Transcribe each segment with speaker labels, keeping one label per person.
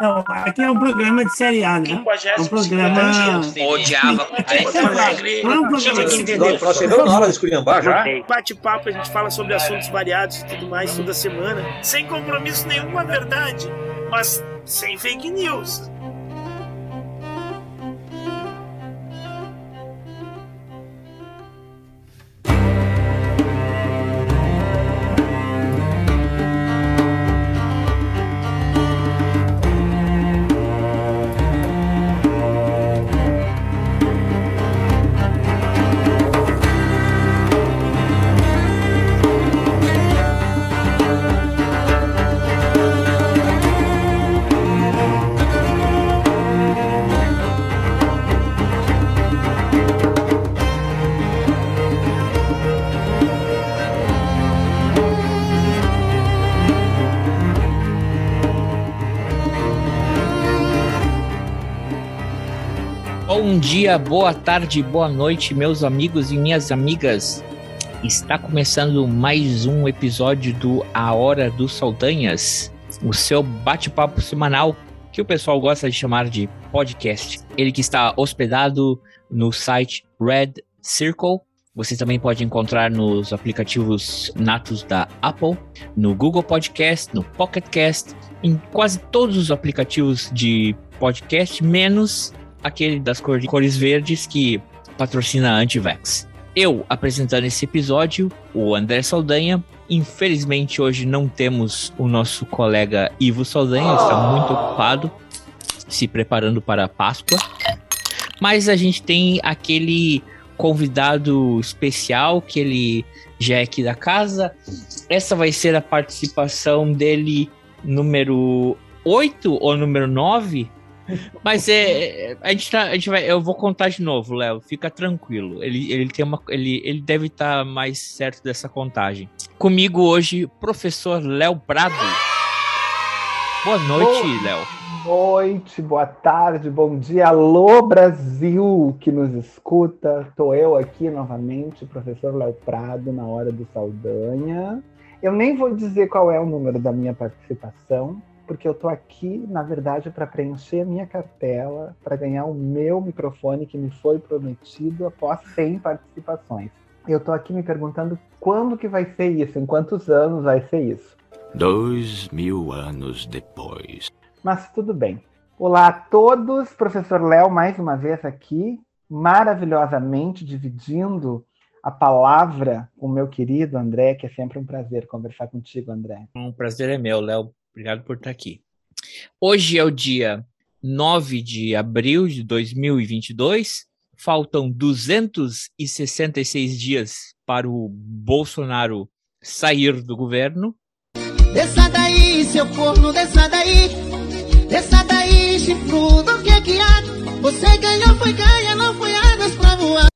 Speaker 1: Não, aqui é um programa de série A, né? É um programa.
Speaker 2: Odiava.
Speaker 1: Não é um programa de
Speaker 3: entender. Nós chegamos na hora de esculhambar já.
Speaker 4: Bate-papo, a gente fala sobre assuntos variados e tudo mais toda semana. Sem compromisso nenhum com a verdade, mas sem fake news.
Speaker 2: Dia, boa tarde, boa noite, meus amigos e minhas amigas. Está começando mais um episódio do A Hora dos Saldanhas, o seu bate-papo semanal que o pessoal gosta de chamar de podcast. Ele que está hospedado no site Red Circle. Você também pode encontrar nos aplicativos natos da Apple, no Google Podcast, no Pocket Cast, em quase todos os aplicativos de podcast, menos aquele das cor- cores verdes que patrocina a Antivax. Eu apresentando esse episódio, o André Saldanha. Infelizmente, hoje não temos o nosso colega Ivo Saldanha, está muito ocupado se preparando para a Páscoa. Mas a gente tem aquele convidado especial que ele já é aqui da casa. Essa vai ser a participação dele número 8 ou número 9? Mas é, a gente tá, a gente vai, eu vou contar de novo, Léo. Fica tranquilo. Ele, ele tem uma, ele, ele deve estar mais certo dessa contagem. Comigo hoje, professor Léo Prado. Boa noite,
Speaker 5: Oi.
Speaker 2: Léo.
Speaker 5: noite, boa tarde, bom dia. Alô, Brasil que nos escuta. Tô eu aqui novamente, professor Léo Prado, na hora do Saldanha. Eu nem vou dizer qual é o número da minha participação, porque eu tô aqui, na verdade, para preencher a minha cartela, para ganhar o meu microfone que me foi prometido após 100 participações. Eu tô aqui me perguntando quando que vai ser isso, em quantos anos vai ser isso.
Speaker 6: Dois mil anos depois.
Speaker 5: Mas tudo bem. Olá a todos, professor Léo, mais uma vez aqui, maravilhosamente dividindo a palavra com o meu querido André, que é sempre um prazer conversar contigo, André.
Speaker 2: Um prazer é meu, Léo. Obrigado por estar aqui. Hoje é o dia 9 de abril de 2022. Faltam 266 dias para o Bolsonaro sair do governo.
Speaker 7: Desça daí, seu corno, desça daí. Desça daí, chifrudo, o que é que há? Você ganhou, foi ganha, não foi águas pra voar.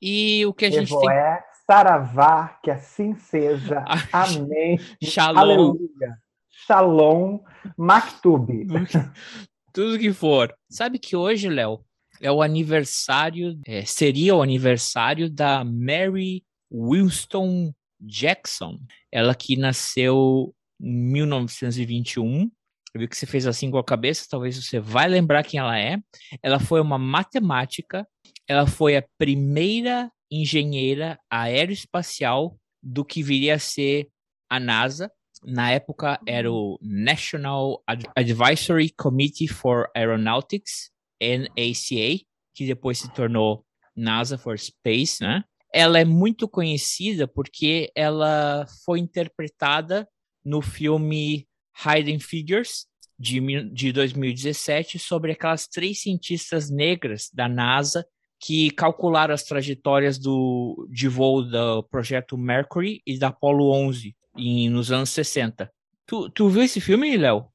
Speaker 2: E o que a gente tem.
Speaker 5: Evoé, Saravá, que assim seja. Amém.
Speaker 2: Shalom.
Speaker 5: Aleluia. Shalom. Maktub.
Speaker 2: Tudo que for. Sabe que hoje, Léo, é o aniversário, é, seria o aniversário da Mary Winston Jackson. Ela que nasceu em 1921. Eu vi que você fez assim com a cabeça, talvez você vai lembrar quem ela é. Ela foi uma matemática, ela foi a primeira engenheira aeroespacial do que viria a ser a NASA. Na época era o National Ad- Advisory Committee for Aeronautics, NACA, que depois se tornou NASA for Space, né? Ela é muito conhecida porque ela foi interpretada no filme Hidden Figures, de, de 2017, sobre aquelas três cientistas negras da NASA que calcularam as trajetórias do, de voo do projeto Mercury e da Apollo 11 em, nos anos 60. Tu, tu viu esse filme, Léo?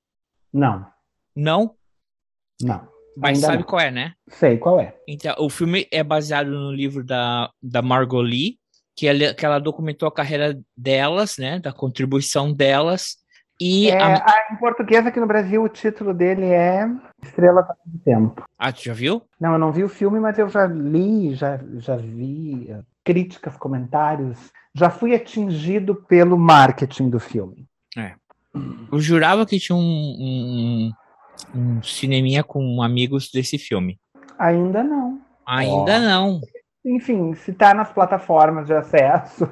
Speaker 5: Não,
Speaker 2: Não?
Speaker 5: não.
Speaker 2: Mas sabe
Speaker 5: não.
Speaker 2: qual é, né?
Speaker 5: Sei qual é.
Speaker 2: Então, o filme é baseado no livro da, da Margot Lee, que ela, que ela documentou a carreira delas, né? Da contribuição delas. E
Speaker 5: É,
Speaker 2: a,
Speaker 5: em português aqui no Brasil o título dele é Estrela do Tempo.
Speaker 2: ah, tu já viu?
Speaker 5: Não, eu não vi o filme, mas eu já li, já, já vi críticas, comentários. Já fui atingido pelo marketing do filme.
Speaker 2: Eu jurava que tinha um, um, um cineminha com amigos desse filme?
Speaker 5: Ainda não.
Speaker 2: Ainda oh. não.
Speaker 5: Enfim, se tá nas plataformas de acesso.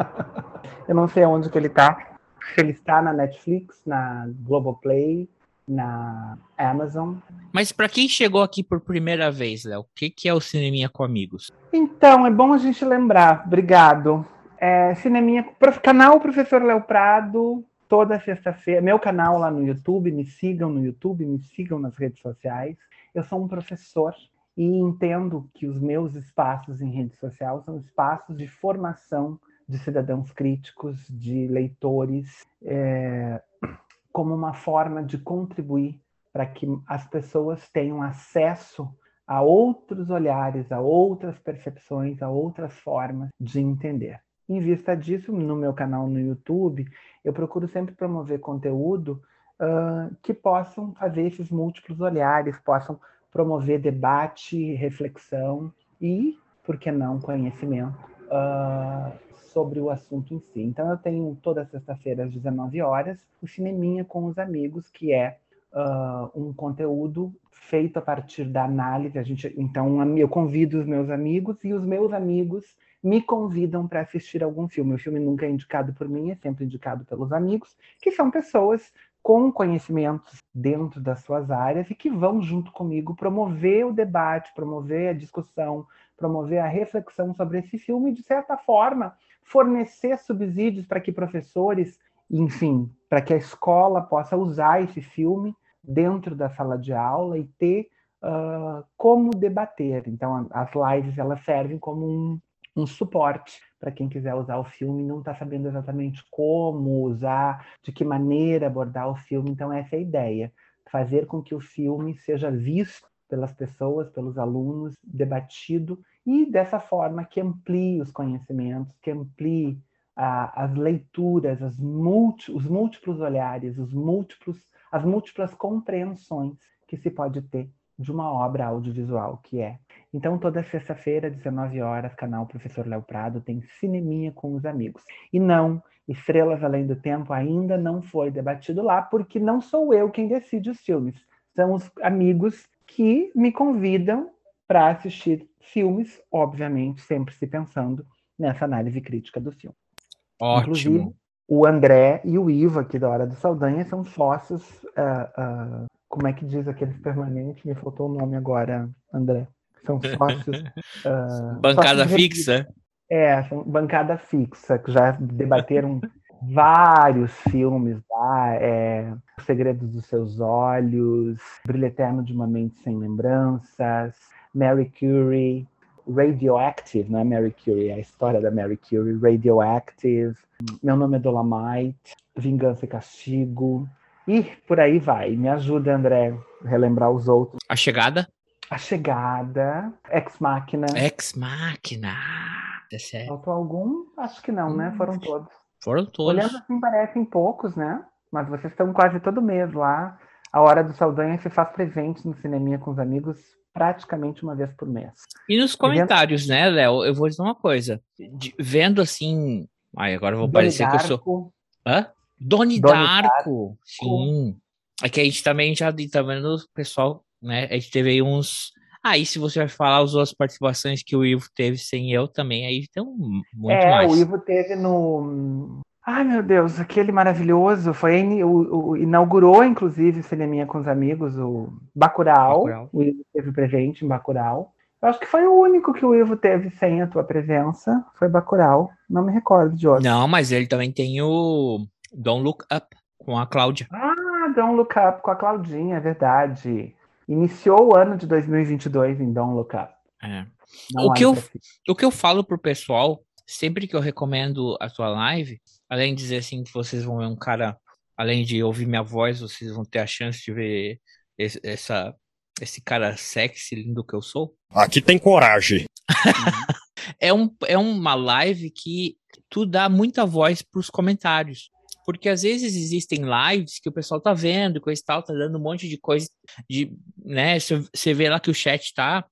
Speaker 5: eu não sei onde que ele tá. Se ele está na Netflix, na Globoplay, na Amazon.
Speaker 2: Mas para quem chegou aqui por primeira vez, Léo, o que, que é o Cineminha com Amigos?
Speaker 5: Então, é bom a gente lembrar. Obrigado. É, Cineminha, canal Professor Léo Prado, toda sexta-feira. Meu canal lá no YouTube, me sigam no YouTube, me sigam nas redes sociais. Eu sou um professor e entendo que os meus espaços em rede social são espaços de formação de cidadãos críticos, de leitores, é, como uma forma de contribuir para que as pessoas tenham acesso a outros olhares, a outras percepções, a outras formas de entender. Em vista disso, no meu canal no YouTube, eu procuro sempre promover conteúdo uh, que possam fazer esses múltiplos olhares, possam promover debate, reflexão e, por que não, conhecimento uh, sobre o assunto em si. Então, eu tenho toda sexta-feira às 19 horas o Cineminha com os Amigos, que é uh, um conteúdo feito a partir da análise. A gente, então, eu convido os meus amigos e os meus amigos me convidam para assistir algum filme. O filme nunca é indicado por mim, é sempre indicado pelos amigos, que são pessoas com conhecimentos dentro das suas áreas e que vão junto comigo promover o debate, promover a discussão, promover a reflexão sobre esse filme e, de certa forma, fornecer subsídios para que professores, enfim, para que a escola possa usar esse filme dentro da sala de aula e ter uh, como debater. Então, as lives elas servem como um, um suporte para quem quiser usar o filme e não está sabendo exatamente como usar, de que maneira abordar o filme. Então, essa é a ideia: fazer com que o filme seja visto pelas pessoas, pelos alunos, debatido e dessa forma que amplie os conhecimentos, que amplie a, as leituras, as multi, os múltiplos olhares, os múltiplos, as múltiplas compreensões que se pode ter de uma obra audiovisual que é. Então, toda sexta-feira, 19 horas, canal Professor Léo Prado tem Cineminha com os amigos. E não, Estrelas Além do Tempo ainda não foi debatido lá, porque não sou eu quem decide os filmes. São os amigos que me convidam para assistir filmes, obviamente, sempre se pensando nessa análise crítica do filme.
Speaker 2: Ótimo.
Speaker 5: Inclusive, o André e o Ivo, aqui da Hora do Saldanha, são sócios. Uh, uh, como é que diz aqueles permanentes? Me faltou o nome agora, André. São sócios.
Speaker 2: Uh, bancada sócios fixa?
Speaker 5: É, são bancada fixa, que já debateram vários filmes lá. É, Os Segredos dos Seus Olhos, Brilho Eterno de uma Mente Sem Lembranças, Mary Curie, Radioactive, não é Mary Curie, é a história da Mary Curie, Radioactive, Meu Nome é Dolomite, Vingança e Castigo, e por aí vai. Me ajuda, André, relembrar os outros.
Speaker 2: A Chegada?
Speaker 5: A Chegada, Ex Machina.
Speaker 2: Ex Machina.
Speaker 5: É Faltou algum? Acho que não, né? Foram todos.
Speaker 2: Foram todos.
Speaker 5: Olhando assim, parecem poucos, né? Mas vocês estão quase todo mês lá. A Hora do Saldanha se faz presente no Cineminha com os amigos praticamente uma vez por mês.
Speaker 2: E nos comentários, né, Léo? Eu vou dizer uma coisa. De, vendo assim. Ai, agora eu vou parecer que eu sou. Hã? Doni, Doni Darko. Darko. Sim. É que a gente também já tá vendo o pessoal, né? A gente teve aí uns. Aí, ah, se você vai falar as outras participações que o Ivo teve sem eu também, aí tem um, muito
Speaker 5: é,
Speaker 2: mais.
Speaker 5: É, o Ivo teve no. Ai, meu Deus, aquele maravilhoso. Foi o, o inaugurou, inclusive, o Cineminha com os amigos, o Bacurau. Bacurau. O Ivo teve presente em Bacurau. Eu acho que foi o único que o Ivo teve sem a tua presença. Foi Bacurau. Não me recordo de outro.
Speaker 2: Não, mas ele também tem o Don't Look Up com a Cláudia.
Speaker 5: Ah, Don't Look Up com a Claudinha, é verdade. Iniciou o ano de 2022 em Don't Look Up.
Speaker 2: É. o, que eu, o que eu falo pro pessoal, sempre que eu recomendo a sua live, além de dizer assim que vocês vão ver um cara, além de ouvir minha voz, vocês vão ter a chance de ver esse, essa, esse cara sexy, lindo que eu sou.
Speaker 8: Aqui tem coragem.
Speaker 2: é, um, é uma live que tu dá muita voz pros comentários. Porque às vezes existem lives que o pessoal tá vendo, coisa e tal, tá dando um monte de coisa de, né, você vê lá que o chat tá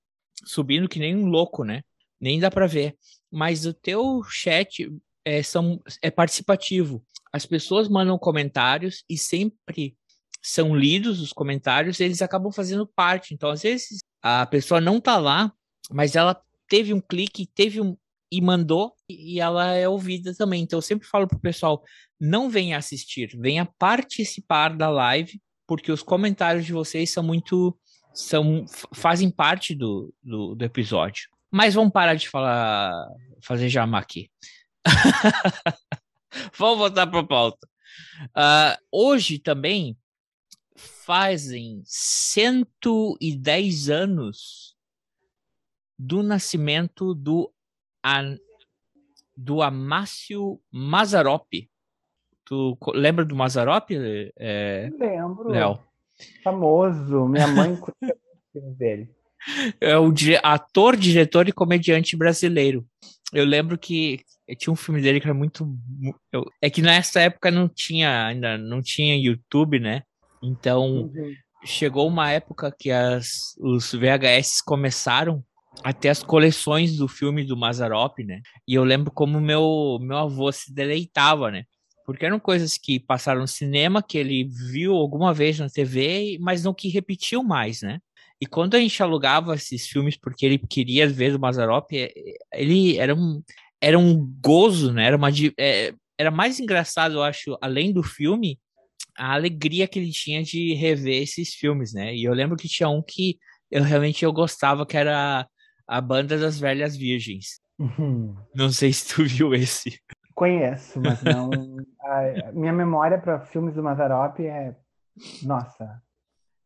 Speaker 2: subindo que nem um louco, né? Nem dá para ver. Mas o teu chat é, são, é participativo. As pessoas mandam comentários e sempre são lidos os comentários, eles acabam fazendo parte. Então, às vezes, a pessoa não tá lá, mas ela teve um clique, teve um e mandou e ela é ouvida também. Então, eu sempre falo pro pessoal, não venha assistir, venha participar da live, porque os comentários de vocês são muito são fazem parte do, do, do episódio. Mas vamos parar de falar fazer jama aqui. vamos voltar para a pauta. Uh, hoje também fazem 110 anos do nascimento do, do Amácio Mazzaropi. Tu lembra do Mazzaropi?
Speaker 5: É, Lembro. Léo. Famoso. Minha mãe dele.
Speaker 2: É o ator, diretor e comediante brasileiro. Eu lembro que tinha um filme dele que era muito. Eu, é que nessa época não tinha ainda não tinha YouTube, né? Então uhum. chegou uma época que as, os VHS começaram a ter as coleções do filme do Mazarop, né? E eu lembro como meu, meu avô se deleitava, né? Porque eram coisas que passaram no cinema, que ele viu alguma vez na TV, mas não que repetiu mais, né? E quando a gente alugava esses filmes porque ele queria ver o Mazarop, é, ele era um, era um gozo, né? Era, uma, é, era mais engraçado, eu acho, além do filme, a alegria que ele tinha de rever esses filmes, né? E eu lembro que tinha um que eu realmente eu gostava, que era a Banda das Velhas Virgens. Uhum. Não sei se tu viu esse.
Speaker 5: Conheço, mas não. a minha memória para filmes do Mazarop é. Nossa.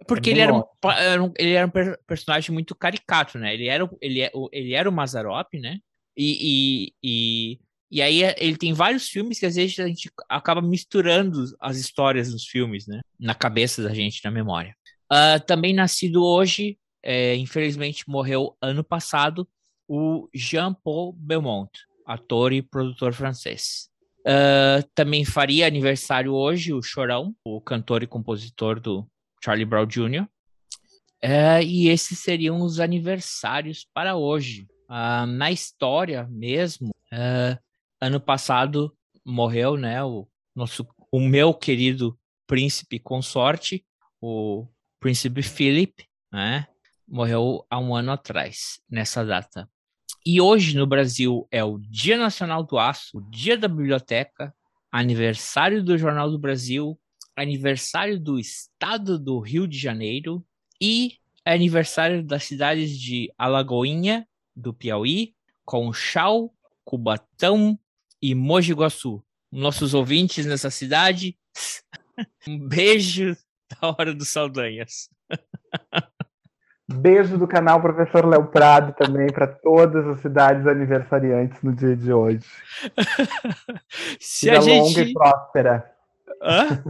Speaker 2: Porque é ele, era um, era um, ele era um personagem muito caricato, né? Ele era, ele, é, ele era o Mazarop, né? E, e, e e aí é, ele tem vários filmes que às vezes a gente acaba misturando as histórias nos filmes, né? Na cabeça da gente, na memória. Uh, também nascido hoje, é, infelizmente morreu ano passado, o Jean-Paul Belmont, ator e produtor francês. Uh, também faria aniversário hoje o Chorão, o cantor e compositor do Charlie Brown Jr. Uh, e esses seriam os aniversários para hoje. Uh, na história mesmo, uh, ano passado morreu, né, o nosso o meu querido príncipe consorte, o príncipe Philip, né? Morreu há um ano atrás, nessa data. E hoje no Brasil é o Dia Nacional do Aço, o Dia da Biblioteca, aniversário do Jornal do Brasil, aniversário do Estado do Rio de Janeiro e aniversário das cidades de Alagoinha, do Piauí, Conchal, Cubatão, e Mogi Guaçu. Nossos ouvintes nessa cidade, um beijo da Hora dos Saldanhas.
Speaker 5: Beijo do canal Professor Léo Prado também para todas as cidades aniversariantes no dia de hoje.
Speaker 2: Se Vida a gente...
Speaker 5: longa e próspera. Hã?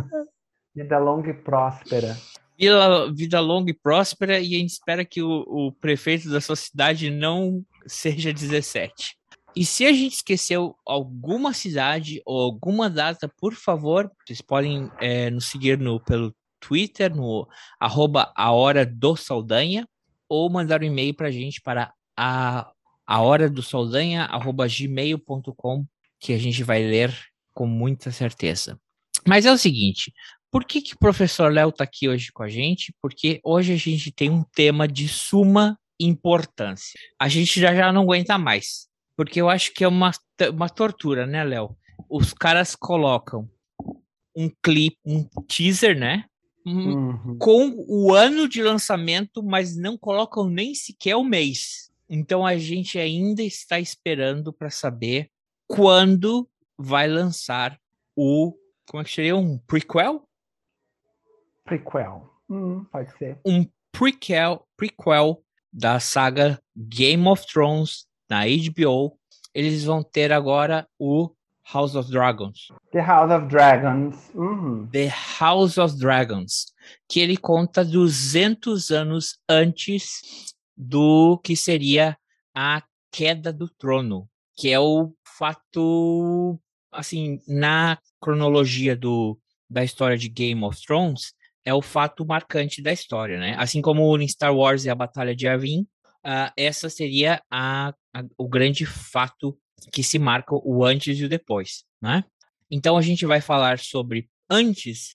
Speaker 5: Vida longa e próspera.
Speaker 2: Vida, vida longa e próspera, e a gente espera que o, o prefeito da sua cidade não seja 17. E se a gente esqueceu alguma cidade ou alguma data, por favor, vocês podem é, nos seguir no, pelo Twitter, no arroba a hora do Saldanha, ou mandar um e-mail para a gente para a, a hora do Saldanha, arroba gmail.com, que a gente vai ler com muita certeza. Mas é o seguinte, por que, que o professor Léo está aqui hoje com a gente? Porque hoje a gente tem um tema de suma importância. A gente já, já não aguenta mais porque eu acho que é uma, uma tortura, né, Léo? Os caras colocam um clipe, um teaser, né? Uhum. Com o ano de lançamento, mas não colocam nem sequer o mês. Então a gente ainda está esperando para saber quando vai lançar o. Como é que seria? Um prequel?
Speaker 5: Prequel. Hum, pode ser.
Speaker 2: Um prequel, prequel da saga Game of Thrones na HBO, eles vão ter agora o House of Dragons.
Speaker 5: The House of Dragons. Uhum.
Speaker 2: The House of Dragons, que ele conta 200 anos antes do que seria a queda do trono, que é o fato, assim, na cronologia do, da história de Game of Thrones, é o fato marcante da história, né? Assim como em Star Wars e a Batalha de Yavin, uh, essa seria a, a, o grande fato que se marca o antes e o depois, né? Então a gente vai falar sobre antes,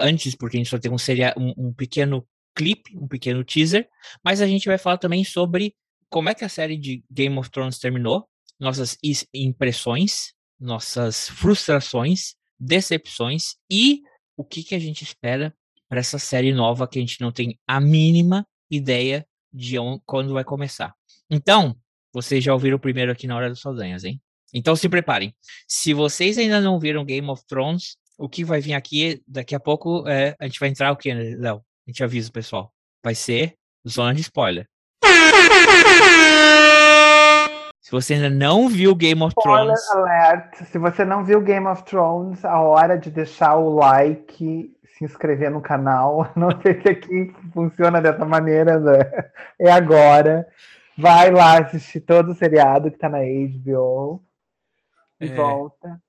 Speaker 2: antes porque a gente só tem um, seria, um, um pequeno clipe, um pequeno teaser, mas a gente vai falar também sobre como é que a série de Game of Thrones terminou, nossas impressões, nossas frustrações, decepções e o que, que a gente espera para essa série nova que a gente não tem a mínima ideia de onde, quando vai começar. Então, vocês já ouviram o primeiro aqui na Hora dos Saldanhas, hein? Então se preparem. Se vocês ainda não viram Game of Thrones, o que vai vir aqui daqui a pouco é a gente vai entrar o que, Léo? A gente avisa o pessoal. Vai ser zona de spoiler. Se você ainda não viu Game of
Speaker 5: Spoiler
Speaker 2: Thrones.
Speaker 5: Alert. Se você não viu Game of Thrones, a hora de deixar o like, se inscrever no canal. Não sei se aqui funciona dessa maneira, né? É agora. Vai lá assistir todo o seriado que tá na HBO e é. volta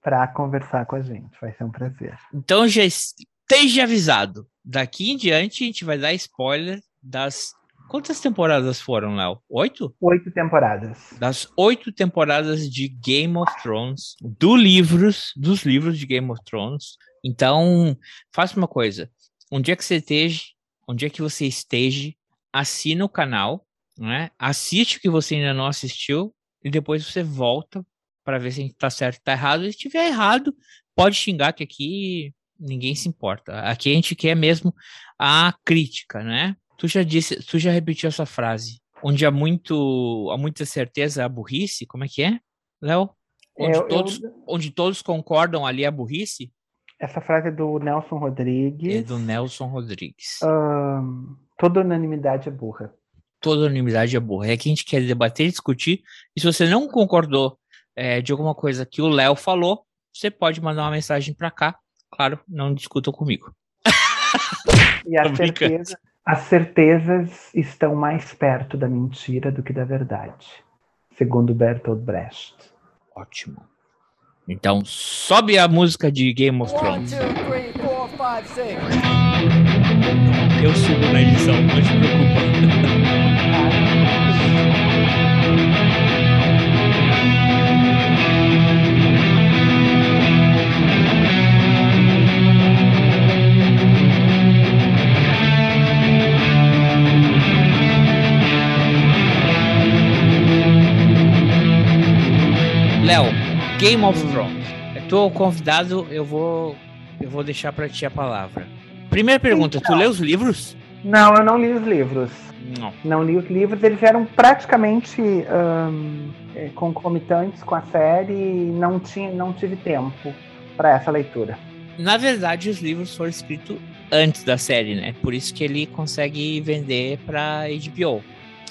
Speaker 5: para conversar com a gente. Vai ser um prazer.
Speaker 2: Então já esteja avisado. Daqui em diante a gente vai dar spoiler das Quantas temporadas foram, Léo? Oito?
Speaker 5: Oito temporadas.
Speaker 2: Das oito temporadas de Game of Thrones, do livros, dos livros de Game of Thrones. Então, faça uma coisa. Um dia que você esteja, um dia que você esteja, assina o canal, né? Assiste o que você ainda não assistiu e depois você volta para ver se a gente tá certo ou tá errado. Se estiver errado, pode xingar que aqui ninguém se importa. Aqui a gente quer mesmo a crítica, né? Tu já disse, tu já repetiu essa frase. Onde há muito, há muita certeza a burrice, como é que é, Léo? Onde, eu, todos, eu... onde todos concordam ali a burrice?
Speaker 5: Essa frase é do Nelson Rodrigues.
Speaker 2: É do Nelson Rodrigues.
Speaker 5: Um, toda unanimidade é burra.
Speaker 2: Toda unanimidade é burra. É que a gente quer debater e discutir. E se você não concordou é, de alguma coisa que o Léo falou, você pode mandar uma mensagem para cá. Claro, não discutam comigo.
Speaker 5: E a certeza, as certezas estão mais perto da mentira do que da verdade, segundo Bertolt Brecht.
Speaker 2: Ótimo. Então, sobe a música de Game of Thrones. One, two, three, four, five, Eu subo na edição, não te preocupa. Léo, Game of Thrones. Tô convidado, eu vou eu vou deixar para ti a palavra. Primeira pergunta, então, tu lê os livros?
Speaker 5: Não, eu não li os livros. Não. Não li os livros, eles eram praticamente um, é, concomitantes com a série e não, tinha, não tive tempo para essa leitura.
Speaker 2: Na verdade, os livros foram escritos antes da série, né? Por isso que ele consegue vender para HBO.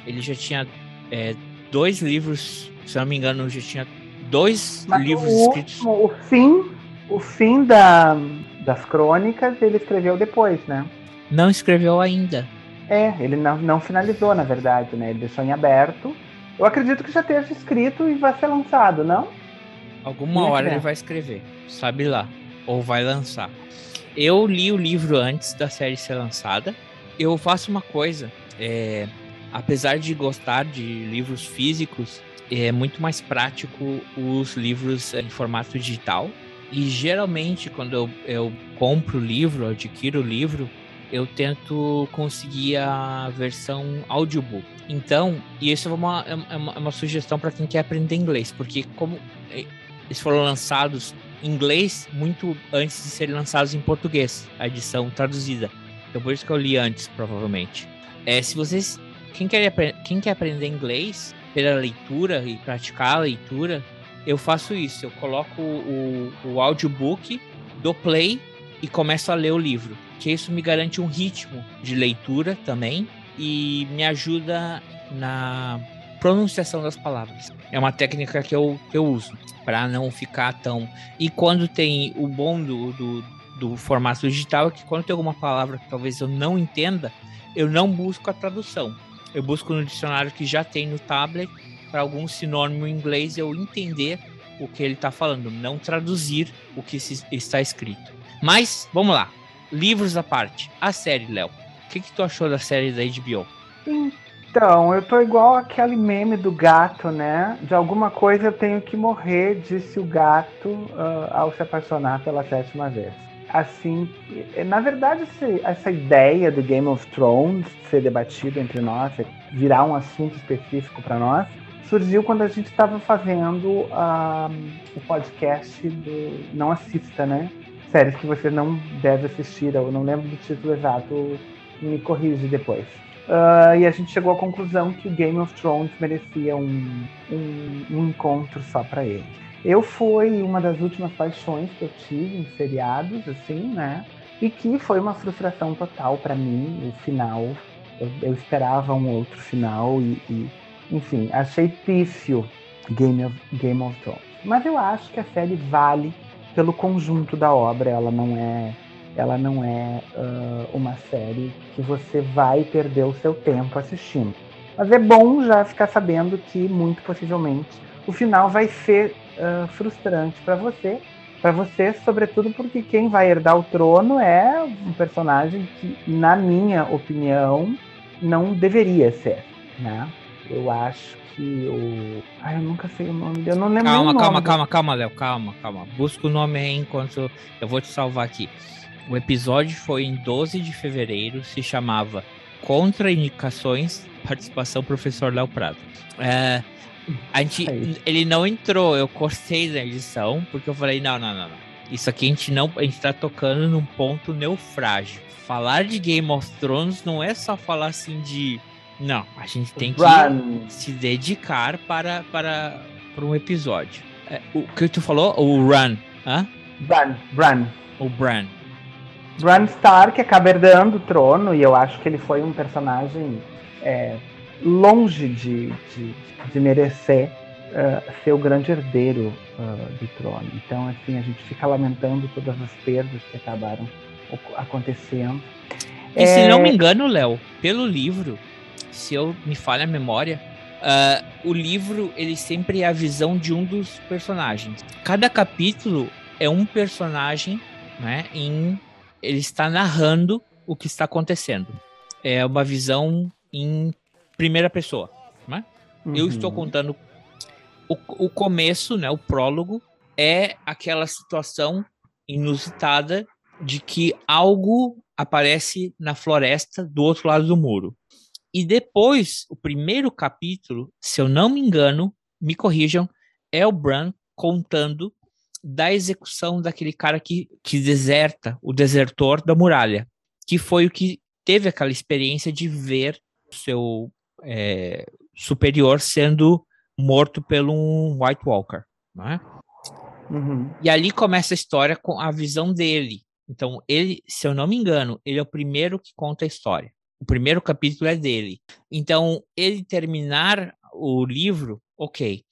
Speaker 2: Ele já tinha é, dois livros, se não me engano, já tinha dois Mas livros o escritos.
Speaker 5: O fim, o fim da, das crônicas, ele escreveu depois, né?
Speaker 2: Não escreveu ainda.
Speaker 5: É, ele não, não finalizou, na verdade, né? Ele deixou em aberto. Eu acredito que já esteja escrito e vai ser lançado, não?
Speaker 2: Alguma hora ele vai escrever, sabe lá. Ou vai lançar. Eu li o livro antes da série ser lançada. Eu faço uma coisa. É, apesar de gostar de livros físicos, é muito mais prático os livros em formato digital. E geralmente, quando eu, eu compro o livro, adquiro o livro, eu tento conseguir a versão audiobook. Então, e isso é uma, é uma, é uma sugestão para quem quer aprender inglês, porque como é, eles foram lançados em inglês muito antes de serem lançados em português, a edição traduzida. Então, por isso que eu li antes, provavelmente. É, se vocês. Quem quer, quem quer aprender inglês, pela leitura e praticar a leitura, eu faço isso. Eu coloco o, o audiobook do play e começo a ler o livro. Que isso me garante um ritmo de leitura também e me ajuda na pronunciação das palavras. É uma técnica que eu, que eu uso para não ficar tão. E quando tem o bom do, do, do formato digital é que quando tem alguma palavra que talvez eu não entenda, eu não busco a tradução eu busco no dicionário que já tem no tablet para algum sinônimo em inglês eu entender o que ele está falando, não traduzir o que está escrito. Mas, vamos lá. Livros à parte. A série, Léo. O que, que tu achou da série da HBO?
Speaker 5: Então, eu tô igual aquele meme do gato, né? De alguma coisa eu tenho que morrer, disse o gato uh, ao se apaixonar pela sétima vez. Assim, na verdade, essa ideia do Game of Thrones ser debatido entre nós, virar um assunto específico para nós, surgiu quando a gente estava fazendo o podcast do Não Assista, né? Séries que você não deve assistir, eu não lembro do título exato, me corrige depois. Uh, e a gente chegou à conclusão que Game of Thrones merecia um, um, um encontro só para ele. Eu fui uma das últimas paixões que eu tive em seriados, assim, né? E que foi uma frustração total para mim, o final. Eu, eu, esperava um outro final e, e, enfim, achei pífio Game of, Game of Thrones. Mas eu acho que a série vale pelo conjunto da obra, ela não é ela não é uh, uma série que você vai perder o seu tempo assistindo. Mas é bom já ficar sabendo que, muito possivelmente, o final vai ser uh, frustrante para você. Para você, sobretudo porque quem vai herdar o trono é um personagem que, na minha opinião, não deveria ser. Né? Eu acho que o. Ai, eu nunca sei o nome dele. Eu não lembro
Speaker 2: Calma,
Speaker 5: o nome
Speaker 2: calma, calma, calma, Léo. Calma, calma. Busca o nome aí enquanto eu vou te salvar aqui. O episódio foi em 12 de fevereiro, se chamava Contraindicações, participação professor Léo Prado. É, a gente, ele não entrou, eu cortei na edição, porque eu falei, não, não, não, não. Isso aqui a gente não, a gente tá tocando num ponto neufrágil. Falar de Game of Thrones não é só falar assim de, não, a gente tem que Run. se dedicar para, para, para um episódio. É, o que tu falou? O Run, hã?
Speaker 5: Run, Run.
Speaker 2: O Bran.
Speaker 5: Bran Stark acaba herdando o trono e eu acho que ele foi um personagem é, longe de, de, de merecer uh, ser o grande herdeiro uh, do trono. Então, assim, a gente fica lamentando todas as perdas que acabaram acontecendo.
Speaker 2: E é... se não me engano, Léo, pelo livro, se eu me falha a memória, uh, o livro ele sempre é a visão de um dos personagens. Cada capítulo é um personagem né, em ele está narrando o que está acontecendo. É uma visão em primeira pessoa. Né? Uhum. Eu estou contando o, o começo, né, o prólogo, é aquela situação inusitada de que algo aparece na floresta do outro lado do muro. E depois, o primeiro capítulo, se eu não me engano, me corrijam, é o Bran contando da execução daquele cara que, que deserta, o desertor da muralha, que foi o que teve aquela experiência de ver o seu é, superior sendo morto pelo um White Walker, não é? Uhum. E ali começa a história com a visão dele. Então, ele, se eu não me engano, ele é o primeiro que conta a história. O primeiro capítulo é dele. Então, ele terminar o livro, ok.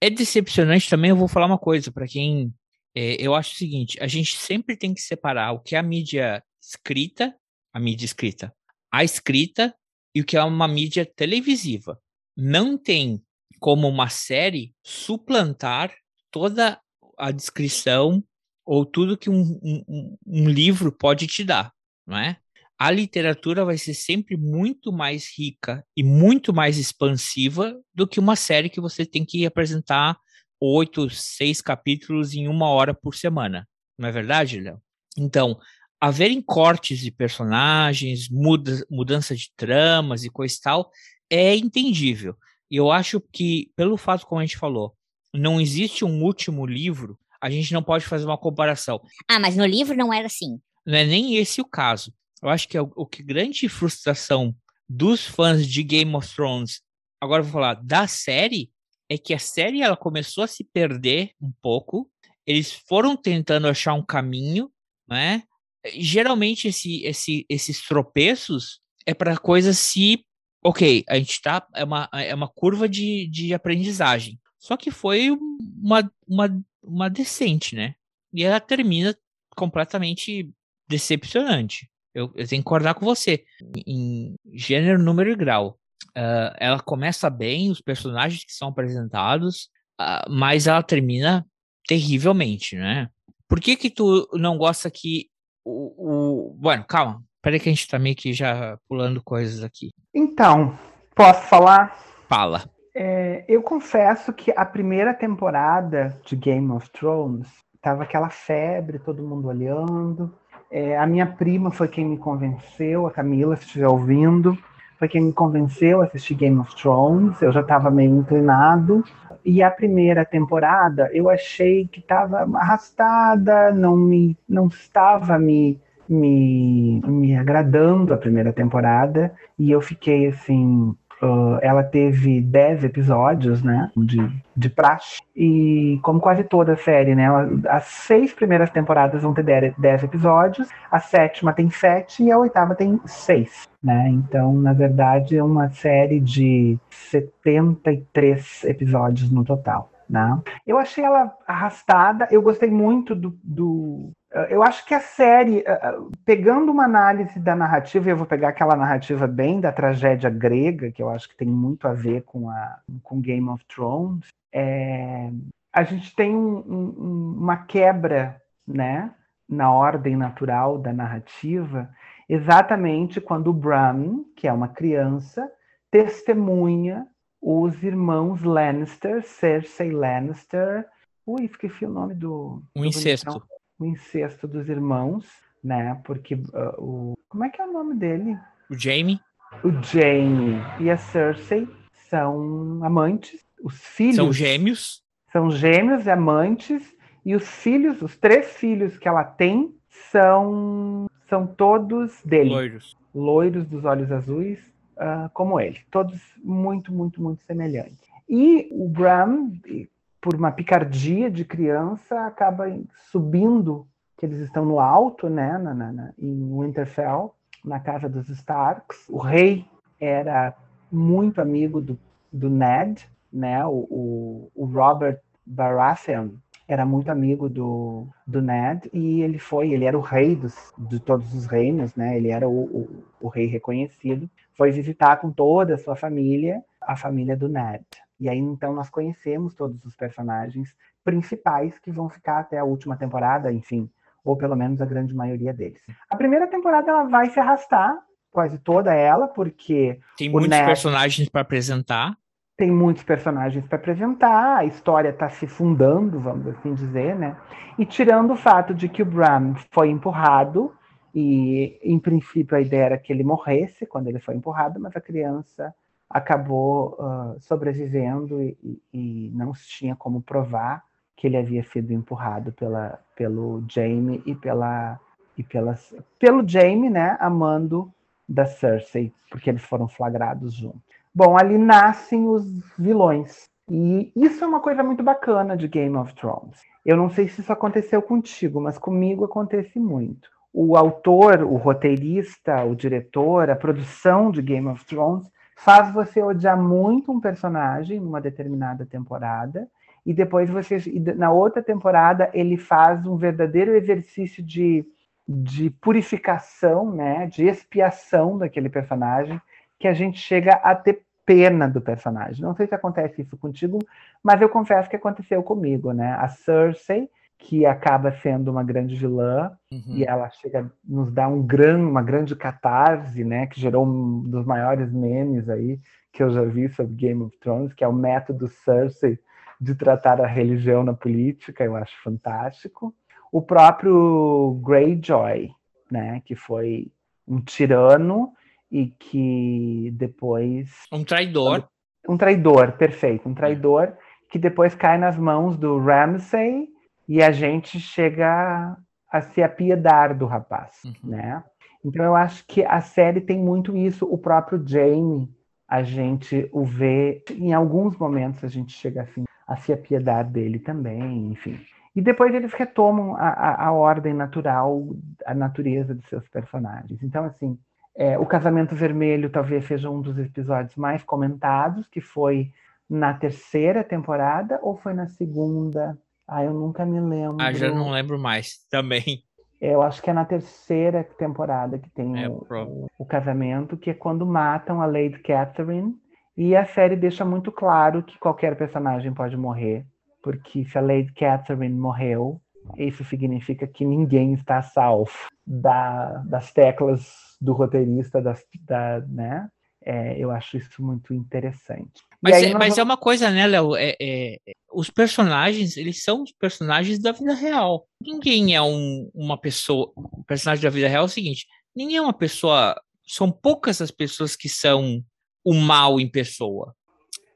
Speaker 2: É decepcionante também, eu vou falar uma coisa para quem. É, eu acho o seguinte: a gente sempre tem que separar o que é a mídia escrita, a mídia escrita, a escrita e o que é uma mídia televisiva. Não tem como uma série suplantar toda a descrição ou tudo que um, um, um livro pode te dar, não é? a literatura vai ser sempre muito mais rica e muito mais expansiva do que uma série que você tem que apresentar oito, seis capítulos em uma hora por semana. Não é verdade, Léo? Então, haverem cortes de personagens, muda, mudança de tramas e coisa e tal, é entendível. E eu acho que, pelo fato como a gente falou, não existe um último livro, a gente não pode fazer uma comparação.
Speaker 8: Ah, mas no livro não era assim.
Speaker 2: Não é nem esse o caso eu acho que é o, o que grande frustração dos fãs de Game of Thrones, agora vou falar da série, é que a série ela começou a se perder um pouco. Eles foram tentando achar um caminho, né? Geralmente esse, esse, esses tropeços é para coisas se, ok, a gente tá é uma, é uma curva de, de aprendizagem. Só que foi uma, uma, uma decente, né? E ela termina completamente decepcionante eu, eu tenho que concordar com você. Em gênero, número e grau. Uh, ela começa bem, os personagens que são apresentados, uh, mas ela termina terrivelmente, né? Por que que tu não gosta que o... o... Bueno, calma. Peraí que a gente tá meio que já pulando coisas aqui.
Speaker 5: Então, Posso falar?
Speaker 2: Fala.
Speaker 5: É, eu confesso que a primeira temporada de Game of Thrones tava aquela febre, todo mundo olhando. É, a minha prima foi quem me convenceu, a Camila, se estiver ouvindo, foi quem me convenceu a assistir Game of Thrones. Eu já estava meio inclinado. E a primeira temporada eu achei que estava arrastada, não me, não estava me, me, me agradando a primeira temporada. E eu fiquei assim, Uh, ela teve 10 episódios, né, de, de praxe, e como quase toda a série, né, ela, as seis primeiras temporadas vão ter 10 episódios, a sétima tem 7 e a oitava tem 6, né, então, na verdade, é uma série de 73 episódios no total. Né? Eu achei ela arrastada, eu gostei muito do, do eu acho que a série, pegando uma análise da narrativa, eu vou pegar aquela narrativa bem da tragédia grega, que eu acho que tem muito a ver com, a, com Game of Thrones, é, a gente tem um, um, uma quebra né, na ordem natural da narrativa, exatamente quando o Bran, que é uma criança, testemunha os irmãos Lannister, Cersei Lannister. Ui, esqueci o nome do.
Speaker 2: O incesto.
Speaker 5: O incesto dos irmãos, né? Porque uh, o. Como é que é o nome dele?
Speaker 2: O Jamie.
Speaker 5: O Jamie e a Cersei são amantes. Os filhos.
Speaker 2: São gêmeos.
Speaker 5: São gêmeos e amantes. E os filhos, os três filhos que ela tem, são, são todos dele.
Speaker 2: Loiros.
Speaker 5: Loiros dos olhos azuis, uh, como ele. Todos muito, muito, muito semelhantes. E o Bram, por uma picardia de criança, acaba subindo, que eles estão no alto, né, na, na, em Winterfell, na casa dos Starks. O rei era muito amigo do, do Ned, né, o, o, o Robert Baratheon era muito amigo do, do Ned e ele foi, ele era o rei dos, de todos os reinos, né? Ele era o, o, o rei reconhecido. Foi visitar com toda a sua família a família do Ned. E aí então nós conhecemos todos os personagens principais que vão ficar até a última temporada, enfim, ou pelo menos a grande maioria deles. A primeira temporada ela vai se arrastar, quase toda ela, porque
Speaker 2: tem muitos Ned... personagens para apresentar.
Speaker 5: Tem muitos personagens para apresentar, a história está se fundando, vamos assim dizer, né? E tirando o fato de que o Bram foi empurrado, e em princípio a ideia era que ele morresse quando ele foi empurrado, mas a criança acabou uh, sobrevivendo e, e, não tinha como provar que ele havia sido empurrado pela, pelo Jaime e pela e pela, pelo Jaime, né, amando da Cersei, porque eles foram flagrados juntos. Bom, ali nascem os vilões. E isso é uma coisa muito bacana de Game of Thrones. Eu não sei se isso aconteceu contigo, mas comigo acontece muito. O autor, o roteirista, o diretor, a produção de Game of Thrones faz você odiar muito um personagem numa determinada temporada e depois você na outra temporada ele faz um verdadeiro exercício de, de purificação, né, de expiação daquele personagem que a gente chega a ter pena do personagem. Não sei se acontece isso contigo, mas eu confesso que aconteceu comigo, né? A Cersei que acaba sendo uma grande vilã uhum. e ela chega nos dá um gran, uma grande catarse, né, que gerou um dos maiores memes aí que eu já vi sobre Game of Thrones, que é o método Cersei de tratar a religião na política, eu acho fantástico. O próprio Greyjoy, né, que foi um tirano e que depois
Speaker 2: um traidor,
Speaker 5: um traidor, perfeito, um traidor que depois cai nas mãos do Ramsay e a gente chega a se apiedar do rapaz, uhum. né? Então eu acho que a série tem muito isso. O próprio Jamie, a gente o vê em alguns momentos a gente chega assim a se apiedar dele também, enfim. E depois eles retomam a, a, a ordem natural, a natureza de seus personagens. Então assim, é, o Casamento Vermelho talvez seja um dos episódios mais comentados, que foi na terceira temporada ou foi na segunda? Ah, eu nunca me lembro.
Speaker 2: Ah, já não lembro mais também.
Speaker 5: Eu acho que é na terceira temporada que tem é, o, o, o, casamento, que é quando matam a Lady Catherine. E a série deixa muito claro que qualquer personagem pode morrer, porque se a Lady Catherine morreu, isso significa que ninguém está salvo da, das teclas do roteirista, das, da, né? É, eu acho isso muito interessante.
Speaker 2: Mas, é, mas vamos... é, uma coisa, né, Léo? É, é, os personagens, eles são os personagens da vida real. Ninguém é um, uma pessoa. O personagem da vida real é o seguinte: ninguém é uma pessoa. São poucas as pessoas que são o mal em pessoa.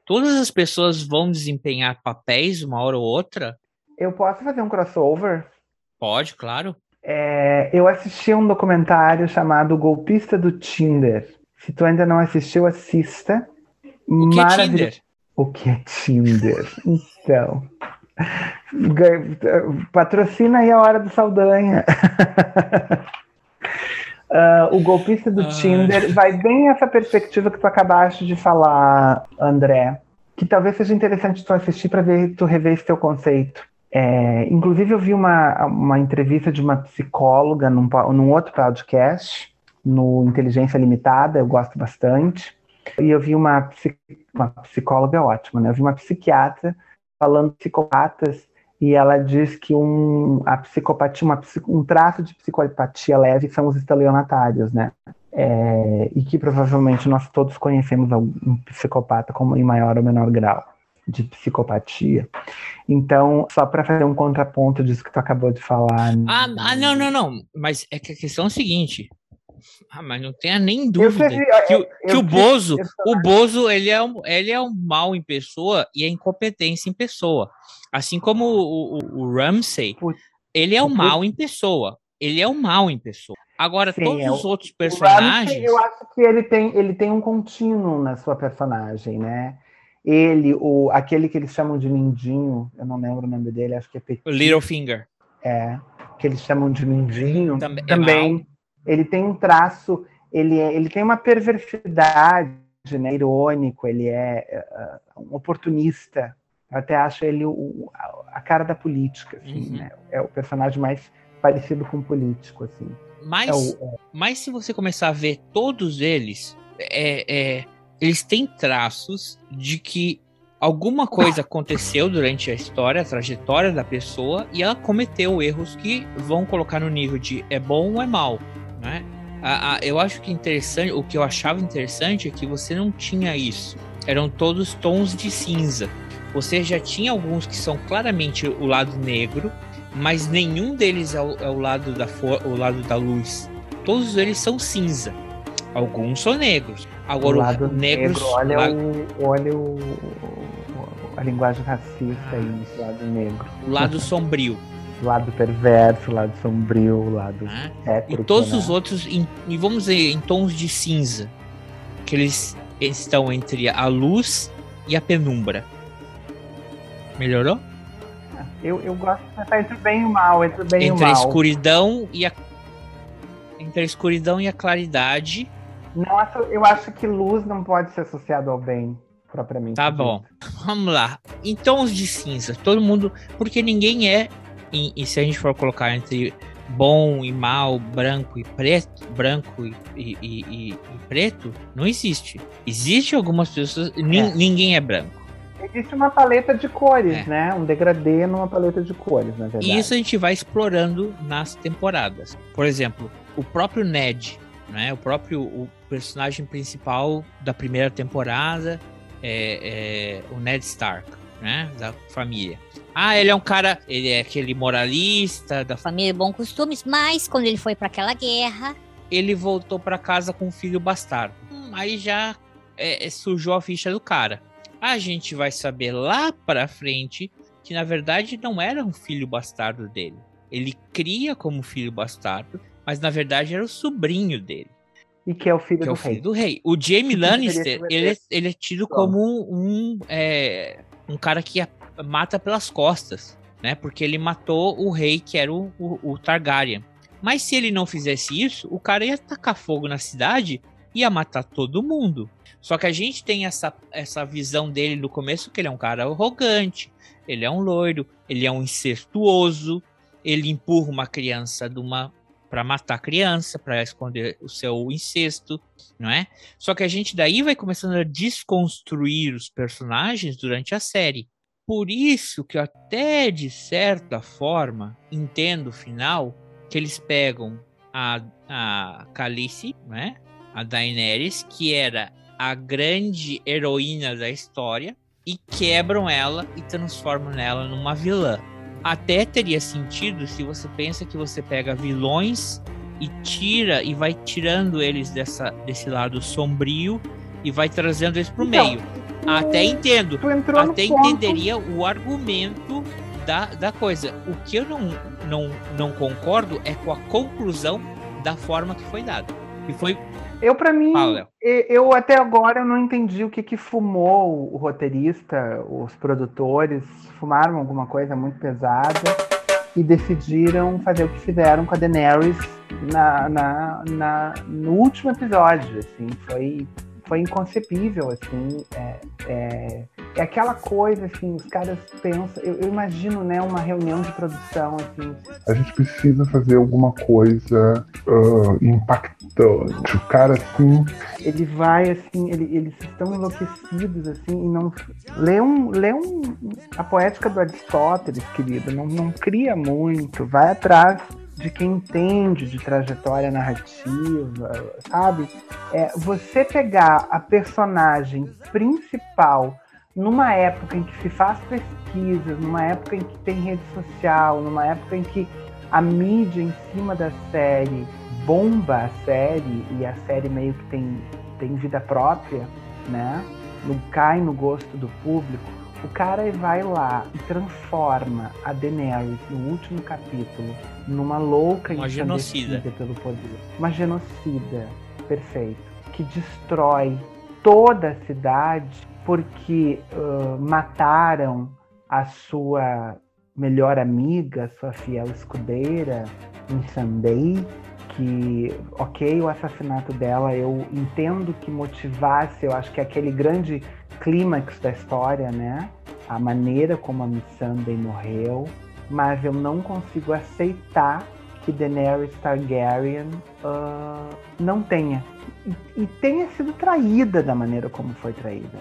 Speaker 2: Todas as pessoas vão desempenhar papéis uma hora ou outra.
Speaker 5: Eu posso fazer um crossover?
Speaker 2: Pode, claro.
Speaker 5: É, eu assisti um documentário chamado Golpista do Tinder. Se tu ainda não assistiu, assista.
Speaker 2: O que é Tinder?
Speaker 5: O que é Tinder? Então. Patrocina aí a hora do Saldanha. uh, o golpista do Tinder vai bem essa perspectiva que tu acabaste de falar, André, que talvez seja interessante tu assistir para ver tu rever esse teu conceito. É, inclusive, eu vi uma, uma entrevista de uma psicóloga num, num outro podcast, no Inteligência Limitada, eu gosto bastante. E eu vi uma, uma psicóloga ótima, né? Eu vi uma psiquiatra falando psicopatas e ela diz que um, a psicopatia, uma, um traço de psicopatia leve são os estelionatários, né? É, e que provavelmente nós todos conhecemos um psicopata como em maior ou menor grau de psicopatia. Então, só para fazer um contraponto disso que tu acabou de falar.
Speaker 2: Ah, ah, não, não, não. Mas é que a questão é a seguinte: ah, mas não tenha nem dúvida que, o, que o Bozo, o Bozo, ele é, um, ele é um mal em pessoa e é incompetência em pessoa. Assim como o, o, o Ramsey, ele é um mal em pessoa. Ele é um mal em pessoa. Agora, Sim, todos é os outros personagens. Ramsey,
Speaker 5: eu acho que ele tem, ele tem um contínuo na sua personagem, né? Ele, o, aquele que eles chamam de Mindinho, eu não lembro o nome dele, acho que é Petit.
Speaker 2: Littlefinger.
Speaker 5: É, que eles chamam de Mindinho. Também, é também ele tem um traço, ele, é, ele tem uma perversidade, né, irônico, ele é uh, um oportunista. Eu até acho ele o, a cara da política, assim, uhum. né? É o personagem mais parecido com um político, assim.
Speaker 2: Mas, é o, é... mas se você começar a ver todos eles, é, é, eles têm traços de que alguma coisa aconteceu durante a história, a trajetória da pessoa, e ela cometeu erros que vão colocar no nível de é bom ou é mal né? A, a, eu acho que interessante, o que eu achava interessante é que você não tinha isso. Eram todos tons de cinza. Você já tinha alguns que são claramente o lado negro, mas nenhum deles é o, é o lado da o lado da luz. Todos eles são cinza. Alguns são negros. Agora o lado negros,
Speaker 5: negro, olha, la... o, olha o, a linguagem racista ah. aí, esse lado negro.
Speaker 2: O lado sombrio
Speaker 5: lado perverso, lado sombrio, lado ah,
Speaker 2: E todos né? os outros, em, e vamos dizer, em tons de cinza. Que eles, estão entre a luz e a penumbra. Melhorou?
Speaker 5: Eu, eu gosto de pensar entre o bem e o mal, entre o bem
Speaker 2: entre
Speaker 5: e o mal.
Speaker 2: a escuridão e a entre a escuridão e a claridade.
Speaker 5: Nossa, eu acho que luz não pode ser associado ao bem propriamente.
Speaker 2: Tá bom. Vamos lá. Em tons de cinza, todo mundo, porque ninguém é e, e, se a gente for colocar entre bom e mal, branco e preto, branco e, e, e, preto, não existe. Existe algumas pessoas, é. ninguém é branco.
Speaker 5: Existe uma paleta de cores, é. né? Um degradê numa paleta de cores, na verdade.
Speaker 2: E isso a gente vai explorando nas temporadas. Por exemplo, o próprio Ned, né? O próprio o personagem principal da primeira temporada é, é o Ned Stark, né? Da família. Ah, ele é um cara, ele é aquele moralista da
Speaker 8: família de bons costumes, mas quando ele foi para aquela guerra,
Speaker 2: ele voltou para casa com um filho bastardo. Hum, aí já é, é, sujou a ficha do cara. A gente vai saber lá para frente que na verdade não era um filho bastardo dele. Ele cria como filho bastardo, mas na verdade era o sobrinho dele.
Speaker 5: E que é o filho,
Speaker 2: que
Speaker 5: do,
Speaker 2: é o filho rei. do rei. O Jamie Lannister, ele, é, ele é tido como um, é, um cara que mata pelas costas, né? Porque ele matou o rei que era o, o, o Targaryen. Mas se ele não fizesse isso, o cara ia tacar fogo na cidade e ia matar todo mundo. Só que a gente tem essa, essa visão dele no começo que ele é um cara arrogante, ele é um loiro, ele é um incestuoso, ele empurra uma criança de uma para matar a criança, para esconder o seu incesto, não é? Só que a gente daí vai começando a desconstruir os personagens durante a série. Por isso que eu até de certa forma entendo o final que eles pegam a, a Khaleesi, né? A Daenerys, que era a grande heroína da história e quebram ela e transformam ela numa vilã. Até teria sentido se você pensa que você pega vilões e tira e vai tirando eles dessa, desse lado sombrio e vai trazendo eles pro
Speaker 5: Então,
Speaker 2: meio. Até entendo. Até
Speaker 5: ponto.
Speaker 2: entenderia o argumento da, da coisa. O que eu não, não, não concordo é com a conclusão da forma que foi dada. E foi.
Speaker 5: Eu, pra mim,
Speaker 2: Fala,
Speaker 5: eu até agora eu não entendi o que que fumou o roteirista, os produtores, fumaram alguma coisa muito pesada e decidiram fazer o que fizeram com a Daenerys na, na, na- no último episódio, assim, foi, foi inconcebível, assim, é, é, é aquela coisa, assim, os caras pensam, eu, eu imagino, né, uma reunião de produção, assim,
Speaker 9: A gente precisa fazer alguma coisa ah, impactante. O cara, assim,
Speaker 5: ele vai assim, ele- eles estão enlouquecidos assim e não lê um, lê um a poética do Aristóteles, querido, não, não cria muito, vai atrás de quem entende de trajetória narrativa, sabe? É, você pegar a personagem principal numa época em que se faz pesquisas, numa época em que tem rede social, numa época em que a mídia em cima da série bomba a série e a série meio que tem, tem vida própria, né? Não cai no gosto do público. O cara vai lá e transforma a Daenerys no último capítulo numa louca
Speaker 2: Uma genocida.
Speaker 5: pelo poder. Uma genocida, perfeito. Que destrói toda a cidade porque ah, mataram a sua melhor amiga, sua fiel escudeira, em Sunday, que, ok, o assassinato dela eu entendo que motivasse, eu acho que é aquele grande clímax da história, né? A maneira como a Miss Sunday morreu, mas eu não consigo aceitar que Daenerys Targaryen ah, não tenha. E, tenha sido traída da maneira como foi traída.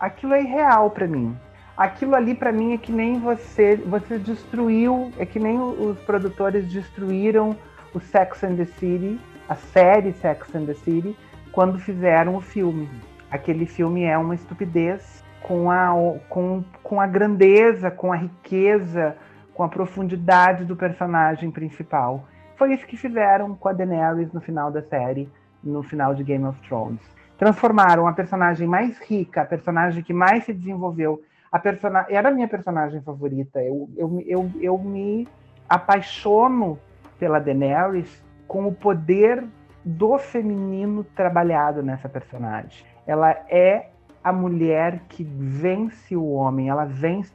Speaker 5: Aquilo é irreal pra mim. Aquilo ali pra mim é que nem você, você destruiu, é que nem os produtores destruíram o Sex and the City, a série Sex and the City, quando fizeram o filme. Aquele filme é uma estupidez com a, com, com a grandeza, com a riqueza, com a profundidade do personagem principal. Foi isso que fizeram com a Daenerys no final da série, no final de Game of Thrones. Transformaram a personagem mais rica, a personagem que mais se desenvolveu. A persona... Era a minha personagem favorita. Eu, eu, eu, eu me apaixono pela Daenerys com o poder do feminino trabalhado nessa personagem. Ela é a mulher que vence o homem, ela vence.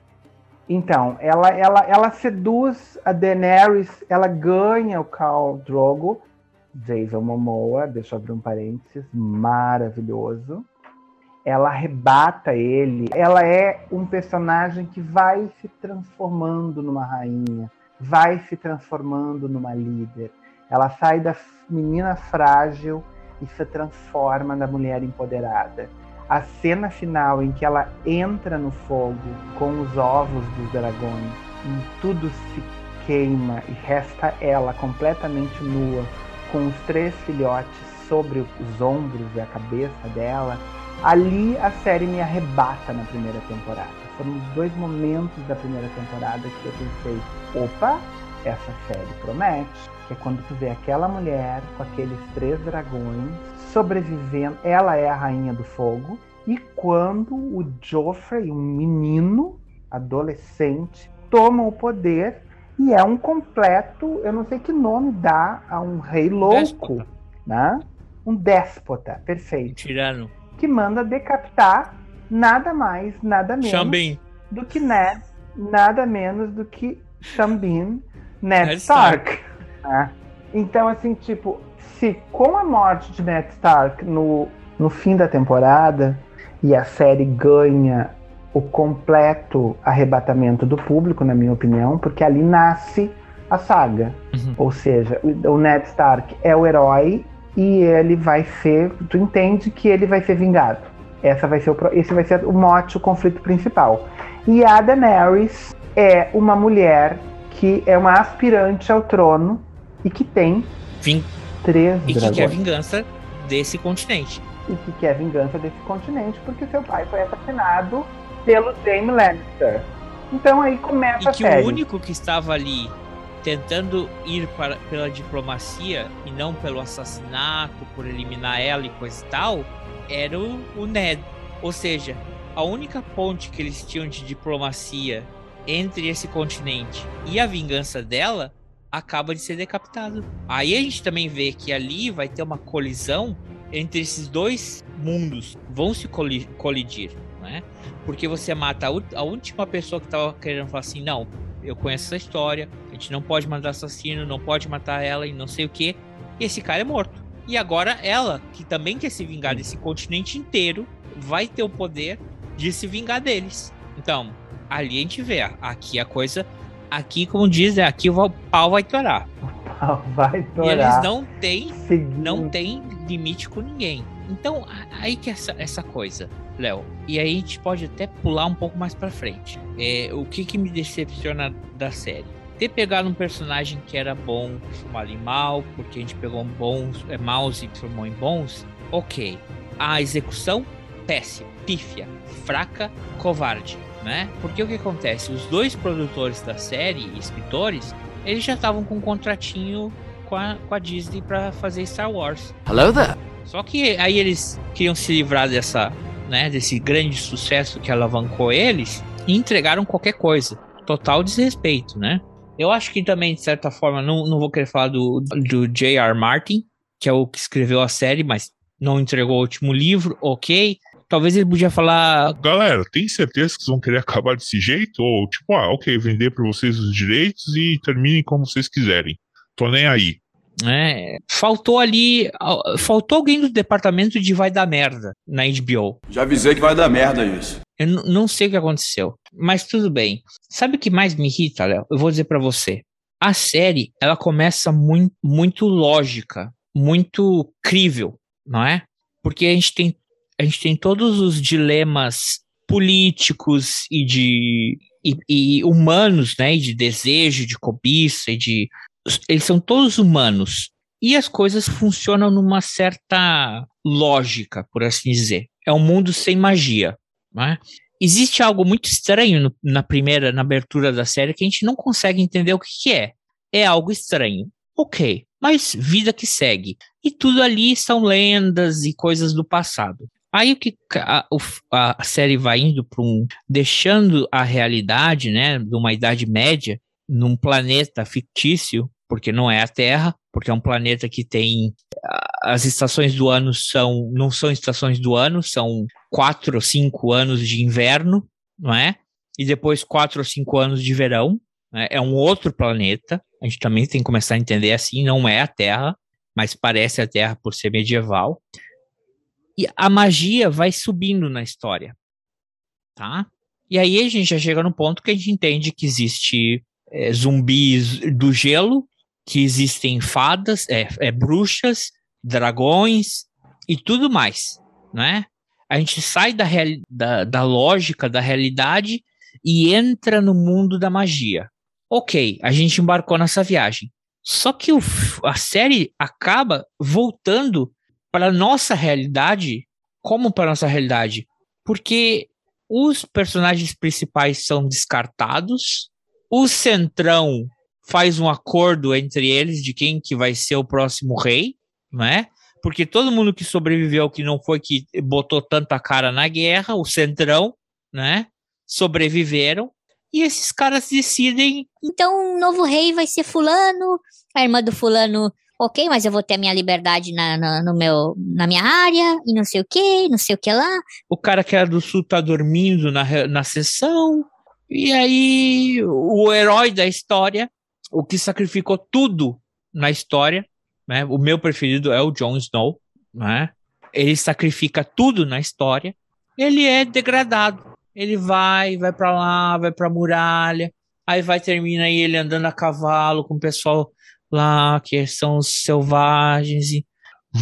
Speaker 5: Então, ela, ela, ela seduz a Daenerys, ela ganha o Khal Drogo, Jason Momoa, deixa eu abrir um parênteses, maravilhoso. Ela arrebata ele. Ela é um personagem que vai se transformando numa rainha, vai se transformando numa líder. Ela sai da menina frágil e se transforma na mulher empoderada. A cena final em que ela entra no fogo com os ovos dos dragões, e tudo se queima e resta ela completamente nua, com os três filhotes sobre os ombros e a cabeça dela. Ali a série me arrebata na primeira temporada. Foram os dois momentos da primeira temporada que eu pensei: opa, essa série promete. Que é quando tu vê aquela mulher com aqueles três dragões sobrevivendo. Ela é a rainha do fogo. E quando o Joffrey, um menino, adolescente, toma o poder e é um completo, eu não sei que nome dá a um rei louco,
Speaker 2: Déspota.
Speaker 5: né? Um déspota, perfeito
Speaker 2: Tirano.
Speaker 5: que manda decapitar nada mais, nada menos
Speaker 2: Xambin.
Speaker 5: do que Ned, nada menos do que Shambin Ned
Speaker 2: Ned
Speaker 5: Stark. né? Então, assim, tipo, se com a morte de Ned Stark no, no fim da temporada e a série ganha o completo arrebatamento do público, na minha opinião, porque ali nasce a saga.
Speaker 2: Uhum.
Speaker 5: Ou seja, o Ned Stark é o herói e ele vai ser. Tu entende que ele vai ser vingado. Essa vai ser o, esse vai ser o mote, o conflito principal. E a Daenerys é uma mulher que é uma aspirante ao trono e que tem
Speaker 2: Vim-
Speaker 5: três
Speaker 2: E que
Speaker 5: dragões.
Speaker 2: quer vingança desse continente.
Speaker 5: e que quer vingança desse continente porque seu pai foi assassinado pelo Jaime Lannister. Então aí começa
Speaker 2: e
Speaker 5: a
Speaker 2: que
Speaker 5: série.
Speaker 2: o único que estava ali tentando ir para, pela diplomacia e não pelo assassinato, por eliminar ela e coisa e tal, era o, o Ned. Ou seja, a única ponte que eles tinham de diplomacia entre esse continente e a vingança dela acaba de ser decapitado. Aí a gente também vê que ali vai ter uma colisão entre esses dois mundos, vão se colidir, né? Porque você mata a, última pessoa que estava querendo falar assim, não, eu conheço essa história, a gente não pode matar assassino, não pode matar ela e não sei o que. E esse cara é morto. E agora ela, que também quer se vingar desse continente inteiro, vai ter o poder de se vingar deles. Então, ali a gente vê, aqui a coisa, aqui como diz, é, aqui o pau vai torar.
Speaker 5: O pau vai torar.
Speaker 2: E eles não têm, não tem limite com ninguém. Então, aí que é essa, essa coisa, Léo. E aí a gente pode até pular um pouco mais para frente. É, o que, que me decepciona da série? Ter pegado um personagem que era bom, transformado em mal, porque a gente pegou bons, é, maus e transformou em bons, ok. A execução, péssima, pífia, fraca, covarde, né? Porque o que acontece? Os dois produtores da série, escritores, eles já estavam com um contratinho com a, com a Disney para fazer Star Wars.
Speaker 6: Hello there.
Speaker 2: Só que aí eles queriam se livrar dessa, né, desse grande sucesso que alavancou eles e entregaram qualquer coisa. Total desrespeito, né? Eu acho que também, de certa forma, não, não vou querer falar do, do J.R. Martin, que é o que escreveu a série, mas não entregou o último livro, ok. Talvez ele podia falar.
Speaker 9: Galera, tem certeza que vocês vão querer acabar desse jeito? Ou tipo, ah, ok, vender para vocês os direitos e terminem como vocês quiserem. Tô nem aí.
Speaker 2: É, faltou ali. Faltou alguém do departamento de vai dar merda na HBO.
Speaker 3: Já avisei que vai dar merda isso.
Speaker 2: Eu não sei o que aconteceu, mas tudo bem. Sabe o que mais me irrita, Léo? Eu vou dizer para você. A série, ela começa muito, muito lógica, muito crível, não é? Porque a gente tem, a gente tem todos os dilemas políticos e de e, e humanos, né? De desejo, de cobiça e de eles são todos humanos e as coisas funcionam numa certa lógica, por assim dizer. É um mundo sem magia, né? Existe algo muito estranho no, na primeira, na abertura da série que a gente não consegue entender o que, que é. É algo estranho. Ok, mas vida que segue. E tudo ali são lendas e coisas do passado. Aí o que a, a série vai indo para um. deixando a realidade, né, de uma Idade Média, num planeta fictício, porque não é a Terra, porque é um planeta que tem as estações do ano são não são estações do ano, são quatro ou cinco anos de inverno, não é? E depois quatro ou cinco anos de verão. Né? É um outro planeta. A gente também tem que começar a entender assim, não é a Terra, mas parece a Terra por ser medieval. E a magia vai subindo na história, tá? E aí a gente já chega no ponto que a gente entende que existe é, zumbis do gelo, que existem fadas, é, é, bruxas, dragões e tudo mais, né? A gente sai da, real, da, da lógica, da realidade e entra no mundo da magia. Ok, a gente embarcou nessa viagem. Só que o, a série acaba voltando para nossa realidade. Como para nossa realidade? Porque os personagens principais são descartados, o Centrão faz um acordo entre eles de quem que vai ser o próximo rei, né? Porque todo mundo que sobreviveu, que não foi que botou tanta cara na guerra, o Centrão, né? Sobreviveram. E esses caras decidem.
Speaker 8: Então, o novo rei vai ser Fulano, a irmã do Fulano ok, mas eu vou ter a minha liberdade na, na, no meu, na minha área, e não sei o que, não sei o que lá.
Speaker 2: O cara que era do sul tá dormindo na, na sessão, e aí, o herói da história, o que sacrificou tudo na história, né? O meu preferido é o Jon Snow, né? Ele sacrifica tudo na história. Ele é degradado. Ele vai, vai para lá, vai para muralha, aí vai termina aí ele andando a cavalo com o pessoal lá que são os selvagens e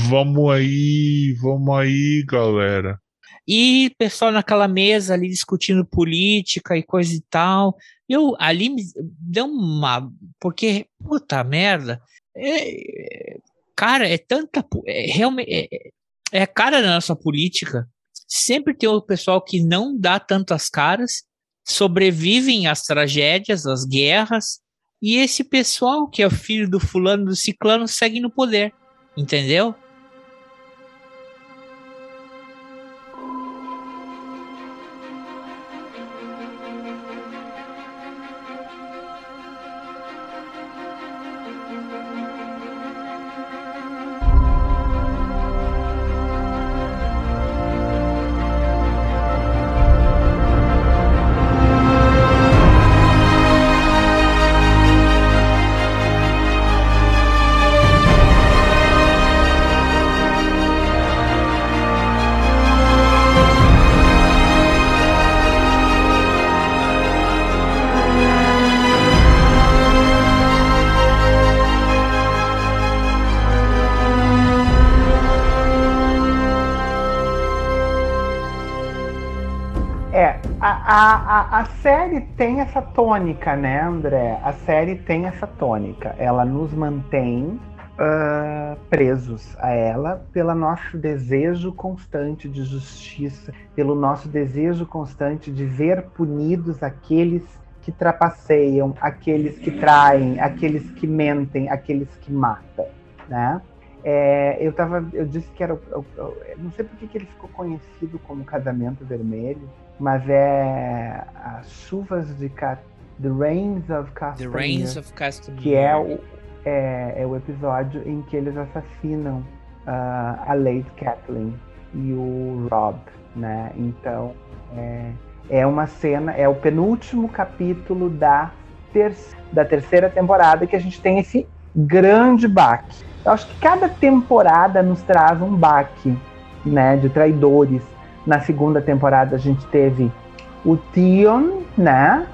Speaker 9: vamos aí, vamos aí, galera.
Speaker 2: E pessoal naquela mesa ali discutindo política e coisa e tal. Eu ali me deu uma. Porque, puta merda. É, cara, é tanta. É, realmente. É, É a cara da nossa política. Sempre tem o pessoal que não dá tantas caras, sobrevivem às tragédias, às guerras, e esse pessoal que é filho do fulano do ciclano segue no poder, entendeu?
Speaker 5: Tônica, né, André? A série tem essa tônica. Ela nos mantém uh, presos a ela pelo nosso desejo constante de justiça, pelo nosso desejo constante de ver punidos aqueles que trapaceiam, aqueles que traem, aqueles que mentem, aqueles que matam, né? É, eu tava, eu disse que era, eu, eu, não sei por que ele ficou conhecido como Casamento Vermelho, mas é as chuvas de The Rains of Castamere,
Speaker 2: The Rains of Castamere.
Speaker 5: que é o, é, é, o episódio em que eles assassinam uh, a Lady Kathleen e o Rob, né? Então é, é uma cena, é o penúltimo capítulo da, ter da terceira temporada que a gente tem esse grande baque. Eu acho que cada temporada nos traz um baque, né, de traidores na segunda temporada a gente teve o Theon, né?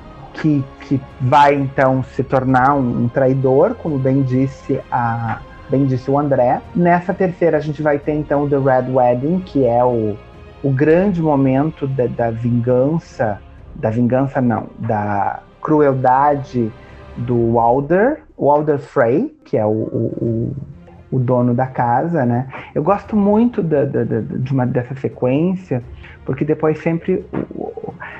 Speaker 5: Que, que vai então se tornar um, um traidor, como bem disse a bem disse o André. Nessa terceira a gente vai ter então o The Red Wedding, que é o, o grande momento da, da vingança, da vingança não, da crueldade do Walder, Walder Frey, que é o, o, o dono da casa, né? Eu gosto muito da, da, da, de uma dessa sequência, porque depois sempre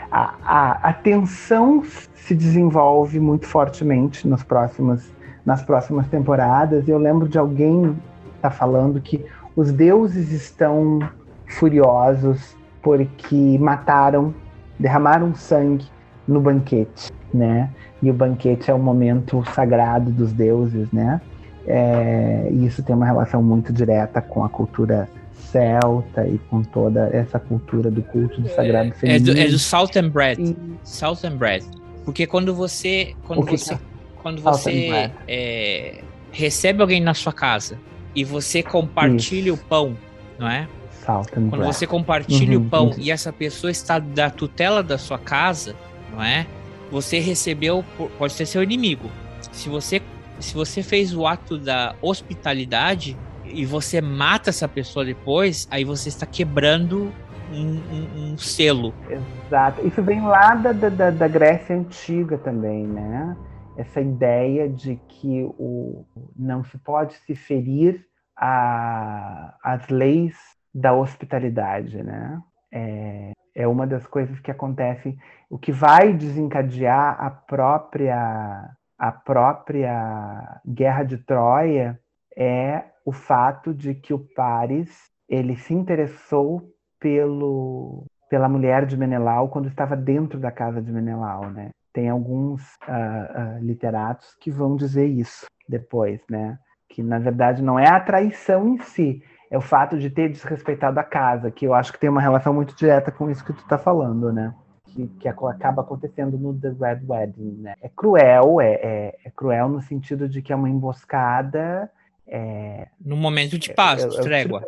Speaker 5: a, a, a, tensão se desenvolve muito fortemente nos próximos, nas próximas temporadas. Eu lembro de alguém tá falando que os deuses estão furiosos porque mataram, derramaram sangue no banquete, né? E o banquete é o momento sagrado dos deuses, né? É, e isso tem uma relação muito direta com a cultura celta e com toda essa cultura do culto do sagrado feminino.
Speaker 2: É do, é do Salt and Bread. E... Salt and Bread. Porque quando você quando você é? quando você é, recebe alguém na sua casa e você compartilha isso. o pão, não é?
Speaker 5: Salt and
Speaker 2: quando
Speaker 5: bread.
Speaker 2: você compartilha uhum, o pão isso. e essa pessoa está da tutela da sua casa, não é? Você recebeu pode ser seu inimigo. Se você se você fez o ato da hospitalidade e você mata essa pessoa depois, aí você está quebrando um, um, um selo.
Speaker 5: Exato. Isso vem lá da, da, da Grécia Antiga também, né? Essa ideia de que o, não se pode se ferir a, as leis da hospitalidade, né? É, é uma das coisas que acontece, o que vai desencadear a própria a própria Guerra de Troia é o fato de que o Paris ele se interessou pelo, pela mulher de Menelau quando estava dentro da casa de Menelau, né? Tem alguns uh, uh, literatos que vão dizer isso depois, né? Que na verdade não é a traição em si, é o fato de ter desrespeitado a casa, que eu acho que tem uma relação muito direta com isso que tu está falando, né? que, que acaba acontecendo no The Red Wedding, né? É cruel, é, é, é cruel no sentido de que é uma emboscada. É,
Speaker 2: no momento de paz, de trégua.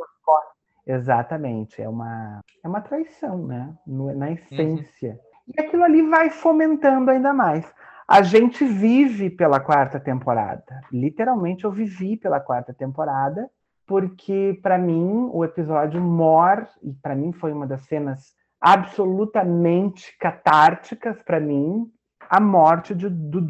Speaker 5: Exatamente, é uma, é uma traição, né? No, na essência. Uhum. E aquilo ali vai fomentando ainda mais. A gente vive pela quarta temporada. Literalmente, eu vivi pela quarta temporada, porque para mim o episódio Mor, e para mim foi uma das cenas absolutamente catárticas para mim a morte de, do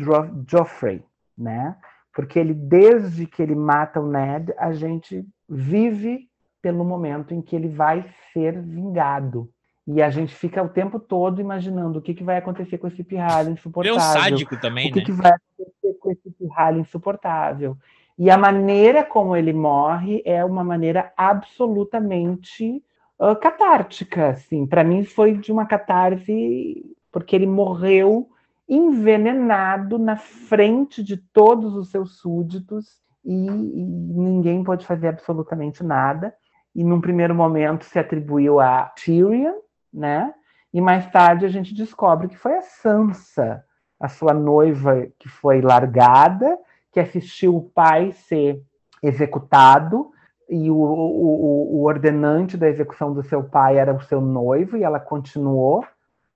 Speaker 5: Joffrey, né? Porque ele, desde que ele mata o Ned, a gente vive pelo momento em que ele vai ser vingado. E a gente fica o tempo todo imaginando o que, que vai acontecer com esse pirralho insuportável.
Speaker 2: É um sádico também,
Speaker 5: o que,
Speaker 2: né?
Speaker 5: que vai acontecer com esse pirralho insuportável. E a maneira como ele morre é uma maneira absolutamente uh, catártica. Assim. Para mim foi de uma catarse, porque ele morreu envenenado na frente de todos os seus súditos e, e ninguém pode fazer absolutamente nada. E num primeiro momento se atribuiu a Tyrion, né? E mais tarde a gente descobre que foi a Sansa, a sua noiva que foi largada, que assistiu o pai ser executado, e o, o, o, ordenante da execução do seu pai era o seu noivo, e ela continuou.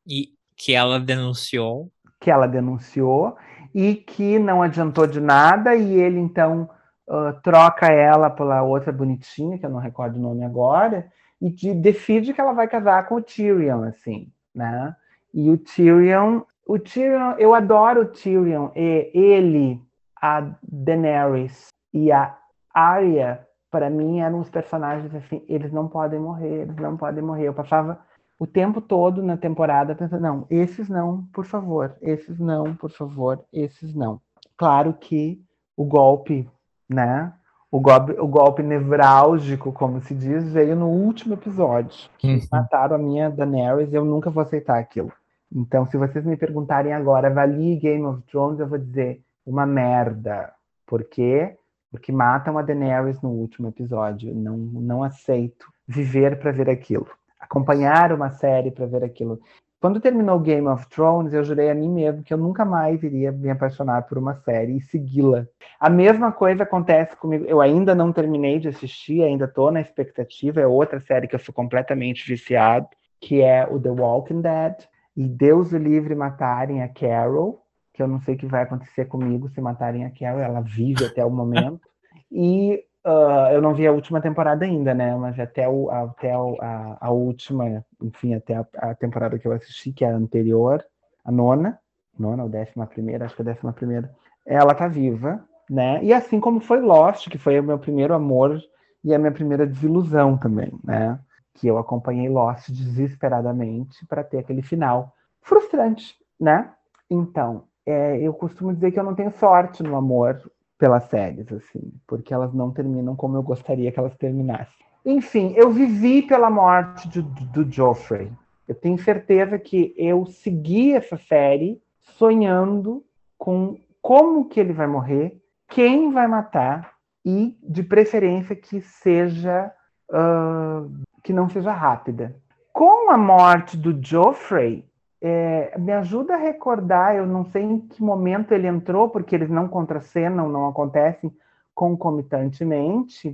Speaker 2: E que ela denunciou.
Speaker 5: Que ela denunciou, e que não adiantou de nada, e ele então uh, troca ela pela outra bonitinha, que eu não recordo o nome agora, e de, decide que ela vai casar com o Tyrion, assim, né? E o Tyrion, o Tyrion, eu adoro o Tyrion, e ele, a Daenerys e a Arya, para mim eram os personagens assim, eles não podem morrer, eles não podem morrer. Eu passava o tempo todo na temporada pensando, não, esses não, por favor, esses não, por favor, esses não. Claro que o golpe, né? O golpe, o golpe nevrálgico, como se diz, veio no último episódio. Que
Speaker 2: Uhum.
Speaker 5: mataram a minha Daenerys, eu nunca vou aceitar aquilo. Então, se vocês me perguntarem agora, avalie Game of Thrones, eu vou dizer uma merda. Por quê? Porque matam a Daenerys no último episódio. Não, não aceito viver para ver aquilo. Acompanhar uma série para ver aquilo. Quando terminou Game of Thrones, eu jurei a mim mesmo que eu nunca mais iria me apaixonar por uma série e segui-la. A mesma coisa acontece comigo. Eu ainda não terminei de assistir, ainda estou na expectativa. É outra série que eu sou completamente viciado, que é o The Walking Dead. E Deus o livre matarem a Carol, que eu não sei o que vai acontecer comigo se matarem a Carol. Ela vive até o momento. E uh, eu não vi a última temporada ainda, né? Mas até, o, até o, a, a, última, enfim, até a, a, temporada que eu assisti, que é a anterior, a nona, nona ou décima primeira, acho que é a décima primeira, ela tá viva, né? E assim como foi Lost, que foi o meu primeiro amor e a minha primeira desilusão também, né? Que eu acompanhei Lost desesperadamente para ter aquele final frustrante, né? Então, é, eu costumo dizer que eu não tenho sorte no amor pelas séries, assim, porque elas não terminam como eu gostaria que elas terminassem. Enfim, eu vivi pela morte do, do, do Joffrey. Eu tenho certeza que eu segui essa série sonhando com como que ele vai morrer, quem vai matar e, de preferência, que seja uh, que não seja rápida. Com a morte do Joffrey, é, me ajuda a recordar, eu não sei em que momento ele entrou, porque eles não contracenam, não acontecem concomitantemente.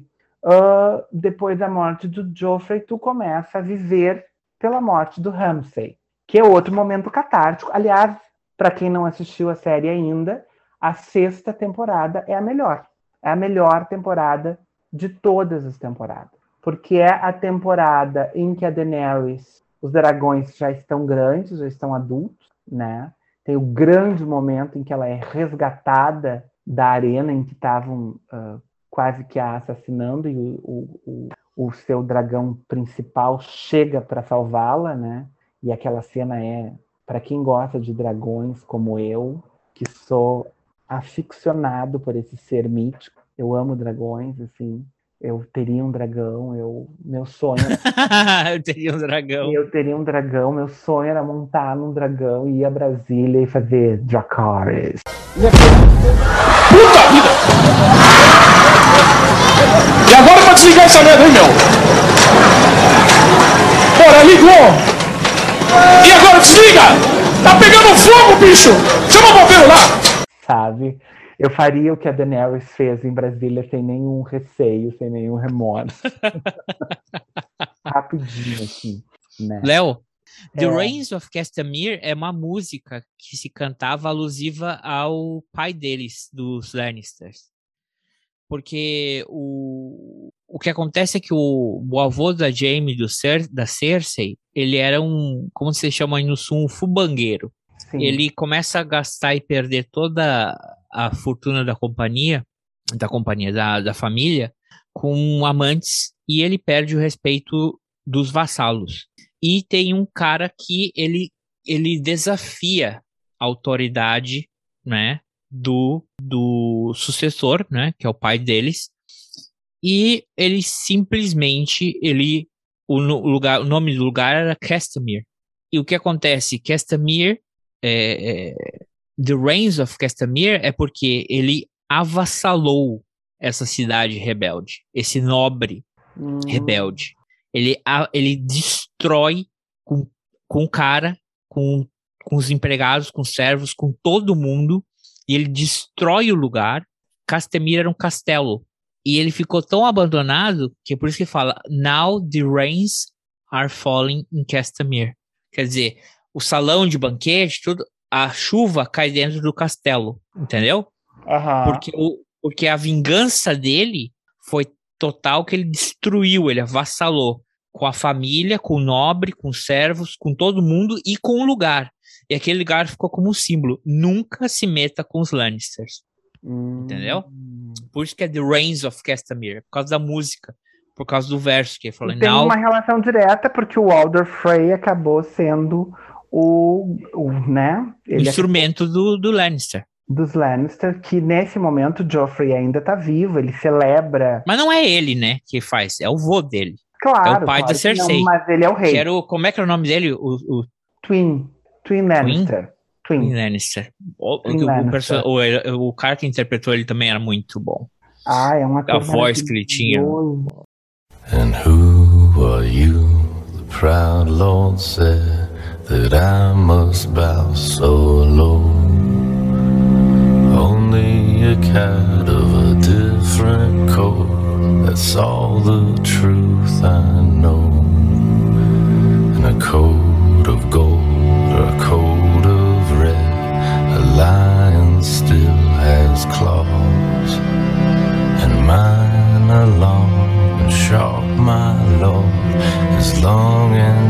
Speaker 5: Uh, depois da morte do Joffrey, tu começa a viver pela morte do Ramsay, que é outro momento catártico. Aliás, para quem não assistiu a série ainda, a sexta temporada é a melhor. É a melhor temporada de todas as temporadas. Porque é a temporada em que a Daenerys os dragões já estão grandes, já estão adultos, né? Tem o grande momento em que ela é resgatada da arena em que estavam uh, quase que a assassinando e o, o, o seu dragão principal chega para salvá-la, né? E aquela cena é para quem gosta de dragões como eu, que sou aficionado por esse ser mítico. Eu amo dragões, assim eu teria um dragão, eu, meu sonho
Speaker 2: era... eu teria um dragão.
Speaker 5: Eu teria um dragão, meu sonho era montar num dragão e ir a Brasília e fazer Dracarys.
Speaker 3: Puta vida! E agora pra desligar essa merda, hein, meu? Bora, ligou! E agora desliga! Tá pegando fogo, bicho! Chama o bombeiro lá!
Speaker 5: Sabe? Eu faria o que a Daenerys fez em Brasília sem nenhum receio, sem nenhum remorso. Rapidinho aqui. Né?
Speaker 2: Léo, The é. Reigns of Castamere é uma música que se cantava alusiva ao pai deles, dos Lannisters. Porque o, o que acontece é que o, o avô da Jaime, do Cer, da Cersei, ele era um, como se chama aí no sul, um fubangueiro. Sim. Ele começa a gastar e perder toda a fortuna da companhia, da companhia, da, da família, com amantes e ele perde o respeito dos vassalos. E tem um cara que ele, ele desafia a autoridade, né, do, do sucessor, né, que é o pai deles, e ele simplesmente, ele, o, lugar, o nome do lugar era Castamere. E o que acontece? Castamere, é, é, The Reigns of Castamere é porque ele avassalou essa cidade rebelde, esse nobre hum. rebelde. Ele, ele destrói com, com o cara, com, com os empregados, com os servos, com todo mundo, e ele destrói o lugar. Castamere era um castelo. E ele ficou tão abandonado que é por isso que fala: Now the rains are falling in Castamere. Quer dizer, o salão de banquete, tudo, a chuva cai dentro do castelo, entendeu?
Speaker 5: Uhum.
Speaker 2: Porque, o, porque a vingança dele foi total que ele destruiu, ele avassalou com a família, com o nobre, com os servos, com todo mundo e com o lugar. E aquele lugar ficou como um símbolo. Nunca se meta com os Lannisters. Hum. Entendeu? Por isso que é The Reigns of Castamere, por causa da música, por causa do verso que ele falou.
Speaker 5: tem uma relação direta, porque o Alder Frey acabou sendo o, o né?
Speaker 2: Ele o instrumento do, do Lannister.
Speaker 5: Dos Lannister, que nesse momento o Joffrey ainda tá vivo, ele celebra.
Speaker 2: Mas não é ele, né, que faz, é o vô dele.
Speaker 5: Claro.
Speaker 2: É o pai
Speaker 5: claro
Speaker 2: da Cersei.
Speaker 5: Não, mas ele é o rei.
Speaker 2: Era o, como é que é o nome dele? O, o...
Speaker 5: Twin. Twin Lannister.
Speaker 2: Twin, Twin Lannister. O, o, Lannister. O, o, cara que interpretou ele também era muito bom.
Speaker 5: Ah, é uma
Speaker 2: A voz que ele tinha.
Speaker 10: And who are you? The proud Lord said that I must bow so low. Only a cat of a different coat. That's all the truth I know. And a coat of gold or a coat of red. A lion still has claws. And mine are long and sharp, my lord. As long and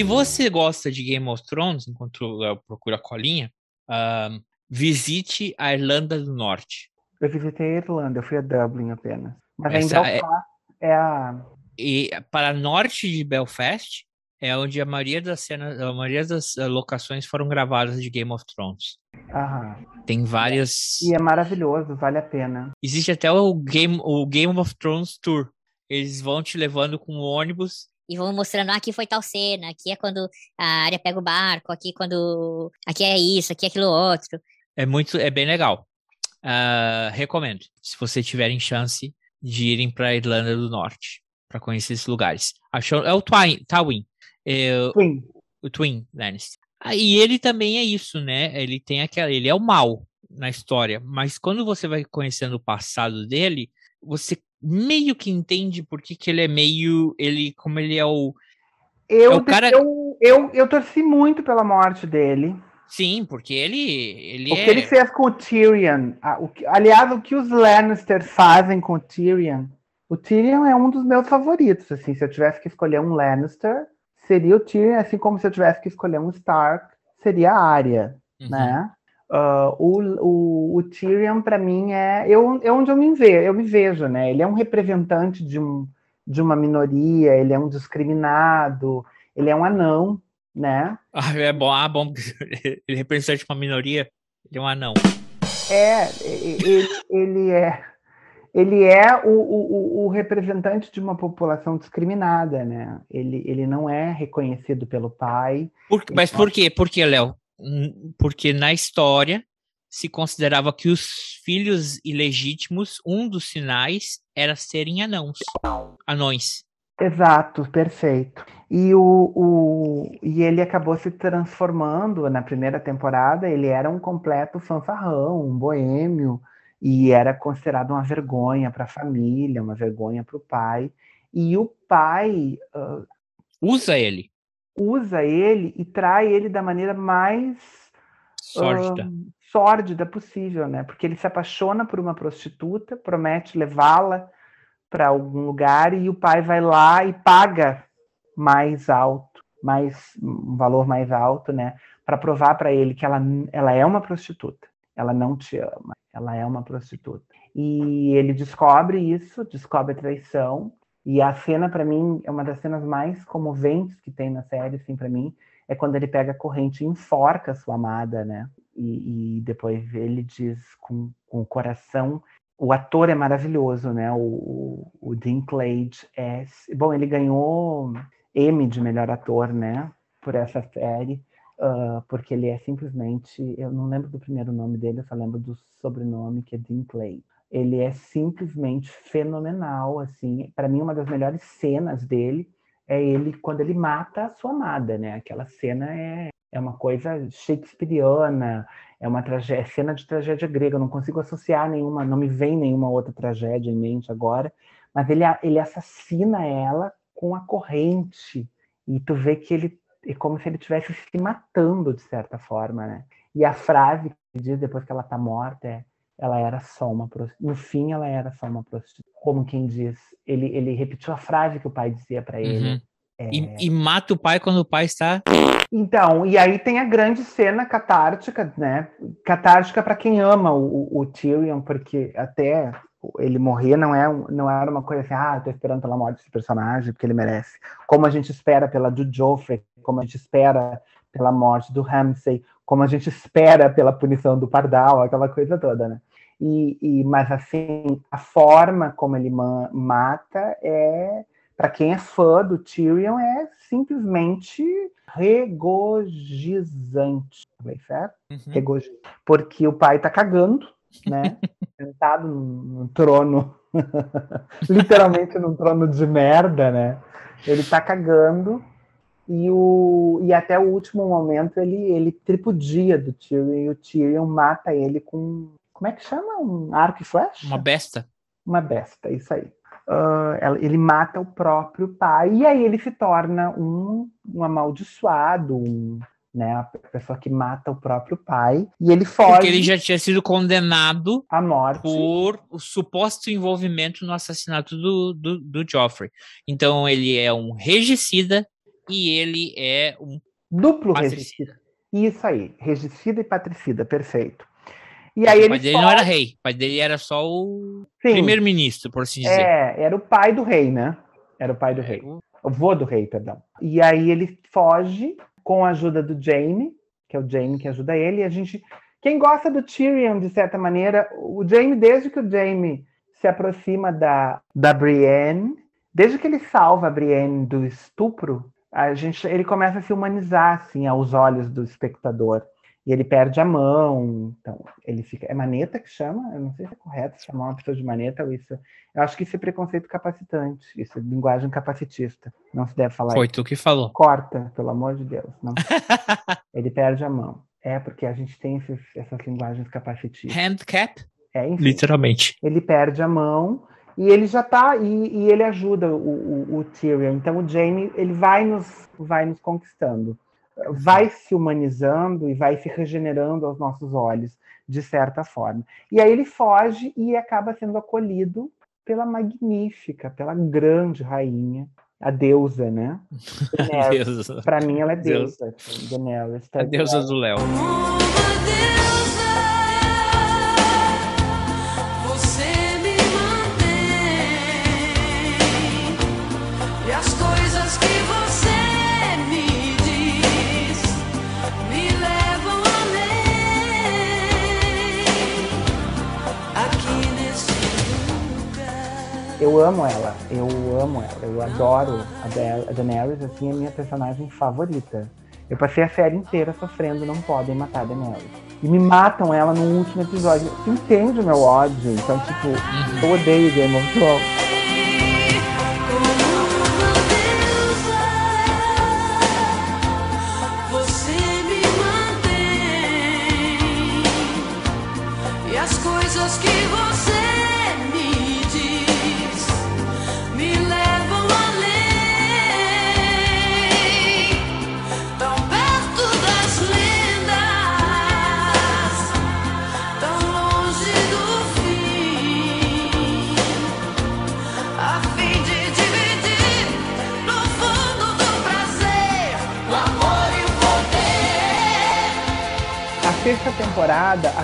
Speaker 2: Se você gosta de Game of Thrones, enquanto eu procuro a colinha, ah, visite a Irlanda do Norte.
Speaker 5: Eu visitei a Irlanda, eu fui a Dublin apenas. Mas
Speaker 2: Essa
Speaker 5: ainda é... é a.
Speaker 2: E para norte de Belfast é onde a maioria das cenas, a maioria das eh, locações foram gravadas de Game of Thrones.
Speaker 5: Aham.
Speaker 2: Tem várias.
Speaker 5: E é maravilhoso, vale a pena.
Speaker 2: Existe até o Game, o Game of Thrones Tour. Eles vão te levando com o ônibus
Speaker 8: e vão mostrando, ah, aqui foi tal cena, aqui é quando a área pega o barco, aqui quando. Aqui é isso, aqui é aquilo outro.
Speaker 2: É muito, é bem legal. Uh, recomendo, se vocês tiverem chance de irem para a Irlanda do Norte para conhecer esses lugares. Achou, é o Twin, é,
Speaker 5: Twin.
Speaker 2: o Twin Lannister. Ah, e ele também é isso, né? Ele tem aquela, ele é o mal na história, mas quando você vai conhecendo o passado dele, você meio que entende por que, que ele é meio, ele como ele é o
Speaker 5: Eu,
Speaker 2: É o cara-
Speaker 5: eu, eu, eu torci muito pela morte dele.
Speaker 2: Sim, porque ele ele
Speaker 5: O
Speaker 2: é
Speaker 5: que ele fez com o Tyrion. a- o que- aliás, o que os Lannister fazem com o Tyrion. O Tyrion é um dos meus favoritos. Assim, se eu tivesse que escolher um Lannister, seria o Tyrion, assim como se eu tivesse que escolher um Stark, seria a Arya,
Speaker 2: Uhum.
Speaker 5: né? Ah, o, o, o Tyrion, para mim, é, eu, é onde eu me, vejo, eu me vejo, né? Ele é um representante de, um, de uma minoria, ele é um discriminado, ele é um anão, né?
Speaker 2: Ah, é bom, ah, bom, ele representa uma minoria, ele é um anão.
Speaker 5: É, ele, ele é ele é o, o, o- representante de uma população discriminada, né? Ele, ele não é reconhecido pelo pai.
Speaker 2: Por- mas por quê? Por quê, Léo? Porque na história se considerava que os filhos ilegítimos, um dos sinais era serem anãos. Anões.
Speaker 5: Exato, perfeito. E, o, o, e ele acabou se transformando na primeira temporada, ele era um completo fanfarrão, um boêmio. E era considerado uma vergonha para a família, uma vergonha para o pai. E o pai uh,
Speaker 2: usa ele.
Speaker 5: Usa ele e trai ele da maneira mais
Speaker 2: sórdida.
Speaker 5: Uh, sórdida possível, né? Porque ele se apaixona por uma prostituta, promete levá-la para algum lugar e o pai vai lá e paga mais alto, mais um valor mais alto, né, para provar para ele que ela, ela é uma prostituta, ela não te ama, ela é uma prostituta. E ele descobre isso, descobre a traição, e a cena para mim é uma das cenas mais comoventes que tem na série, assim, para mim, é quando ele pega a corrente e enforca sua amada, né? E, e depois ele diz com, com o coração o ator é maravilhoso, né? O, o Dinklage é. Bom, ele ganhou Emmy de melhor ator, né? Por essa série, uh, porque ele é simplesmente. Eu não lembro do primeiro nome dele, eu só lembro do sobrenome, que é Dinklage. Ele é simplesmente fenomenal, assim. Para mim, uma das melhores cenas dele é ele quando ele mata a sua amada, né? Aquela cena é, é uma coisa shakespeariana, é uma é cena de tragédia grega. Eu não consigo associar nenhuma, não me vem nenhuma outra tragédia em mente agora, mas ele, ele assassina ela com a corrente e tu vê que ele é como se ele estivesse se matando de certa forma, né? E a frase que diz depois que ela tá morta é ela era só uma prostituta. No fim, ela era só uma prostituta. Como quem diz, ele, ele repetiu a frase que o pai dizia para ele. Uhum.
Speaker 2: É... E, e, mata o pai quando o pai está
Speaker 5: então, e aí tem a grande cena catártica, né? Catártica para quem ama o, o, Tyrion, porque até ele morrer não, é, não era uma coisa assim, ah, tô esperando pela morte desse personagem, porque ele merece. Como a gente espera pela do Joffrey, como a gente espera pela morte do Ramsay, como a gente espera pela punição do Pardal, aquela coisa toda, né? E, e mas assim, a forma como ele mata é para quem é fã do Tyrion, é simplesmente regozijante. Falei certo? Uhum. Porque o pai tá cagando, né? Sentado no, trono, literalmente num trono de merda, né? Ele tá cagando e, o, e até o último momento ele, ele tripudia do Tyrion e o Tyrion mata ele com. Como é que chama? Um arco e flecha?
Speaker 2: Uma besta.
Speaker 5: Uma besta, isso aí uh, ele mata o próprio pai, e aí ele se torna um, um amaldiçoado, um, né, a pessoa que mata o próprio pai, e ele foge. Porque
Speaker 2: ele já tinha sido condenado
Speaker 5: à morte
Speaker 2: por o suposto envolvimento no assassinato do, do, do Joffrey. Então ele é um regicida e ele é um
Speaker 5: duplo patricida. regicida. Isso aí, regicida e patricida, perfeito. E aí o
Speaker 2: pai dele não era rei, o pai dele era só o primeiro-ministro, por assim dizer.
Speaker 5: É, era o pai do rei, né? Era o pai do rei. O vô do rei, perdão. E aí ele foge com a ajuda do Jaime, que é o Jaime que ajuda ele, e a gente. Quem gosta do Tyrion, de certa maneira, o Jaime, desde que o Jaime se aproxima da, da Brienne, desde que ele salva a Brienne do estupro, a gente, ele começa a se humanizar assim aos olhos do espectador e ele perde a mão. Então, ele fica. É maneta que chama? Eu não sei se é correto chamar uma pessoa de maneta ou isso. Eu acho que isso é preconceito capacitante, isso é linguagem capacitista. Não se deve falar
Speaker 2: Foi
Speaker 5: isso.
Speaker 2: tu que falou.
Speaker 5: Corta, pelo amor de Deus. Não. ele perde a mão. É porque a gente tem esses, essas linguagens capacitistas.
Speaker 2: Handcap?
Speaker 5: É, enfim,
Speaker 2: Literalmente.
Speaker 5: Ele perde a mão e ele já tá e, e ele ajuda o, o, o, Tyrion. Então o Jaime ele vai nos vai nos conquistando vai se humanizando e vai se regenerando aos nossos olhos, de certa forma. E aí ele foge e acaba sendo acolhido pela magnífica, pela grande rainha, a deusa, né? Para mim ela é deusa. Deus. Daenerys,
Speaker 2: a deusa do Léo.
Speaker 5: Eu amo ela, eu amo ela, eu adoro a, da a Daenerys, assim, é minha personagem favorita. Eu passei a série inteira sofrendo, não podem matar a Daenerys. E me matam ela no último episódio. Você entende o meu ódio? Então, tipo, eu odeio Game of Thrones.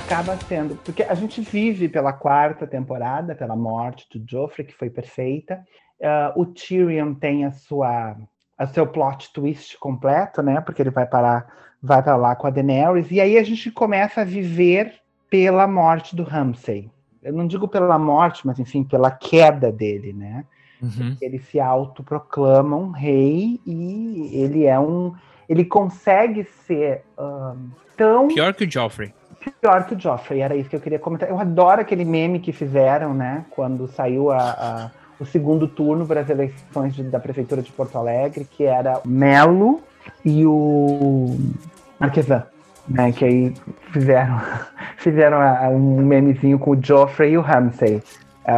Speaker 5: Acaba sendo. Porque a gente vive pela quarta temporada, pela morte do Joffrey, que foi perfeita. Ah, o Tyrion tem a sua, a seu plot twist completo, né? Porque ele vai parar, vai para lá com a Daenerys. E aí a gente começa a viver pela morte do Ramsay. Eu não digo pela morte, mas enfim, pela queda dele, né?
Speaker 2: Uhum.
Speaker 5: Ele se autoproclama um rei e ele é um. Ele consegue ser ahn, tão
Speaker 2: Pior que o Joffrey.
Speaker 5: Pior que o Joffrey, era isso que eu queria comentar. Eu adoro aquele meme que fizeram, né? Quando saiu a- a- o segundo turno para as eleições de- da Prefeitura de Porto Alegre, que era Melo e o Marquesan. Né, que aí fizeram, fizeram a- um memezinho com o Joffrey e o Ramsay.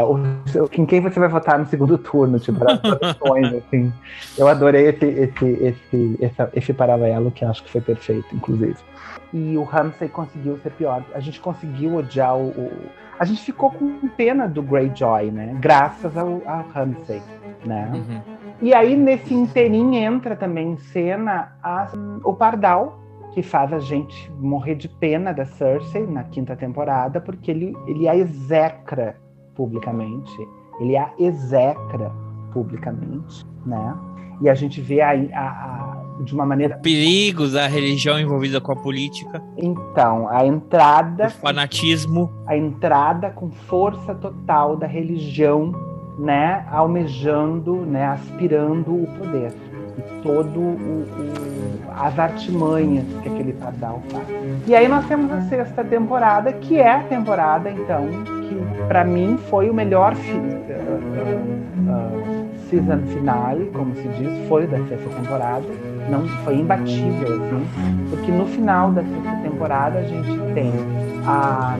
Speaker 5: O- em quem você vai votar no segundo turno, tipo, as assim. Eu adorei esse, esse, esse, essa- esse paralelo, que acho que foi perfeito, inclusive e o Ramsay conseguiu ser pior. A gente conseguiu odiar o. o- A gente ficou com pena do Greyjoy, né? Graças ao, ao Ramsay, né?
Speaker 2: Uhum.
Speaker 5: E aí, nesse interim, entra também em cena a- o Pardal, que faz a gente morrer de pena da Cersei na quinta temporada, porque ele, ele a execra publicamente. Ele a execra publicamente, né? E a gente vê a, a- a- de uma maneira.
Speaker 2: Perigos da religião envolvida com a política,
Speaker 5: Então, a entrada
Speaker 2: o fanatismo.
Speaker 5: a entrada com força total da religião, né, almejando, né, aspirando o poder e todo o, o- as artimanhas que aquele pardal faz. E aí nós temos a sexta temporada, que é a temporada então que para mim foi o melhor fi- uh, uh, season finale, como se diz, foi da sexta temporada. Não foi imbatível assim, porque no final da sexta temporada a gente tem a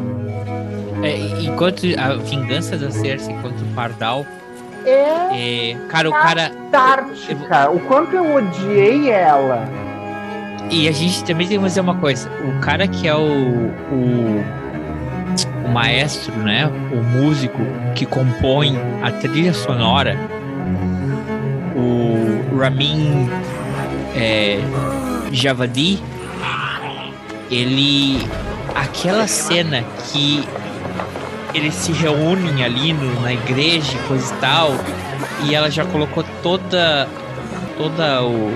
Speaker 2: É, enquanto a vingança da Cersei contra o Pardal.
Speaker 5: É
Speaker 2: cara, o cara.
Speaker 5: Antártica. O quanto eu odiei ela.
Speaker 2: E a gente também tem que dizer uma coisa: o cara que é o, o, o maestro, né? O músico que compõe a trilha sonora, o Ramin é, Javadi, ele. Aquela cena que eles se reúnem ali no- na igreja, e coisa e tal, e ela já colocou toda toda o,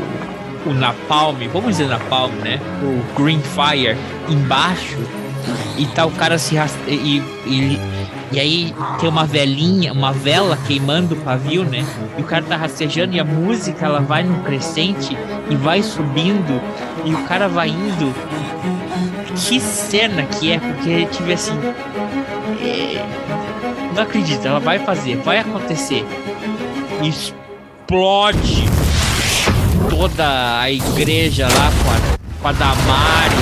Speaker 2: o napalm, vamos dizer napalm, né? O green fire embaixo e tá o cara se e, e, e aí tem uma velinha, uma vela queimando o pavio, né? E o cara tá rastejando e a música ela vai num crescente e vai subindo e o cara vai indo. Que cena que é, porque tive assim. Não acredito, ela vai fazer, vai acontecer. Explode toda a igreja lá com a, com a Damares,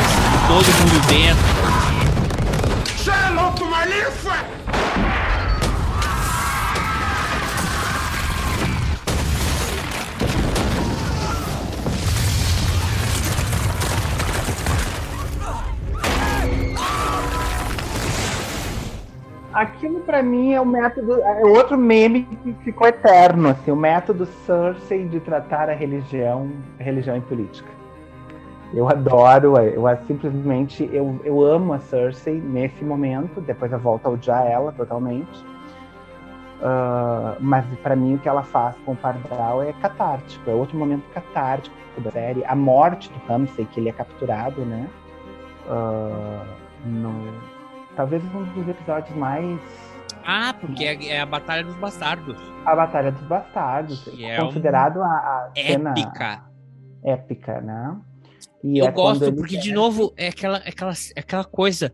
Speaker 2: todo mundo dentro.
Speaker 5: Aquilo pra mim é o método, é outro meme que ficou eterno, assim, o método Cersei de tratar a religião, religião e política. Eu adoro, eu a- simplesmente eu, eu amo a Cersei nesse momento, depois eu volto a odiar ela totalmente. Ah, mas pra mim o que ela faz com o Pardal é catártico, é outro momento catártico da série. A morte do Ramsay, que ele é capturado, né? Ah, no, talvez um dos episódios mais
Speaker 2: Ah, porque é, é a Batalha dos Bastardos.
Speaker 5: a Batalha dos Bastardos,
Speaker 2: Que é
Speaker 5: considerado a, a cena
Speaker 2: Épica.
Speaker 5: épica, né? E
Speaker 2: Eu
Speaker 5: é
Speaker 2: gosto, porque, de
Speaker 5: quer-
Speaker 2: novo, é aquela, é aquela, é aquela coisa.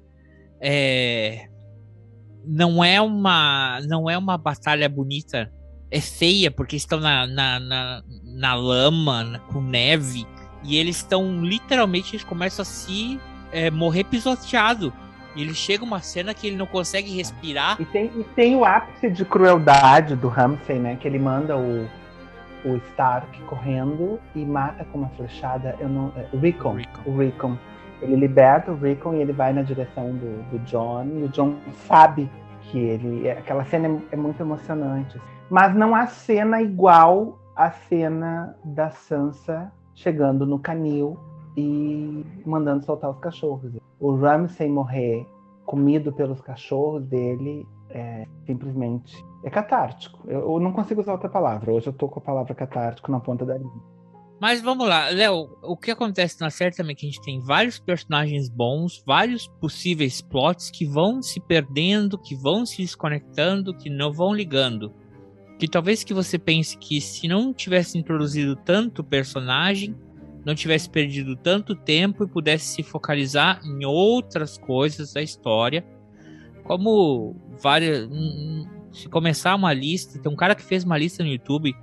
Speaker 2: É, não é uma não é uma batalha bonita. É feia, porque estão na, na, na, na lama, na- com neve. E eles estão, literalmente, eles começam a se é, morrer pisoteado. E ele chega uma cena que ele não consegue respirar.
Speaker 5: E tem, e tem o ápice de crueldade do Ramsay, né? Que ele manda o, o Stark correndo e mata com uma flechada. Eu não, é, o Rickon,
Speaker 2: Rickon.
Speaker 5: O Rickon. Ele liberta o Rickon e ele vai na direção do, do John. E o John sabe que ele. é- Aquela cena é, é muito emocionante. Mas não há cena igual à cena da Sansa chegando no canil e mandando soltar os cachorros. O Ramsay morrer comido pelos cachorros dele é simplesmente é catártico. Eu, eu não consigo usar outra palavra. Hoje eu tô com a palavra catártico na ponta da língua.
Speaker 2: Mas vamos lá, Léo, o que acontece na série também é que a gente tem vários personagens bons, vários possíveis plots que vão se perdendo, que vão se desconectando, que não vão ligando. Que talvez que você pense que se não tivesse introduzido tanto personagem, não tivesse perdido tanto tempo e pudesse se focalizar em outras coisas da história, como várias. Se começar uma lista, tem um cara que fez uma lista no YouTube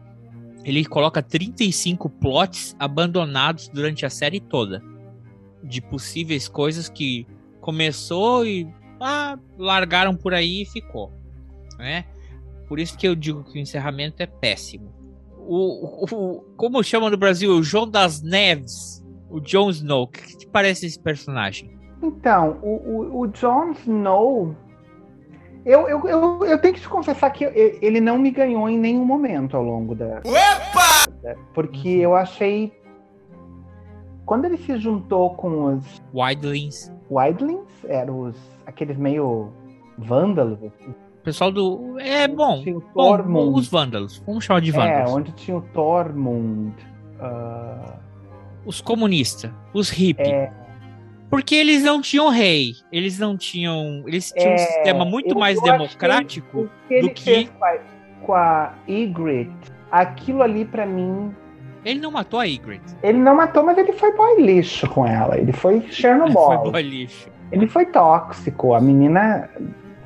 Speaker 2: ele coloca 35 plots abandonados durante a série toda. De possíveis coisas que começou e ah, largaram por aí e ficou. Né? Por isso que eu digo que o encerramento é péssimo. O, o- o- como chama no Brasil? O João das Neves. O Jon Snow. O que, que te parece esse personagem?
Speaker 5: Então, o, o, o Jon Snow. Eu, eu, eu, eu tenho que te confessar que ele não me ganhou em nenhum momento ao longo da. da- Porque eu achei. Quando ele se juntou com os
Speaker 2: Wildlings.
Speaker 5: Wildlings, eram os, aqueles meio vândalos.
Speaker 2: O pessoal do. É bom. Bom os vândalos. Vamos chamar de
Speaker 5: É,
Speaker 2: vândalos.
Speaker 5: onde tinha o Tormund. ah,
Speaker 2: Os comunistas. Os hippies.
Speaker 5: é,
Speaker 2: Porque eles não tinham rei, eles não tinham. Eles tinham um
Speaker 5: É,
Speaker 2: sistema muito mais democrático
Speaker 5: o que ele
Speaker 2: do que.
Speaker 5: com a, com a Ygritte, aquilo ali pra mim.
Speaker 2: Ele não matou a Ygritte.
Speaker 5: Ele não matou, mas ele foi boy lixo com ela. Ele foi Chernobyl.
Speaker 2: Foi boa lixo.
Speaker 5: Ele foi tóxico. A menina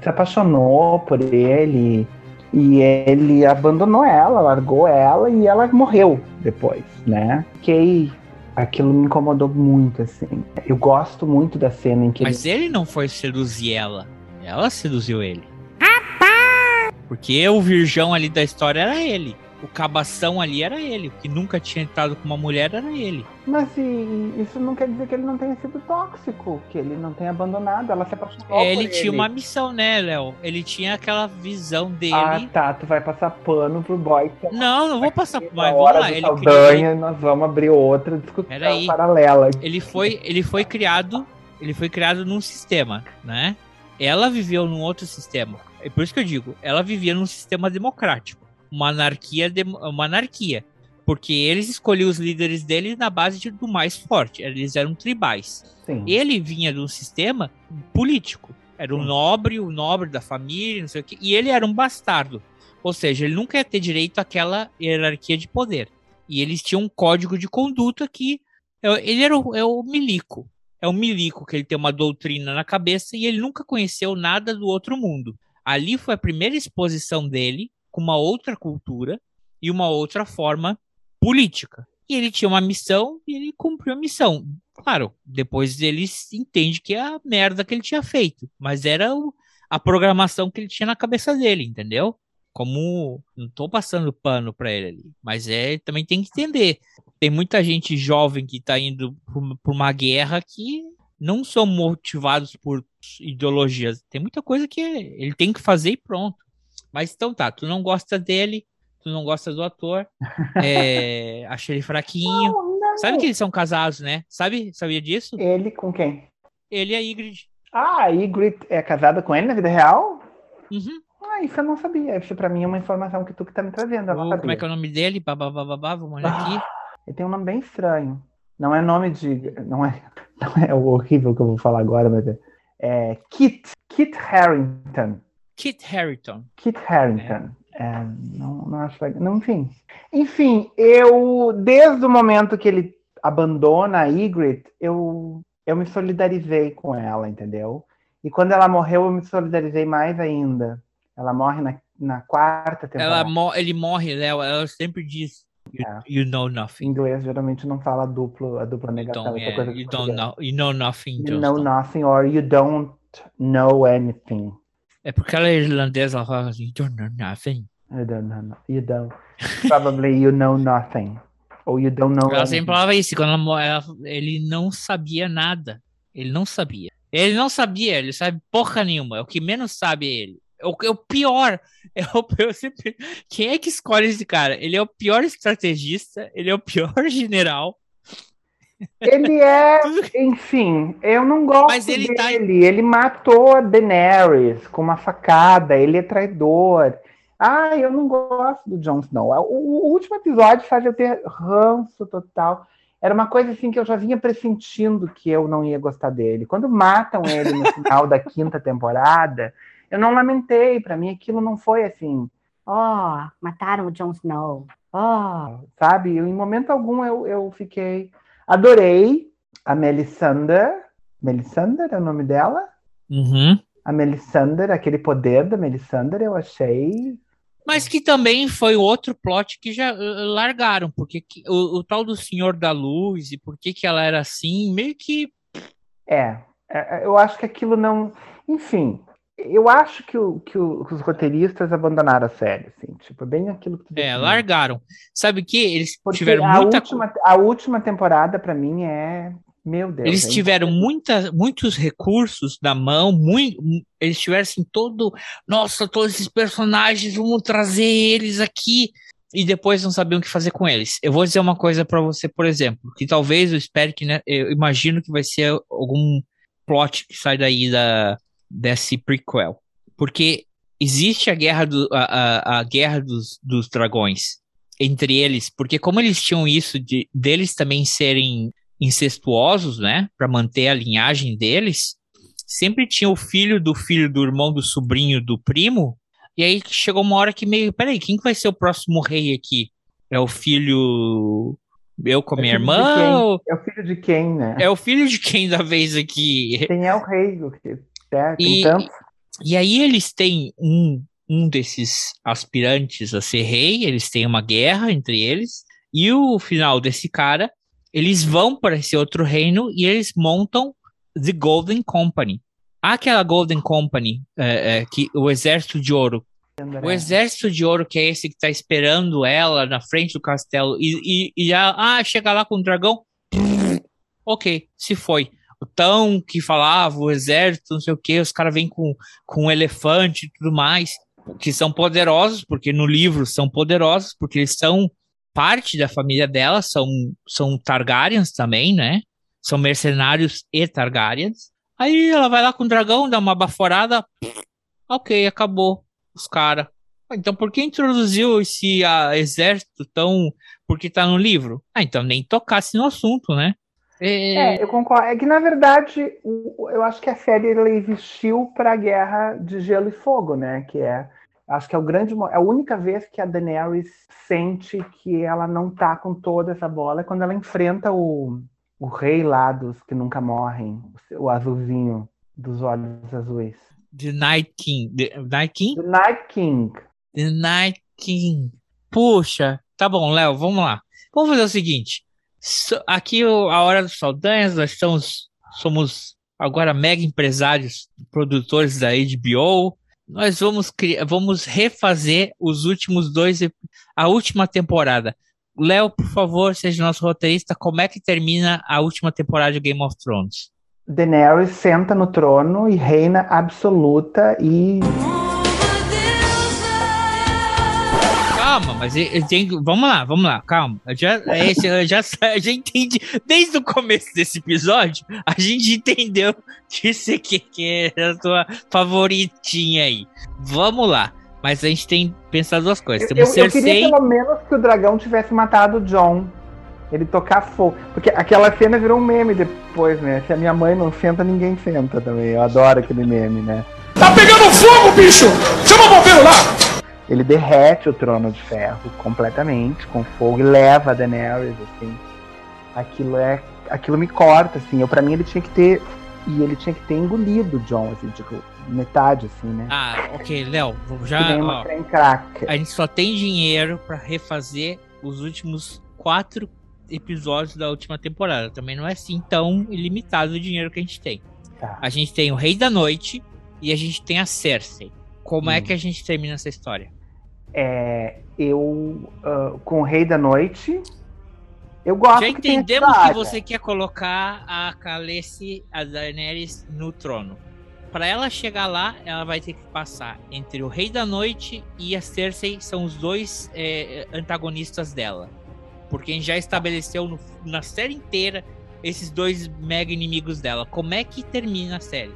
Speaker 5: se apaixonou por ele e ele abandonou ela, largou ela e ela morreu depois, né? Fiquei. Aquilo me incomodou muito, assim. Eu gosto muito da cena em que
Speaker 2: Mas ele não foi seduzir ela. Ela seduziu ele. Porque o virgão ali da história era ele. O cabação ali era ele. O que nunca tinha entrado com uma mulher era ele.
Speaker 5: Mas e, isso não quer dizer que ele não tenha sido tóxico, que ele não tenha abandonado, ela se apaixonou
Speaker 2: ele
Speaker 5: por
Speaker 2: tinha uma missão, né, Léo? Ele tinha aquela visão dele.
Speaker 5: Ah, tá, tu vai passar pano pro boy. que
Speaker 2: Não, não vou passar mais.
Speaker 5: hora
Speaker 2: Vamos lá. Ele
Speaker 5: Saldanha, nós vamos abrir outra discussão
Speaker 2: Peraí.
Speaker 5: paralela.
Speaker 2: ele foi ele foi criado ele foi criado num sistema né ela viveu num outro sistema é por isso que eu digo ela vivia num sistema democrático uma anarquia dem- uma anarquia porque eles escolhiam os líderes deles na base de- do mais forte. Eles eram tribais.
Speaker 5: Sim.
Speaker 2: ele vinha de um sistema político. Era o nobre o nobre da família não sei o que e ele era um bastardo. Ou seja ele nunca ia ter direito àquela hierarquia de poder. E eles tinham um código de conduta que é- ele era o, é o milico. É o milico que ele tem uma doutrina na cabeça e ele nunca conheceu nada do outro mundo. Ali foi a primeira exposição dele com uma outra cultura e uma outra forma política. E ele tinha uma missão e ele cumpriu a missão. Claro, depois ele entende que é a merda que ele tinha feito, mas era a programação que ele tinha na cabeça dele, entendeu? Como não tô passando pano pra ele ali, mas é também tem que entender tem muita gente jovem que tá indo por uma guerra que não são motivados por ideologias. Tem muita coisa que ele tem que fazer e pronto. Mas então tá, tu não gosta dele, tu não gosta do ator, é, acha ele fraquinho. Sabe que eles são casados, né? Sabe? Sabia disso?
Speaker 5: Ele com quem?
Speaker 2: Ele e a Ygritte.
Speaker 5: Ah, a Ygritte é casada com ele na vida real?
Speaker 2: Uhum.
Speaker 5: Ah, isso eu não sabia. Isso pra mim é uma informação que tu que tá me trazendo. Não sabia.
Speaker 2: como é que é o nome dele? Babá, vamos olhar aqui.
Speaker 5: Ele tem um nome bem estranho. Não é nome de. Não é, não é o horrível que eu vou falar agora, mas é. é Kit. Kit Harrington.
Speaker 2: Kit Harington.
Speaker 5: Kit Harrington. É, não, não acho legal. Não, enfim. Enfim, eu. Desde o momento que ele abandona a Ygritte, eu, eu me solidarizei com ela, entendeu? E quando ela morreu, eu me solidarizei mais ainda. Ela morre na, na quarta temporada.
Speaker 2: Ela mo- ele morre, Léo. Ela sempre diz: You,
Speaker 5: É.
Speaker 2: you know nothing.
Speaker 5: Em inglês geralmente não fala duplo, a dupla negação.
Speaker 2: Yeah, you, don't know, you know nothing.
Speaker 5: You know nothing or you don't know anything.
Speaker 2: É porque ela é irlandesa, ela fala assim, don't know nothing.
Speaker 5: I don't know. You don't. Probably you know nothing. Ou you don't know
Speaker 2: Ela
Speaker 5: anything.
Speaker 2: sempre falava isso, quando ela, ela- ele não sabia nada. Ele não sabia. Ele não sabia, ele sabe porra nenhuma. É o que menos sabe é ele. É o, é o pior. É o, eu sempre, quem é que escolhe esse cara? Ele é o pior estrategista, ele é o pior general.
Speaker 5: Ele é, enfim, eu não gosto
Speaker 2: Mas ele tá-
Speaker 5: dele. Ele matou a Daenerys com uma facada, ele é traidor. Ah, eu não gosto do Jon Snow. O, último episódio faz eu ter ranço total. Era uma coisa assim que eu já vinha pressentindo que eu não ia gostar dele. Quando matam ele no final da quinta temporada, eu não lamentei. Pra mim, aquilo não foi assim.
Speaker 11: Oh, mataram o Jon Snow. Oh,
Speaker 5: sabe? Em momento algum eu, eu fiquei. Adorei a Melisandre. Melisandre é o nome dela?
Speaker 2: Uhum.
Speaker 5: A Melisandre, aquele poder da Melisandre, eu achei.
Speaker 2: Mas que também foi outro plot que já uh, largaram, porque que- o, o tal do Senhor da Luz e por que que ela era assim, meio que
Speaker 5: É, é, eu acho que aquilo não. Enfim, eu acho que, o, que, o- que os roteiristas abandonaram a série, assim, tipo, bem aquilo que tu
Speaker 2: é, largaram. Sabe que eles
Speaker 5: Porque
Speaker 2: tiveram
Speaker 5: a
Speaker 2: muita
Speaker 5: última, a última temporada, pra mim, é. Meu Deus.
Speaker 2: Eles
Speaker 5: é
Speaker 2: tiveram muita, muitos recursos na mão, muito, eles tiveram assim todo, nossa, todos esses personagens, vamos trazer eles aqui e depois não sabiam o que fazer com eles. Eu vou dizer uma coisa pra você, por exemplo, que talvez eu espere que, né, eu imagino que vai ser algum plot que sai daí da desse prequel, porque existe a guerra do, a, a, a guerra dos, dos dragões entre eles, porque como eles tinham isso de deles também serem incestuosos, né, para manter a linhagem deles, sempre tinha o filho do filho do irmão do sobrinho do primo, e aí chegou uma hora que meio, peraí, quem que vai ser o próximo rei aqui? É o filho eu com a minha
Speaker 5: filho de
Speaker 2: irmã? ou-
Speaker 5: É o filho de quem, né?
Speaker 2: É o filho de quem da vez aqui?
Speaker 5: Quem é o rei? O que- tem
Speaker 2: E,
Speaker 5: tantos.
Speaker 2: e aí eles têm um, um desses aspirantes a ser rei, eles têm uma guerra entre eles, e o final desse cara, eles vão para esse outro reino e eles montam The Golden Company. Aquela Golden Company, é, é, que o Exército de Ouro. O Exército de Ouro, que é esse que está esperando ela na frente do castelo, e, e, e já, ah, chega lá com o dragão. Ok, se foi. O tão que falava, o exército, não sei o que, os caras vêm com, com um elefante e tudo mais, que são poderosos, porque no livro são poderosos, porque eles são parte da família dela, são, são Targaryens também, né? São mercenários e Targaryens. Aí ela vai lá com o dragão, dá uma baforada, ok, acabou os caras. Então por que introduziu esse ah, exército tão. Porque tá no livro? Ah, então nem tocasse no assunto, né?
Speaker 5: É, eu concordo. É que, na verdade, eu acho que a série ela existiu para a guerra de gelo e fogo, né? Que é. Acho que é o grande. É a única vez que a Daenerys sente que ela não tá com toda essa bola é quando ela enfrenta o, o rei lá dos que nunca morrem, o azulzinho dos olhos azuis.
Speaker 2: The Night King. The Night King?
Speaker 5: The Night King.
Speaker 2: The Night King. Puxa, tá bom, Léo, vamos lá. Vamos fazer o seguinte. Aqui a Hora dos Saldanhas, nós estamos, somos agora mega empresários, produtores da HBO. Nós vamos, criar, vamos refazer os últimos dois, a última temporada. Léo, por favor, seja nosso roteirista. Como é que termina a última temporada de Game of Thrones?
Speaker 5: Daenerys senta no trono e reina absoluta e
Speaker 2: Calma, mas eu- eu tenho- vamos lá, vamos lá, calma. Eu já, é eu já, eu já entendi. Desde o começo desse episódio, a gente entendeu que você que, que é a tua favoritinha aí. Vamos lá. Mas a gente tem que pensar duas coisas.
Speaker 5: Eu,
Speaker 2: Temos
Speaker 5: eu queria
Speaker 2: Cersei.
Speaker 5: pelo menos que o dragão tivesse matado o John. Ele tocar fogo. Porque aquela cena virou um meme depois, né? Se a minha mãe não senta, ninguém senta também. Eu adoro aquele meme, né?
Speaker 3: Tá pegando fogo, bicho! Chama o bombeiro lá!
Speaker 5: Ele derrete o trono de ferro completamente, com fogo, e leva a Daenerys, assim. Aquilo é. Aquilo me corta, assim. Eu, pra mim, ele tinha que ter. E ele tinha que ter engolido o John, assim, tipo, metade, assim, né?
Speaker 2: Ah, ok, Léo, já. ó, a gente só tem dinheiro pra refazer os últimos quatro episódios da última temporada. Também não é assim tão ilimitado o dinheiro que a gente tem.
Speaker 5: Tá.
Speaker 2: A gente tem o Rei da Noite e a gente tem a Cersei. Como é
Speaker 5: Hum.
Speaker 2: que a gente termina essa história?
Speaker 5: É, eu, ah, com o Rei da Noite, eu gosto
Speaker 2: Já
Speaker 5: que
Speaker 2: entendemos que
Speaker 5: saga.
Speaker 2: você quer colocar a Khaleesi, a Daenerys, no trono. Para ela chegar lá, ela vai ter que passar entre o Rei da Noite e a Cersei, são os dois é, antagonistas dela. Porque já estabeleceu no- na série inteira esses dois mega inimigos dela. Como é que termina a série?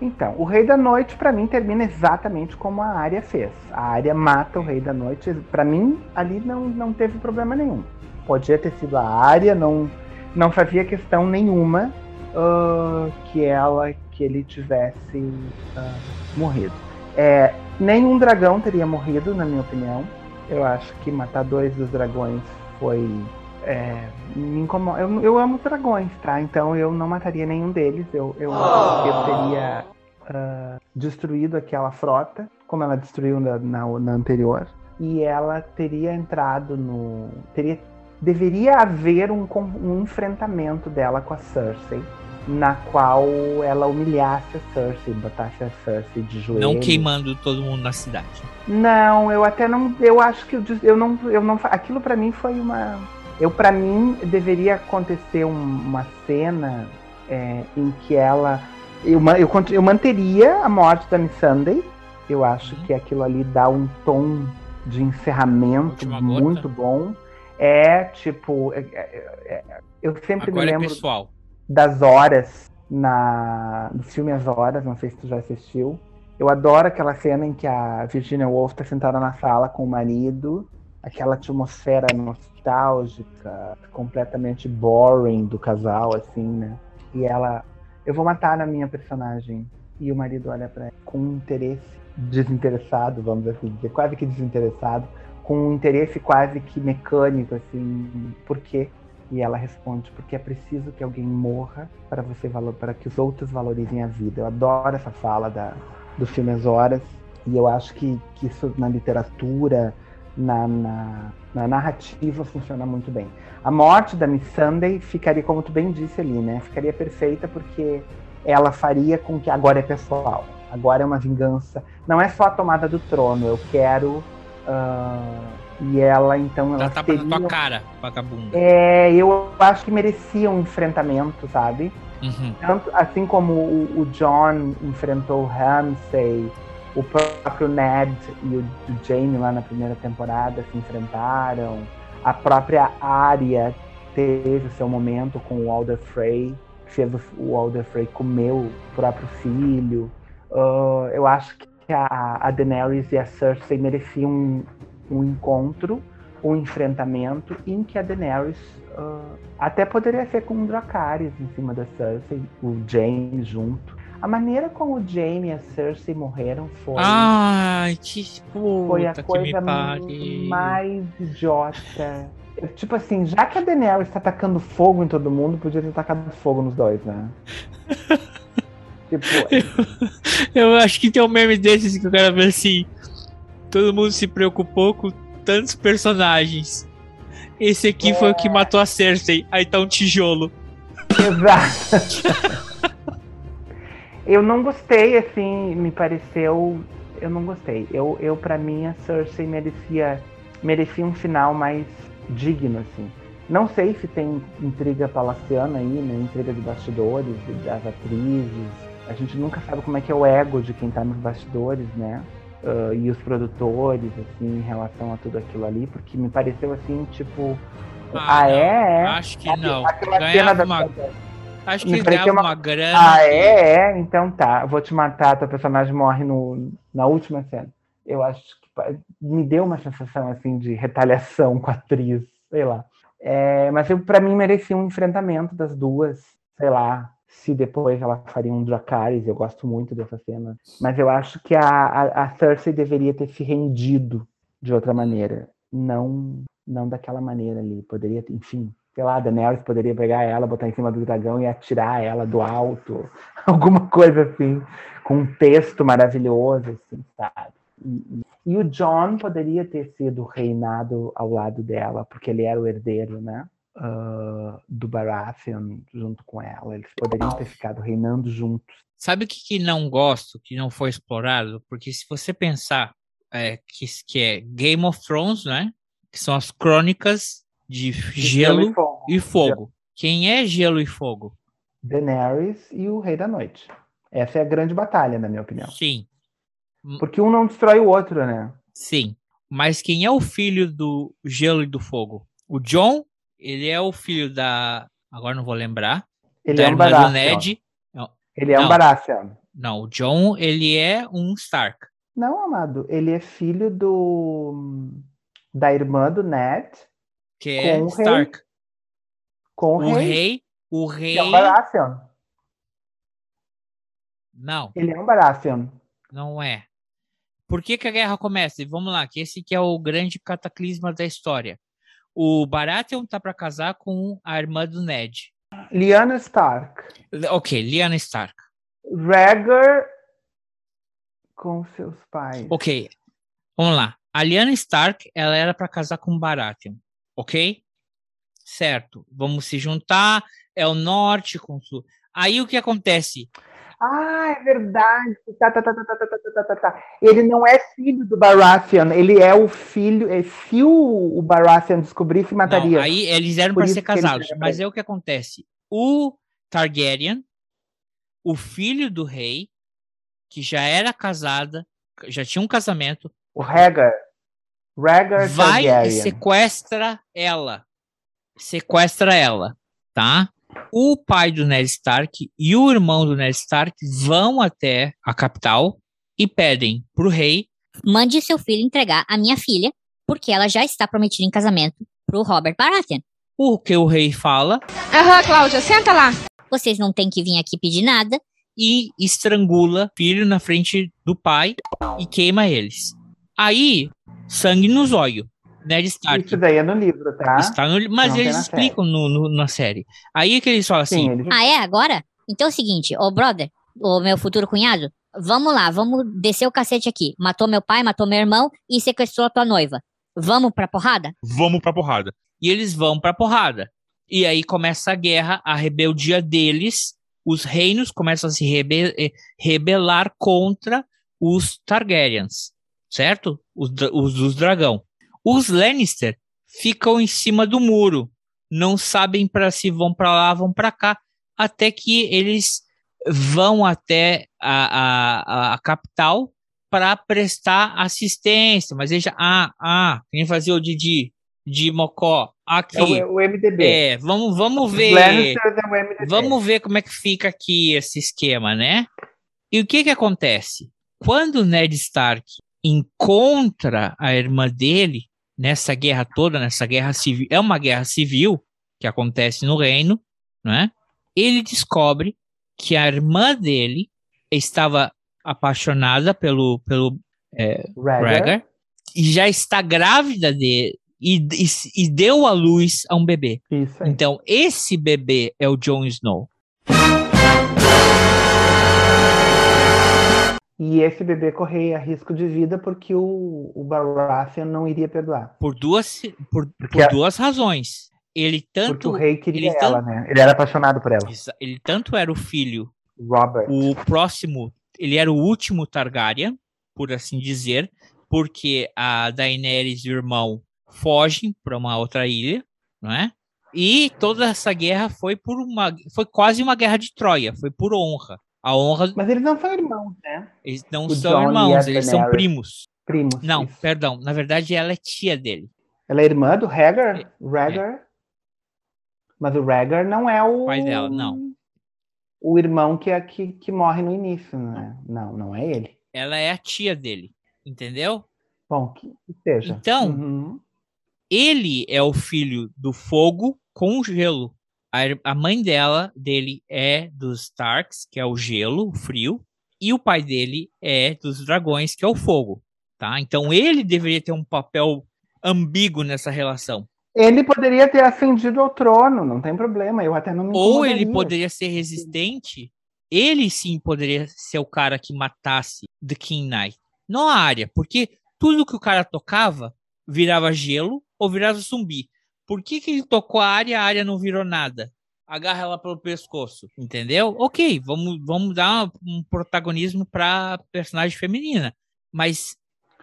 Speaker 5: Então, o Rei da Noite, pra mim, termina exatamente como a Arya fez. A Arya mata o Rei da Noite. Pra mim, ali não, não teve problema nenhum. Podia ter sido a Arya, não, não fazia questão nenhuma ah, que ela, que ele tivesse ah, morrido. É, nenhum dragão teria morrido, na minha opinião. Eu acho que matar dois dos dragões foi. É, me incomoda. Eu, eu amo dragões, tá? Então eu não mataria nenhum deles. Eu, eu, eu teria ah, destruído aquela frota, como ela destruiu na, na, na anterior. E ela teria entrado no. Teria, deveria haver um, um enfrentamento dela com a Cersei. Na qual ela humilhasse a Cersei, botasse a Cersei de joelho.
Speaker 2: Não queimando todo mundo na cidade.
Speaker 5: Não, eu até não. Eu acho que eu, eu não. Eu não aquilo pra mim foi uma. Eu para mim deveria acontecer um- uma cena é, em que ela. Eu, eu, eu manteria a morte da Miss Sunday. Eu acho que aquilo ali dá um tom de encerramento muito bom. É tipo. é- é- é- eu sempre
Speaker 2: Agora
Speaker 5: me
Speaker 2: é
Speaker 5: lembro
Speaker 2: pessoal.
Speaker 5: das horas na no filme As Horas, não sei se tu já assistiu. Eu adoro aquela cena em que a Virginia Woolf tá sentada na sala com o marido, aquela atmosfera nostálgica, completamente boring do casal, assim, né? E ela, eu vou matar a minha personagem. E o marido olha pra ela com um interesse desinteressado, vamos assim dizer, quase que desinteressado, com um interesse quase que mecânico, assim, por quê? E ela responde, porque é preciso que alguém morra para você valo- para que os outros valorizem a vida. Eu adoro essa fala da, do filme As Horas, e eu acho que, que isso na literatura, na, na, na narrativa funciona muito bem. A morte da Miss Sunday ficaria, como tu bem disse ali, né? Ficaria perfeita porque ela faria com que agora é pessoal. Agora é uma vingança. Não é só a tomada do trono, eu quero. ah, e ela, então, ela
Speaker 2: tapa na tua
Speaker 5: teria-
Speaker 2: cara, vagabunda.
Speaker 5: é, eu acho que merecia um enfrentamento, sabe?
Speaker 2: Uhum.
Speaker 5: Tanto, assim como o, o John enfrentou o Ramsay, o próprio Ned e o, Jaime lá na primeira temporada se enfrentaram. A própria Arya teve o seu momento com o Alder Frey, fez o, Alder Frey comer o próprio filho. Ah, eu acho que a, a Daenerys e a Cersei mereciam um, um encontro, um enfrentamento em que a Daenerys ah, até poderia ser com o Dracarys em cima da Cersei, o Jaime junto. A maneira como o Jaime e a Cersei morreram foi,
Speaker 2: Ai, que
Speaker 5: foi a
Speaker 2: puta que me
Speaker 5: coisa mais idiota. Eu, Tipo assim, já que a Daenerys tá tacando fogo em todo mundo, podia ter tacado fogo nos dois, né? tipo,
Speaker 2: Eu acho que tem um meme desses que o cara vê assim. Todo mundo se preocupou com tantos personagens. Esse aqui foi o que matou a Cersei. Aí tá um tijolo.
Speaker 5: Exato. eu não gostei, assim, me pareceu. Eu não gostei. Eu, eu para mim, a Cersei merecia, merecia um final mais digno, assim. Não sei se tem intriga palaciana aí, né? Intriga de bastidores, das atrizes. A gente nunca sabe como é que é o ego de quem tá nos bastidores, né? Ah, e os produtores, assim, em relação a tudo aquilo ali, porque me pareceu assim, tipo. Ah,
Speaker 2: não.
Speaker 5: é? é.
Speaker 2: Acho que não.
Speaker 5: Aquela
Speaker 2: Ganhava
Speaker 5: cena da-
Speaker 2: uma- Acho que
Speaker 5: pareceu
Speaker 2: ganhavam
Speaker 5: uma-
Speaker 2: uma grana.
Speaker 5: Ah, é, é? Então tá. Vou te matar, teu personagem morre no, na última cena. Eu acho que me deu uma sensação assim de retaliação com a atriz, sei lá. É, mas eu, pra mim merecia um enfrentamento das duas, sei lá. Se depois ela faria um Dracarys, eu gosto muito dessa cena. Mas eu acho que a, a, a Cersei deveria ter se rendido de outra maneira. Não, não daquela maneira ali. Poderia, ter- enfim, sei lá, Daenerys poderia pegar ela, botar em cima do dragão e atirar ela do alto. Alguma coisa assim, com um texto maravilhoso, assim, sabe? E, e- o John poderia ter sido reinado ao lado dela, porque ele era o herdeiro, né? ah, do Baratheon junto com ela. Eles poderiam ter ficado reinando juntos.
Speaker 2: Sabe o que, que não gosto, que não foi explorado? Porque se você pensar é, que, que é Game of Thrones, né? Que são as crônicas de gelo,
Speaker 5: gelo e fogo.
Speaker 2: e fogo. Quem é gelo e fogo?
Speaker 5: Daenerys e o Rei da Noite. Essa é a grande batalha, na minha opinião.
Speaker 2: Sim,
Speaker 5: Porque um não destrói o outro, né?
Speaker 2: sim. Mas quem é o filho do gelo e do fogo? O John, ele é o filho da. Agora não vou lembrar.
Speaker 5: Ele
Speaker 2: da
Speaker 5: é um Baratheon.
Speaker 2: Ned. Não,
Speaker 5: Ele é
Speaker 2: Não.
Speaker 5: um Baratheon.
Speaker 2: não, o John, ele é um Stark.
Speaker 5: Não, amado. Ele é filho do da irmã do Ned
Speaker 2: Que é
Speaker 5: Com o rei.
Speaker 2: Stark.
Speaker 5: com o, rei.
Speaker 2: rei. O rei.
Speaker 5: que é um Baratheon.
Speaker 2: Não,
Speaker 5: Ele é um Baratheon.
Speaker 2: não é. Por que, que a guerra começa? E vamos lá, que esse que é o grande cataclisma da história. O Baratheon tá para casar com a irmã do Ned.
Speaker 5: Lyanna Stark.
Speaker 2: Ok, Lyanna Stark.
Speaker 5: Rhaegar com seus pais.
Speaker 2: Ok, vamos lá. A Lyanna Stark, ela era para casar com o Baratheon, ok? Certo. Vamos se juntar. É o norte com o sul. Aí o que acontece?
Speaker 5: Ah, é verdade. Tá, tá, tá, tá, tá, tá, tá, tá, tá, tá. Ele não é filho do Baratheon, ele é o filho. é, Se o, o Baratheon descobrisse, mataria.
Speaker 2: Não, aí eles eram para ser casados. Mas é o que acontece. O Targaryen, o filho do rei, que já era casada, já tinha um casamento,
Speaker 5: O Rhaegar. Rhaegar
Speaker 2: vai e
Speaker 5: Targaryen.
Speaker 2: sequestra ela. Sequestra ela, tá? O pai do Ned Stark e o irmão do Ned Stark vão até a capital e pedem pro rei
Speaker 8: Mande seu filho entregar a minha filha, porque ela já está prometida em casamento pro Robert Baratheon.
Speaker 2: o que o rei fala
Speaker 12: Aham, Cláudia, senta lá.
Speaker 8: Vocês não têm que vir aqui pedir nada.
Speaker 2: e estrangula o filho na frente do pai e queima eles. Aí, sangue nos olhos. Ned Stark.
Speaker 5: Isso daí é no livro, tá?
Speaker 2: Está no, mas
Speaker 5: Não
Speaker 2: eles
Speaker 5: na
Speaker 2: explicam no, no- na série. Aí é que eles falam assim:
Speaker 5: Sim, eles-
Speaker 8: Ah, é? Agora? Então é o seguinte, ô brother, ô meu futuro cunhado, vamos lá, vamos descer o cacete aqui. Matou meu pai, matou meu irmão e sequestrou a tua noiva. Vamos pra porrada?
Speaker 9: Vamos pra porrada.
Speaker 2: e eles vão pra porrada. E aí começa a guerra, a rebeldia deles. Os reinos começam a se rebe- eh, rebelar contra os Targaryens, certo? Os, os dos dragão. Os Lannister ficam em cima do muro, não sabem para se vão para lá, vão para cá, até que eles vão até a, a, a- capital para prestar assistência. Mas já, ah, ah, quem fazia o Didi de Mocó aqui.
Speaker 5: É o, o MDB.
Speaker 2: É, vamos, vamos
Speaker 5: Os
Speaker 2: ver.
Speaker 5: É.
Speaker 2: Vamos ver como é que fica aqui esse esquema, né? E o que que acontece? Quando o Ned Stark encontra a irmã dele nessa guerra toda, nessa guerra civil, é uma guerra civil que acontece no reino, né? Ele descobre que a irmã dele estava apaixonada pelo pelo é, e já está grávida dele e, e, e deu à luz a um bebê. Então, esse bebê é o Jon Snow.
Speaker 5: E esse bebê corria risco de vida porque o, o Baratheon não iria perdoar.
Speaker 2: Por duas, por,
Speaker 5: Porque
Speaker 2: por
Speaker 5: a-
Speaker 2: duas razões. Ele
Speaker 5: Porque
Speaker 2: tanto,
Speaker 5: o rei queria
Speaker 2: ele
Speaker 5: ela,
Speaker 2: tan-
Speaker 5: né? Ele era apaixonado por ela.
Speaker 2: ele tanto era o filho,
Speaker 5: Robert.
Speaker 2: o próximo, ele era o último Targaryen, por assim dizer, porque a Daenerys e o irmão fogem para uma outra ilha, não é? E toda essa guerra foi por uma, foi quase uma guerra de Troia, foi por honra. A honra,
Speaker 5: Mas eles não são irmãos, né?
Speaker 2: eles não
Speaker 5: o
Speaker 2: são
Speaker 5: a
Speaker 2: irmãos, eles são primos.
Speaker 5: Primos.
Speaker 2: Não,
Speaker 5: isso.
Speaker 2: perdão, na verdade ela é tia dele.
Speaker 5: Ela é irmã do Rhaegar? Rhaegar? Mas o Rhaegar não é o...
Speaker 2: Pai dela, não.
Speaker 5: O irmão que, é, que, que morre no início, né? Não, não é ele.
Speaker 2: Ela é a tia dele, entendeu?
Speaker 5: Bom, que que seja.
Speaker 2: Então,
Speaker 5: Uhum.
Speaker 2: ele é o filho do fogo com o gelo. A, mãe dela, dele, é dos Starks, que é o gelo, o frio, e o pai dele é dos dragões, que é o fogo, tá? Então ele deveria ter um papel ambíguo nessa relação.
Speaker 5: Ele poderia ter ascendido ao trono, não tem problema. Eu até não me
Speaker 2: Ou ele poderia ser resistente, ele sim poderia ser o cara que matasse The King Knight. Não a área, porque tudo que o cara tocava virava gelo ou virava zumbi. Por que, que ele tocou a área, a área não virou nada? Agarra ela pelo pescoço, entendeu? Ok, vamos, vamos dar um protagonismo pra personagem feminina. Mas,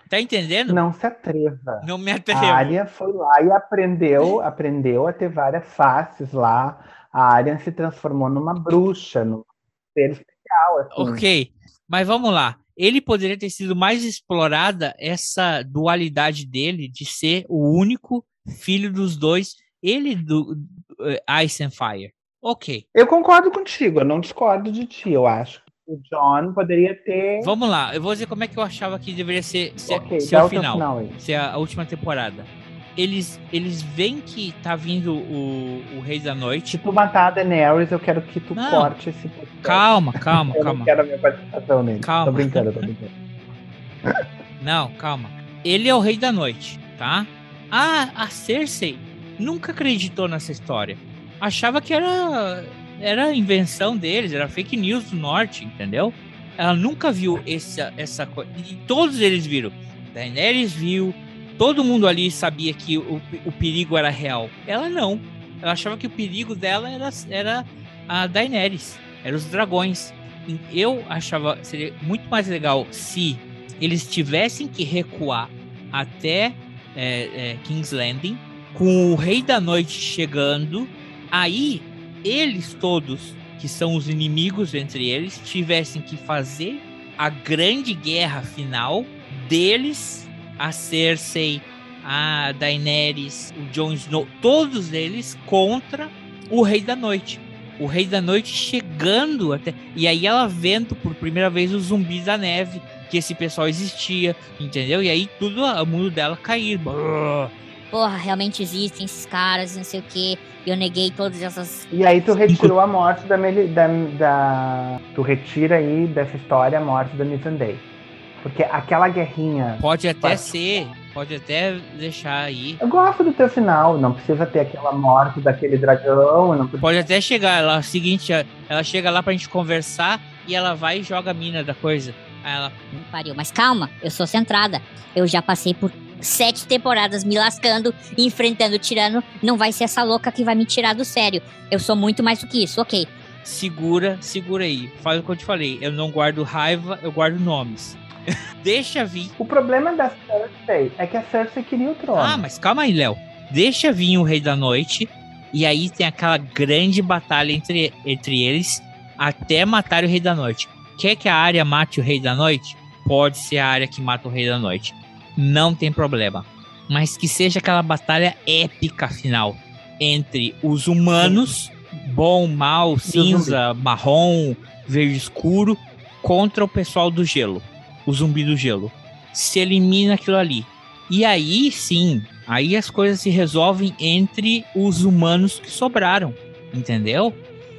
Speaker 2: tá entendendo?
Speaker 5: Não se atreva.
Speaker 2: Não me atrevo.
Speaker 5: A Arya foi lá e aprendeu, aprendeu a ter várias faces lá. A Arya se transformou numa bruxa, num ser especial. Assim.
Speaker 2: Ok, mas vamos lá. Ele poderia ter sido mais explorada essa dualidade dele de ser o único filho dos dois, ele do, eh, Ice and Fire. Ok.
Speaker 5: Eu concordo contigo, eu não discordo de ti. Eu acho que o John poderia ter.
Speaker 2: Vamos lá, eu vou dizer como é que eu achava que deveria ser, ser,
Speaker 5: Ok,
Speaker 2: ser o final,
Speaker 5: final aí.
Speaker 2: ser a, a última temporada. Eles, eles veem que tá vindo o, o Rei da Noite.
Speaker 5: Se tu matar a Daenerys, eu quero que tu
Speaker 2: Não.
Speaker 5: corte esse.
Speaker 2: Calma, calma,
Speaker 5: eu
Speaker 2: calma.
Speaker 5: não quero a minha participação nele.
Speaker 2: Calma.
Speaker 5: Tô brincando, tô brincando.
Speaker 2: Não, calma. Ele é o Rei da Noite, tá? Ah, a Cersei nunca acreditou nessa história. Achava que era, era invenção deles, era fake news do norte, entendeu? Ela nunca viu essa, essa coisa. E todos eles viram. Daenerys viu, todo mundo ali sabia que o, o perigo era real. Ela não. Ela achava que o perigo dela era, era a Daenerys, eram os dragões. E eu achava seria muito mais legal se eles tivessem que recuar até é, é, King's Landing, com o Rei da Noite chegando, aí eles todos, que são os inimigos entre eles, tivessem que fazer a grande guerra final deles, a Cersei, a Daenerys, o Jon Snow, todos eles contra o Rei da Noite. O Rei da Noite chegando até. E aí ela vendo por primeira vez os zumbis da neve, que esse pessoal existia, entendeu? E aí tudo o mundo dela cair. Brrr.
Speaker 8: Porra, realmente existem esses caras, não sei o que. Eu neguei todas essas.
Speaker 5: E aí tu retirou a morte da, Meli, da, da- Tu retira aí dessa história a morte da Missandei. Porque aquela guerrinha.
Speaker 2: Pode até
Speaker 5: Vai.
Speaker 2: ser, pode até deixar aí.
Speaker 5: Eu gosto do teu final, não precisa ter aquela morte daquele dragão. Não precisa...
Speaker 2: Pode até chegar, ela é o seguinte, ela chega lá pra gente conversar e ela vai e joga a mina da coisa. Aí ela,
Speaker 8: Pariu. Mas calma, eu sou centrada. Eu já passei por sete temporadas me lascando, enfrentando o tirano. Não vai ser essa louca que vai me tirar do sério. Eu sou muito mais do que isso, ok.
Speaker 2: segura, segura aí. Faz o que eu te falei. Eu não guardo raiva, eu guardo nomes. Deixa vir.
Speaker 5: O problema da Cersei é que a Cersei queria o trono.
Speaker 2: Ah, mas calma aí, Léo. Deixa vir o Rei da Noite. E aí tem aquela grande batalha entre, entre eles até matar o Rei da Noite. Quer que a área mate o Rei da Noite? Pode ser a área que mata o Rei da Noite. Não tem problema. Mas que seja aquela batalha épica final entre os humanos, bom, mal, cinza, marrom, verde escuro, contra o pessoal do gelo, o zumbi do gelo. Se elimina aquilo ali. E aí sim, aí as coisas se resolvem entre os humanos que sobraram, entendeu?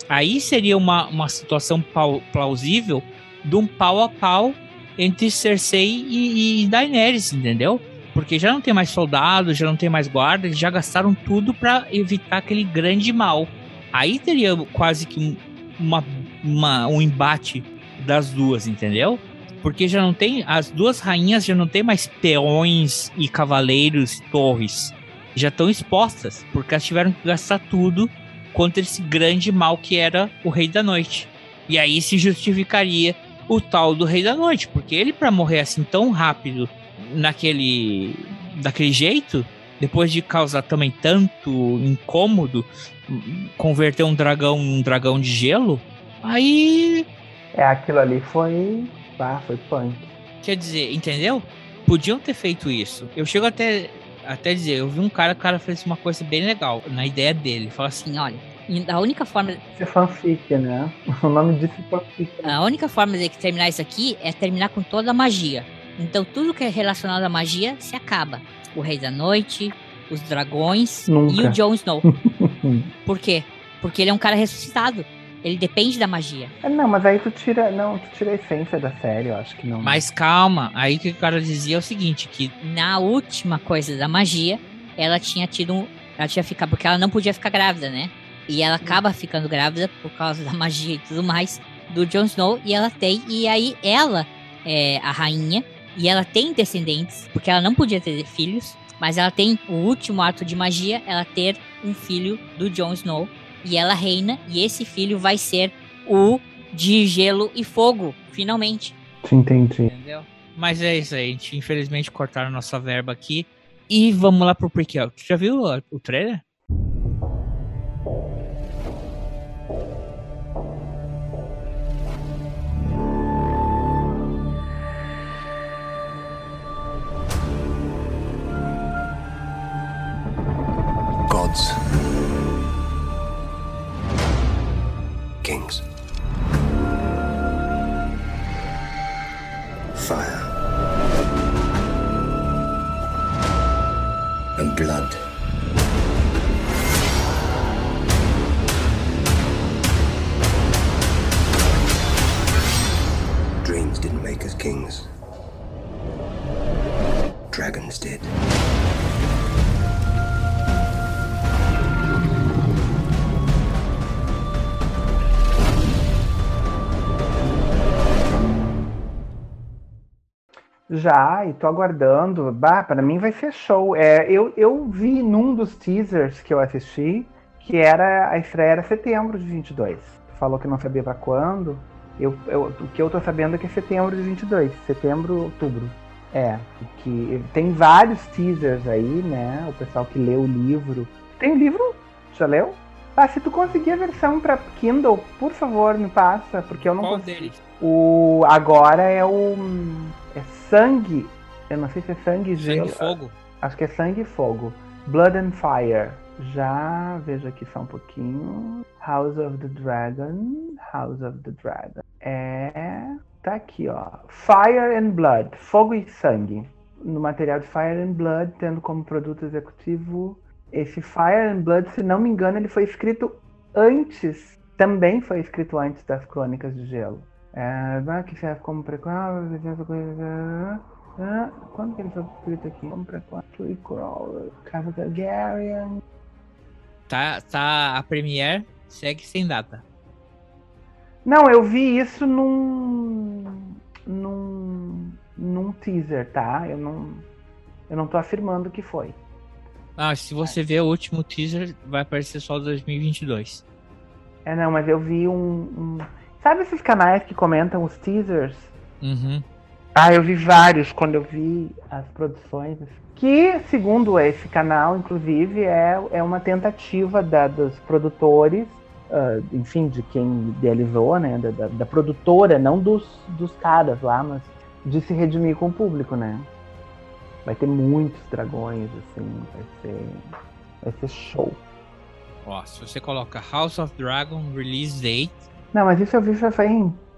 Speaker 2: Aí seria uma, uma situação plausível de um pau a pau entre Cersei e, e Daenerys, entendeu? Porque já não tem mais soldados, já não tem mais guarda, eles já gastaram tudo pra evitar aquele grande mal. Aí teria quase que um, uma, uma- um embate das duas, entendeu? Porque já não tem. As duas rainhas já não tem mais peões e cavaleiros e torres. Já estão expostas, porque elas tiveram que gastar tudo contra esse grande mal que era o Rei da Noite. E aí se justificaria o tal do Rei da Noite, porque ele, para morrer assim tão rápido, naquele. daquele jeito, depois de causar também tanto incômodo, converter um dragão num dragão de gelo, aí
Speaker 5: É, aquilo ali foi. Ah, foi punk.
Speaker 2: Quer dizer, entendeu? Podiam ter feito isso. Eu chego até até dizer, eu vi um cara, o cara fez uma coisa bem legal na ideia dele. Fala assim,
Speaker 8: olha, a única forma
Speaker 5: Isso é fanfic, né? O nome disso é fanfic.
Speaker 8: A única forma de terminar isso aqui é terminar com toda a magia. Então tudo que é relacionado à magia se acaba. O Rei da Noite, os dragões
Speaker 5: Nunca.
Speaker 8: e o Jon Snow. Por quê? Porque ele é um cara ressuscitado. Ele depende da magia.
Speaker 5: É, Não, mas aí tu tira. Não, tu tira a essência da série, eu acho que não.
Speaker 2: Mas calma, aí o que o cara dizia é o seguinte, que
Speaker 8: Na última coisa da magia, ela tinha tido um. Ela tinha ficado. Porque ela não podia ficar grávida, né? E ela acaba ficando grávida por causa da magia e tudo mais do Jon Snow. E ela tem. E aí ela é a rainha. E ela tem descendentes, porque ela não podia ter filhos. Mas ela tem o último ato de magia, ela ter um filho do Jon Snow. E ela reina, e esse filho vai ser o de gelo e fogo, finalmente.
Speaker 5: Te entendi.
Speaker 2: Entendeu? Mas é isso aí, a gente infelizmente cortaram nossa verba aqui. E vamos lá pro prequel. Tu já viu o trailer?
Speaker 13: Gods. Kings. Fire. And blood. Dreams didn't make us kings. Dragons did.
Speaker 5: Já, e tô aguardando. Bah, para mim vai ser show. É, eu, eu vi num dos teasers que eu assisti que era a estreia era setembro de 22. Falou que não sabia para quando. Eu, eu, o que eu tô sabendo é que é setembro de 22, setembro, outubro. É, que tem vários teasers aí, né? O pessoal que lê o livro. Tem o livro? Já leu? Ah, se tu conseguir a versão para Kindle, por favor, me passa, porque eu não
Speaker 2: Qual
Speaker 5: consigo.
Speaker 2: deles?
Speaker 5: O agora é o é sangue. Eu não sei se é sangue e
Speaker 2: Sangue
Speaker 5: gelo.
Speaker 2: e fogo.
Speaker 5: Acho que é sangue e fogo. Blood and Fire. Já vejo aqui só um pouquinho. House of the Dragon. House of the Dragon. É. Tá aqui, ó. Fire and Blood. Fogo e sangue. No material de Fire and Blood, tendo como produto executivo esse Fire and Blood, se não me engano, ele foi escrito antes. Também foi escrito antes das Crônicas de Gelo. É, vai que serve como prequel. Ah, Quando que ele foi escrito aqui? Como prequel. Prequel. Casa Targaryen.
Speaker 2: Tá, tá, a Premiere segue sem data.
Speaker 5: Não, eu vi isso num. num. num teaser, tá? Eu não. Eu não tô afirmando que foi.
Speaker 2: Ah, se você ver o último teaser, vai aparecer só 2022.
Speaker 5: É, não, mas eu vi um. um- Sabe esses canais que comentam os teasers?
Speaker 2: Uhum.
Speaker 5: Ah, eu vi vários quando eu vi as produções. Que, segundo esse canal, inclusive, é, é uma tentativa da, dos produtores, ah, enfim, de quem idealizou, né? Da, da- da produtora, não dos, dos caras lá, mas de se redimir com o público, né? Vai ter muitos dragões, assim, vai ser. Vai ser show.
Speaker 2: Ó, se você coloca House of Dragon Release Date,
Speaker 5: Não, mas isso eu vi já faz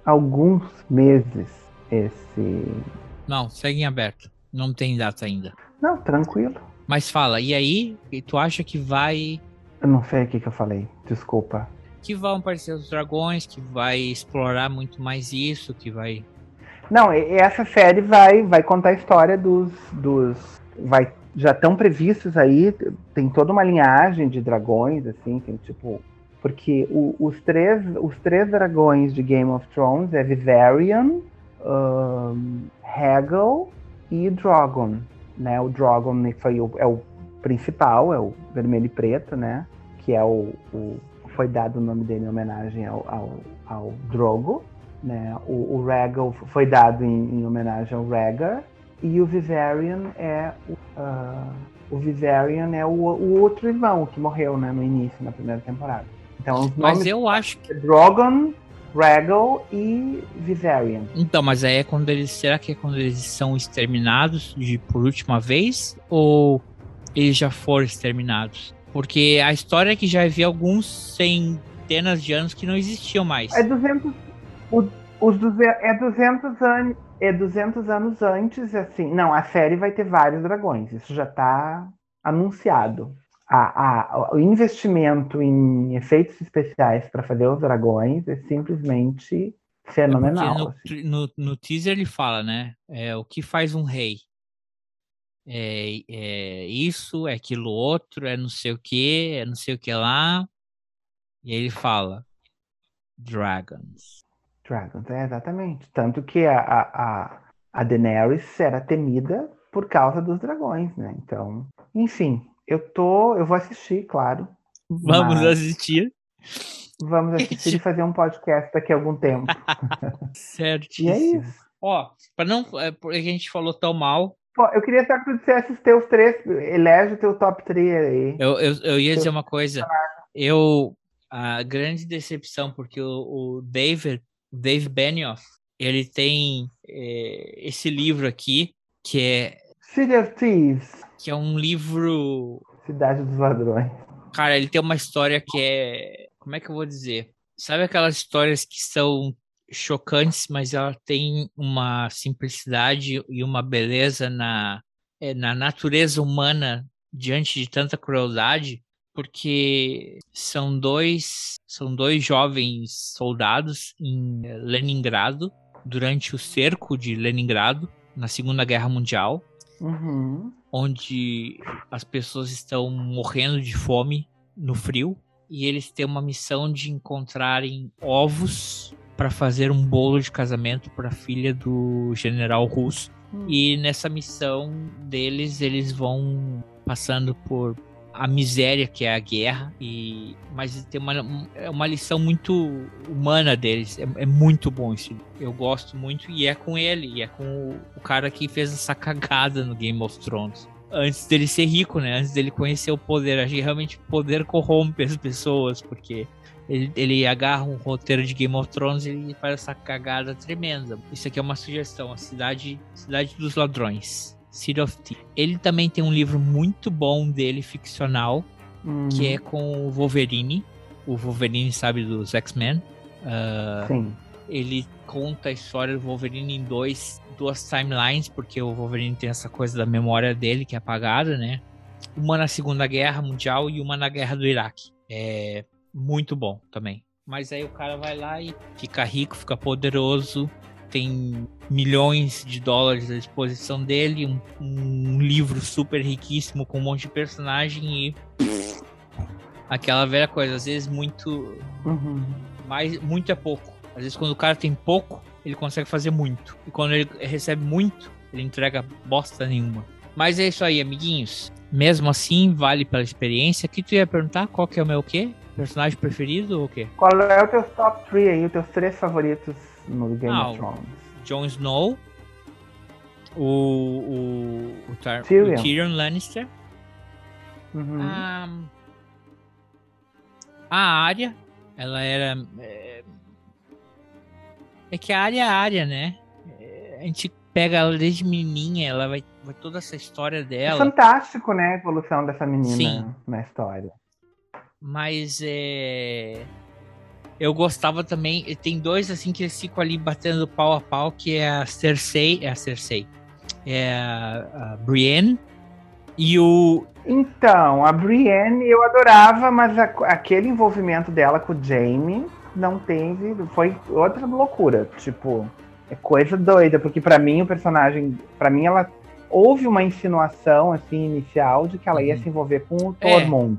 Speaker 5: alguns meses. Esse.
Speaker 2: não, segue em aberto. Não tem data ainda.
Speaker 5: Não, tranquilo.
Speaker 2: Mas fala, e aí, e tu acha que vai
Speaker 5: Eu não sei o que, que eu falei. Desculpa.
Speaker 2: que vão aparecer os dragões, que vai explorar muito mais isso, que vai
Speaker 5: Não, essa série vai, vai contar a história dos. dos vai, já estão previstos aí, tem toda uma linhagem de dragões, assim, tem tipo. Porque o- os, três, os três dragões de Game of Thrones é Viserion, um, e Drogon. Né? O Drogon foi o, é o principal, é o vermelho e preto, né? Que é o, o- foi dado o nome dele em homenagem ao, ao, ao Drogo né? O, o Rhaegal foi dado em, em homenagem ao Rhaegar e o Viserion é o, ah, o é o, o outro irmão que morreu, né, no início na primeira temporada. Então os
Speaker 2: Mas eu acho
Speaker 5: é Drogon, Rhaegal e Viserion.
Speaker 2: Então, mas aí é quando eles. Será que é quando eles são exterminados de, por última vez? Ou eles já foram exterminados? Porque a história é que já havia alguns centenas de anos que não existiam mais.
Speaker 5: É 200 o- os duze- é 200 anos é 200 anos antes, assim. Não, a série vai ter vários dragões. Isso já está anunciado. A- a- o investimento em efeitos especiais para fazer os dragões é simplesmente fenomenal.
Speaker 2: No,
Speaker 5: assim.
Speaker 2: no, no teaser ele fala, né? É, o que faz um rei? É, é isso, é aquilo outro, é não sei o que, é não sei o que lá. E aí ele fala: Dragons.
Speaker 5: Dragons, é exatamente. Tanto que a, a, a Daenerys era temida por causa dos dragões, né? Então, enfim, eu tô, eu vou assistir, claro.
Speaker 2: Vamos
Speaker 5: mas
Speaker 2: assistir.
Speaker 5: Vamos assistir e fazer um podcast daqui a algum tempo.
Speaker 2: Certíssimo.
Speaker 5: E é isso.
Speaker 2: Ó, para não. É porque a gente falou tão mal.
Speaker 5: Pô, eu queria só que tu dissesse os teus três, elege o teu top 3 aí.
Speaker 2: Eu, eu, eu ia dizer uma coisa. Eu. A grande decepção, porque o, o David, o Dave Benioff, ele tem é, esse livro aqui, que é,
Speaker 5: City of Thieves,
Speaker 2: que é um livro.
Speaker 5: Cidade dos Ladrões.
Speaker 2: Cara, ele tem uma história que é. Como é que eu vou dizer? Sabe aquelas histórias que são chocantes, mas ela tem uma simplicidade e uma beleza na, é, na natureza humana diante de tanta crueldade, porque são dois são dois jovens soldados em Leningrado durante o cerco de Leningrado na Segunda Guerra Mundial,
Speaker 5: Uhum.
Speaker 2: onde as pessoas estão morrendo de fome no frio e eles têm uma missão de encontrarem ovos para fazer um bolo de casamento para a filha do general russo. E nessa missão deles, eles vão passando por a miséria que é a guerra e mas tem uma, é uma lição muito humana deles. É, é muito bom isso eu gosto muito e é com ele e é com o, o cara que fez essa cagada no Game of Thrones. Antes dele ser rico né? Antes dele conhecer o poder. Acho que realmente o poder corrompe as pessoas porque ele, ele agarra um roteiro de Game of Thrones e faz essa cagada tremenda. Isso aqui é uma sugestão a cidade cidade dos ladrões City of Thieves. Ele também tem um livro muito bom dele, ficcional,
Speaker 5: Hum,
Speaker 2: que é com o Wolverine. O Wolverine, sabe, dos X-Men. Ah,
Speaker 5: Sim.
Speaker 2: ele conta a história do Wolverine em dois, duas timelines, porque o Wolverine tem essa coisa da memória dele que é apagada, né? Uma na Segunda Guerra Mundial e uma na Guerra do Iraque. É muito bom também. Mas aí o cara vai lá e fica rico, fica poderoso, tem milhões de dólares à disposição dele, um, um livro super riquíssimo com um monte de personagem e aquela velha coisa, às vezes muito
Speaker 5: Uhum.
Speaker 2: mais muito é pouco. Às vezes quando o cara tem pouco, ele consegue fazer muito. E quando ele recebe muito, ele entrega bosta nenhuma. Mas é isso aí, amiguinhos. Mesmo assim, vale pela experiência. Que tu ia perguntar qual que é o meu quê? Personagem preferido ou o quê?
Speaker 5: Qual é o teu top 3 aí, os teus três favoritos no Game
Speaker 2: Ah,
Speaker 5: of Thrones?
Speaker 2: Jon Snow, o, o, o, Tar- o
Speaker 5: Tyrion.
Speaker 2: Tyrion Lannister,
Speaker 5: Uhum.
Speaker 2: a, a Arya, ela era. É, é que a Arya é a Arya, né? É, A gente pega ela desde menininha, ela vai, vai toda essa história
Speaker 5: É
Speaker 2: dela.
Speaker 5: fantástico, né, a evolução dessa menina
Speaker 2: Sim.
Speaker 5: na história.
Speaker 2: Mas é. Eu gostava também. Tem dois assim que eles ficam ali batendo pau a pau, que é a Cersei. É a Cersei. É a, Brienne e o.
Speaker 5: Então, a Brienne eu adorava, mas a- aquele envolvimento dela com o Jaime não teve. Foi outra loucura. Tipo, é coisa doida, porque pra mim o personagem. Pra mim ela. Houve uma insinuação assim inicial de que ela ia se envolver com o
Speaker 2: É.
Speaker 5: Tormund.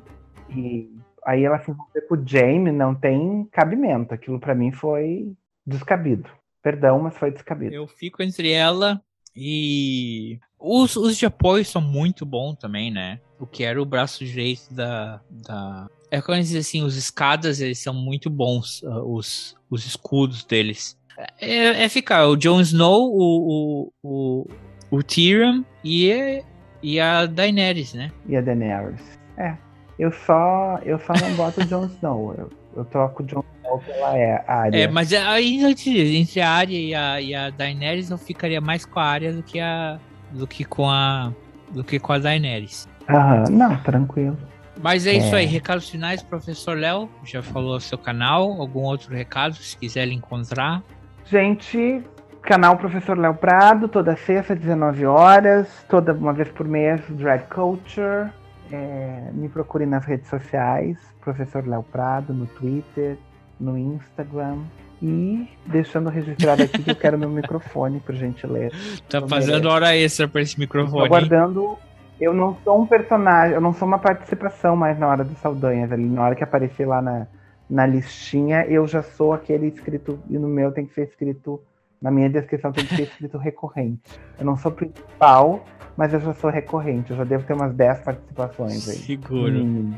Speaker 5: E aí ela se envolver com o Jaime não tem cabimento. Aquilo pra mim foi descabido. Perdão, mas foi descabido.
Speaker 2: Eu fico entre ela e. Os, os de apoio são muito bons também, né? O que era o braço direito da. da... É como dizer assim, os escadas eles são muito bons, ah, os, os escudos deles. É, é ficar o Jon Snow, o, o, o, o Tyrion e, e a Daenerys, né?
Speaker 5: E a Daenerys. É. Eu só, eu só não boto o Jon Snow. Eu, eu troco o Jon Snow pela é, área.
Speaker 2: É, mas aí entre, a Arya e a, e a Daenerys eu ficaria mais com a Arya do que a do que com a do que com a Daenerys.
Speaker 5: Aham, Não, tranquilo.
Speaker 2: Mas é isso
Speaker 5: É.
Speaker 2: aí, recados finais, professor Léo, já falou seu canal, algum outro recado, se quiser lhe encontrar.
Speaker 5: Gente, canal Professor Léo Prado, toda sexta, 19 horas, toda uma vez por mês, Drag Culture. É, me procure nas redes sociais, Professor Léo Prado, no Twitter, no Instagram. E deixando registrado aqui que eu quero meu microfone, por gentileza.
Speaker 2: Tá fazendo hora extra pra esse microfone.
Speaker 5: aguardando. Eu não sou um personagem, eu não sou uma participação mais na hora dos Saldanhas. Ali, na hora que aparecer lá na, na listinha, eu já sou aquele escrito, e no meu tem que ser escrito, na minha descrição tem que ser escrito recorrente. Eu não sou principal, Mas eu já sou recorrente, eu já devo ter umas 10 participações aí.
Speaker 2: Seguro.
Speaker 5: Hum.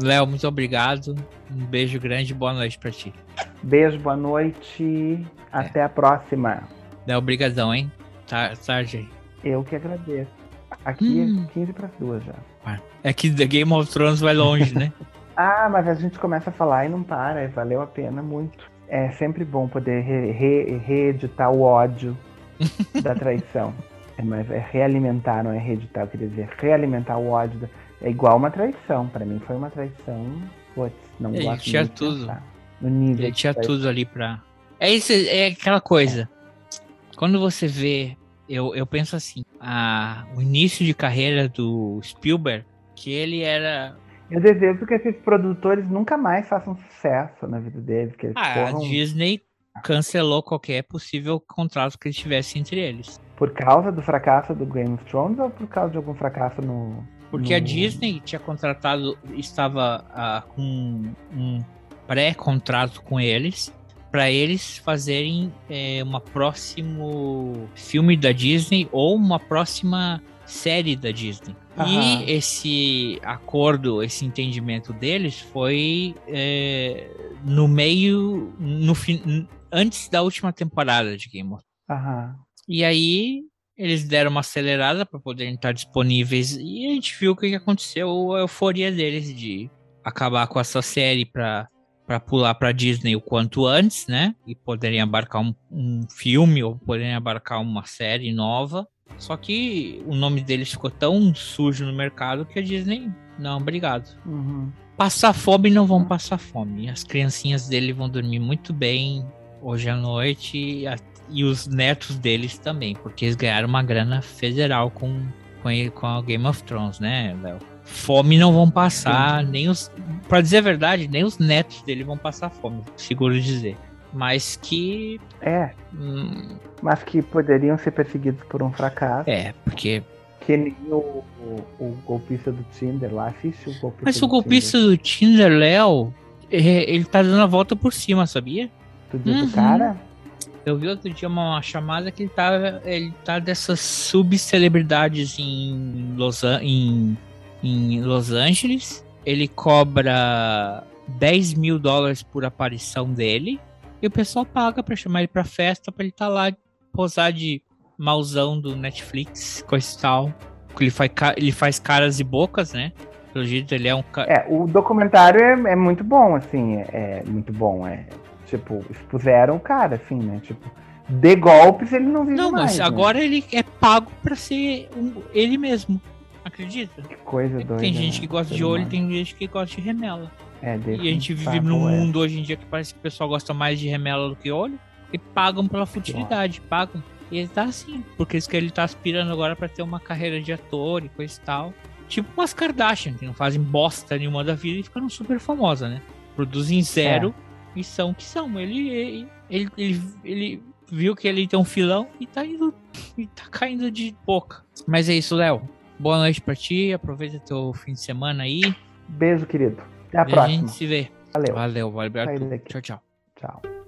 Speaker 2: Léo, muito obrigado. Um beijo grande e boa noite pra ti.
Speaker 5: Beijo, boa noite. Até a próxima.
Speaker 2: Léo, brigadão, hein? Tá, tarde aí.
Speaker 5: Eu que agradeço. Aqui
Speaker 2: Hum.
Speaker 5: é 15 para as duas já.
Speaker 2: É que The Game of Thrones vai longe, né?
Speaker 5: Ah, mas a gente começa a falar e não para, valeu a pena muito. É sempre bom poder re- re- reeditar o ódio da traição. É, mas é realimentar, não é reeditar, eu queria dizer, realimentar o ódio. da- É igual uma traição. Pra mim foi uma traição. Putz, não
Speaker 2: Ele
Speaker 5: gosto
Speaker 2: tinha tudo.
Speaker 5: pensar No nível
Speaker 2: Ele tinha tudo ali pra. É isso, é aquela coisa. Quando você vê, eu, eu penso assim, a, o início de carreira do Spielberg, que ele era.
Speaker 5: Eu desejo que esses produtores nunca mais façam sucesso na vida deles. Que eles
Speaker 2: Ah, a Disney cancelou qualquer possível contrato que eles tivessem entre eles.
Speaker 5: por causa do fracasso do Game of Thrones ou por causa de algum fracasso no.
Speaker 2: Porque a
Speaker 5: no-
Speaker 2: Disney tinha contratado, estava ah, com um pré-contrato com eles, para eles fazerem é, uma próximo filme da Disney ou uma próxima série da Disney.
Speaker 5: Aham.
Speaker 2: E esse acordo, esse entendimento deles foi é, no meio, no fim, antes da última temporada de Game of
Speaker 5: Aham.
Speaker 2: e aí eles deram uma acelerada para poderem estar disponíveis e a gente viu o que que aconteceu, a euforia deles de acabar com essa série para para pular para Disney o quanto antes, né? E poderem abarcar um, um filme ou poderem abarcar uma série nova. Só que o nome deles ficou tão sujo no mercado que a Disney, não, obrigado.
Speaker 5: Uhum.
Speaker 2: Passar fome não vão passar fome. As criancinhas dele vão dormir muito bem hoje à noite e, a- e os netos deles também, porque eles ganharam uma grana federal com, com, ele- com a Game of Thrones, né, Léo? Fome não vão passar, nem os. Pra dizer a verdade, nem os netos dele vão passar fome, seguro dizer. Mas que.
Speaker 5: É.
Speaker 2: hum,
Speaker 5: Mas que poderiam ser perseguidos por um fracasso.
Speaker 2: é, porque.
Speaker 5: Que nem o, o, o golpista do Tinder lá. Assiste o golpista
Speaker 2: Mas
Speaker 5: do
Speaker 2: o golpista do Tinder, Léo, é, ele tá dando a volta por cima, sabia?
Speaker 5: Tu diz
Speaker 2: Uhum.
Speaker 5: cara?
Speaker 2: Eu vi outro dia uma chamada que ele tá, ele tá dessas subcelebridades em Los, em, em Los Angeles. Ele cobra 10 mil dólares por aparição dele. E o pessoal paga pra chamar ele pra festa, pra ele tá lá, posar de mauzão do Netflix, coisa e tal. Ele faz, ele faz caras e bocas, né? Pelo jeito, ele é um cara.
Speaker 5: É, o documentário é, é muito bom, assim. É, é muito bom. É, tipo, expuseram o cara, assim, né? Tipo, de golpes ele não vive
Speaker 2: Não,
Speaker 5: mais.
Speaker 2: mas
Speaker 5: né?
Speaker 2: agora ele é pago pra ser um- ele mesmo. Acredita?
Speaker 5: Que coisa doida.
Speaker 2: Tem gente
Speaker 5: né?
Speaker 2: que gosta
Speaker 5: Ser
Speaker 2: de olho, tem gente que gosta de remela.
Speaker 5: É,
Speaker 2: E a gente vive num
Speaker 5: é.
Speaker 2: mundo hoje em dia que parece que o pessoal gosta mais de remela do que olho. E pagam pela futilidade, pagam. E ele tá assim, porque isso que ele tá aspirando agora pra ter uma carreira de ator e coisa e tal. Tipo umas Kardashian, que não fazem bosta nenhuma da vida e ficaram super famosas, né? Produzem zero e são o que são. Ele, ele, ele, ele, ele viu que ele tem um filão e tá indo. E tá caindo de boca. Mas é isso, Léo. Boa noite pra ti. Aproveita teu fim de semana aí.
Speaker 5: Beijo, querido. Até a
Speaker 2: E a
Speaker 5: próxima.
Speaker 2: gente se vê.
Speaker 5: Valeu.
Speaker 2: Valeu, valeu. Tchau, tchau.
Speaker 5: Tchau.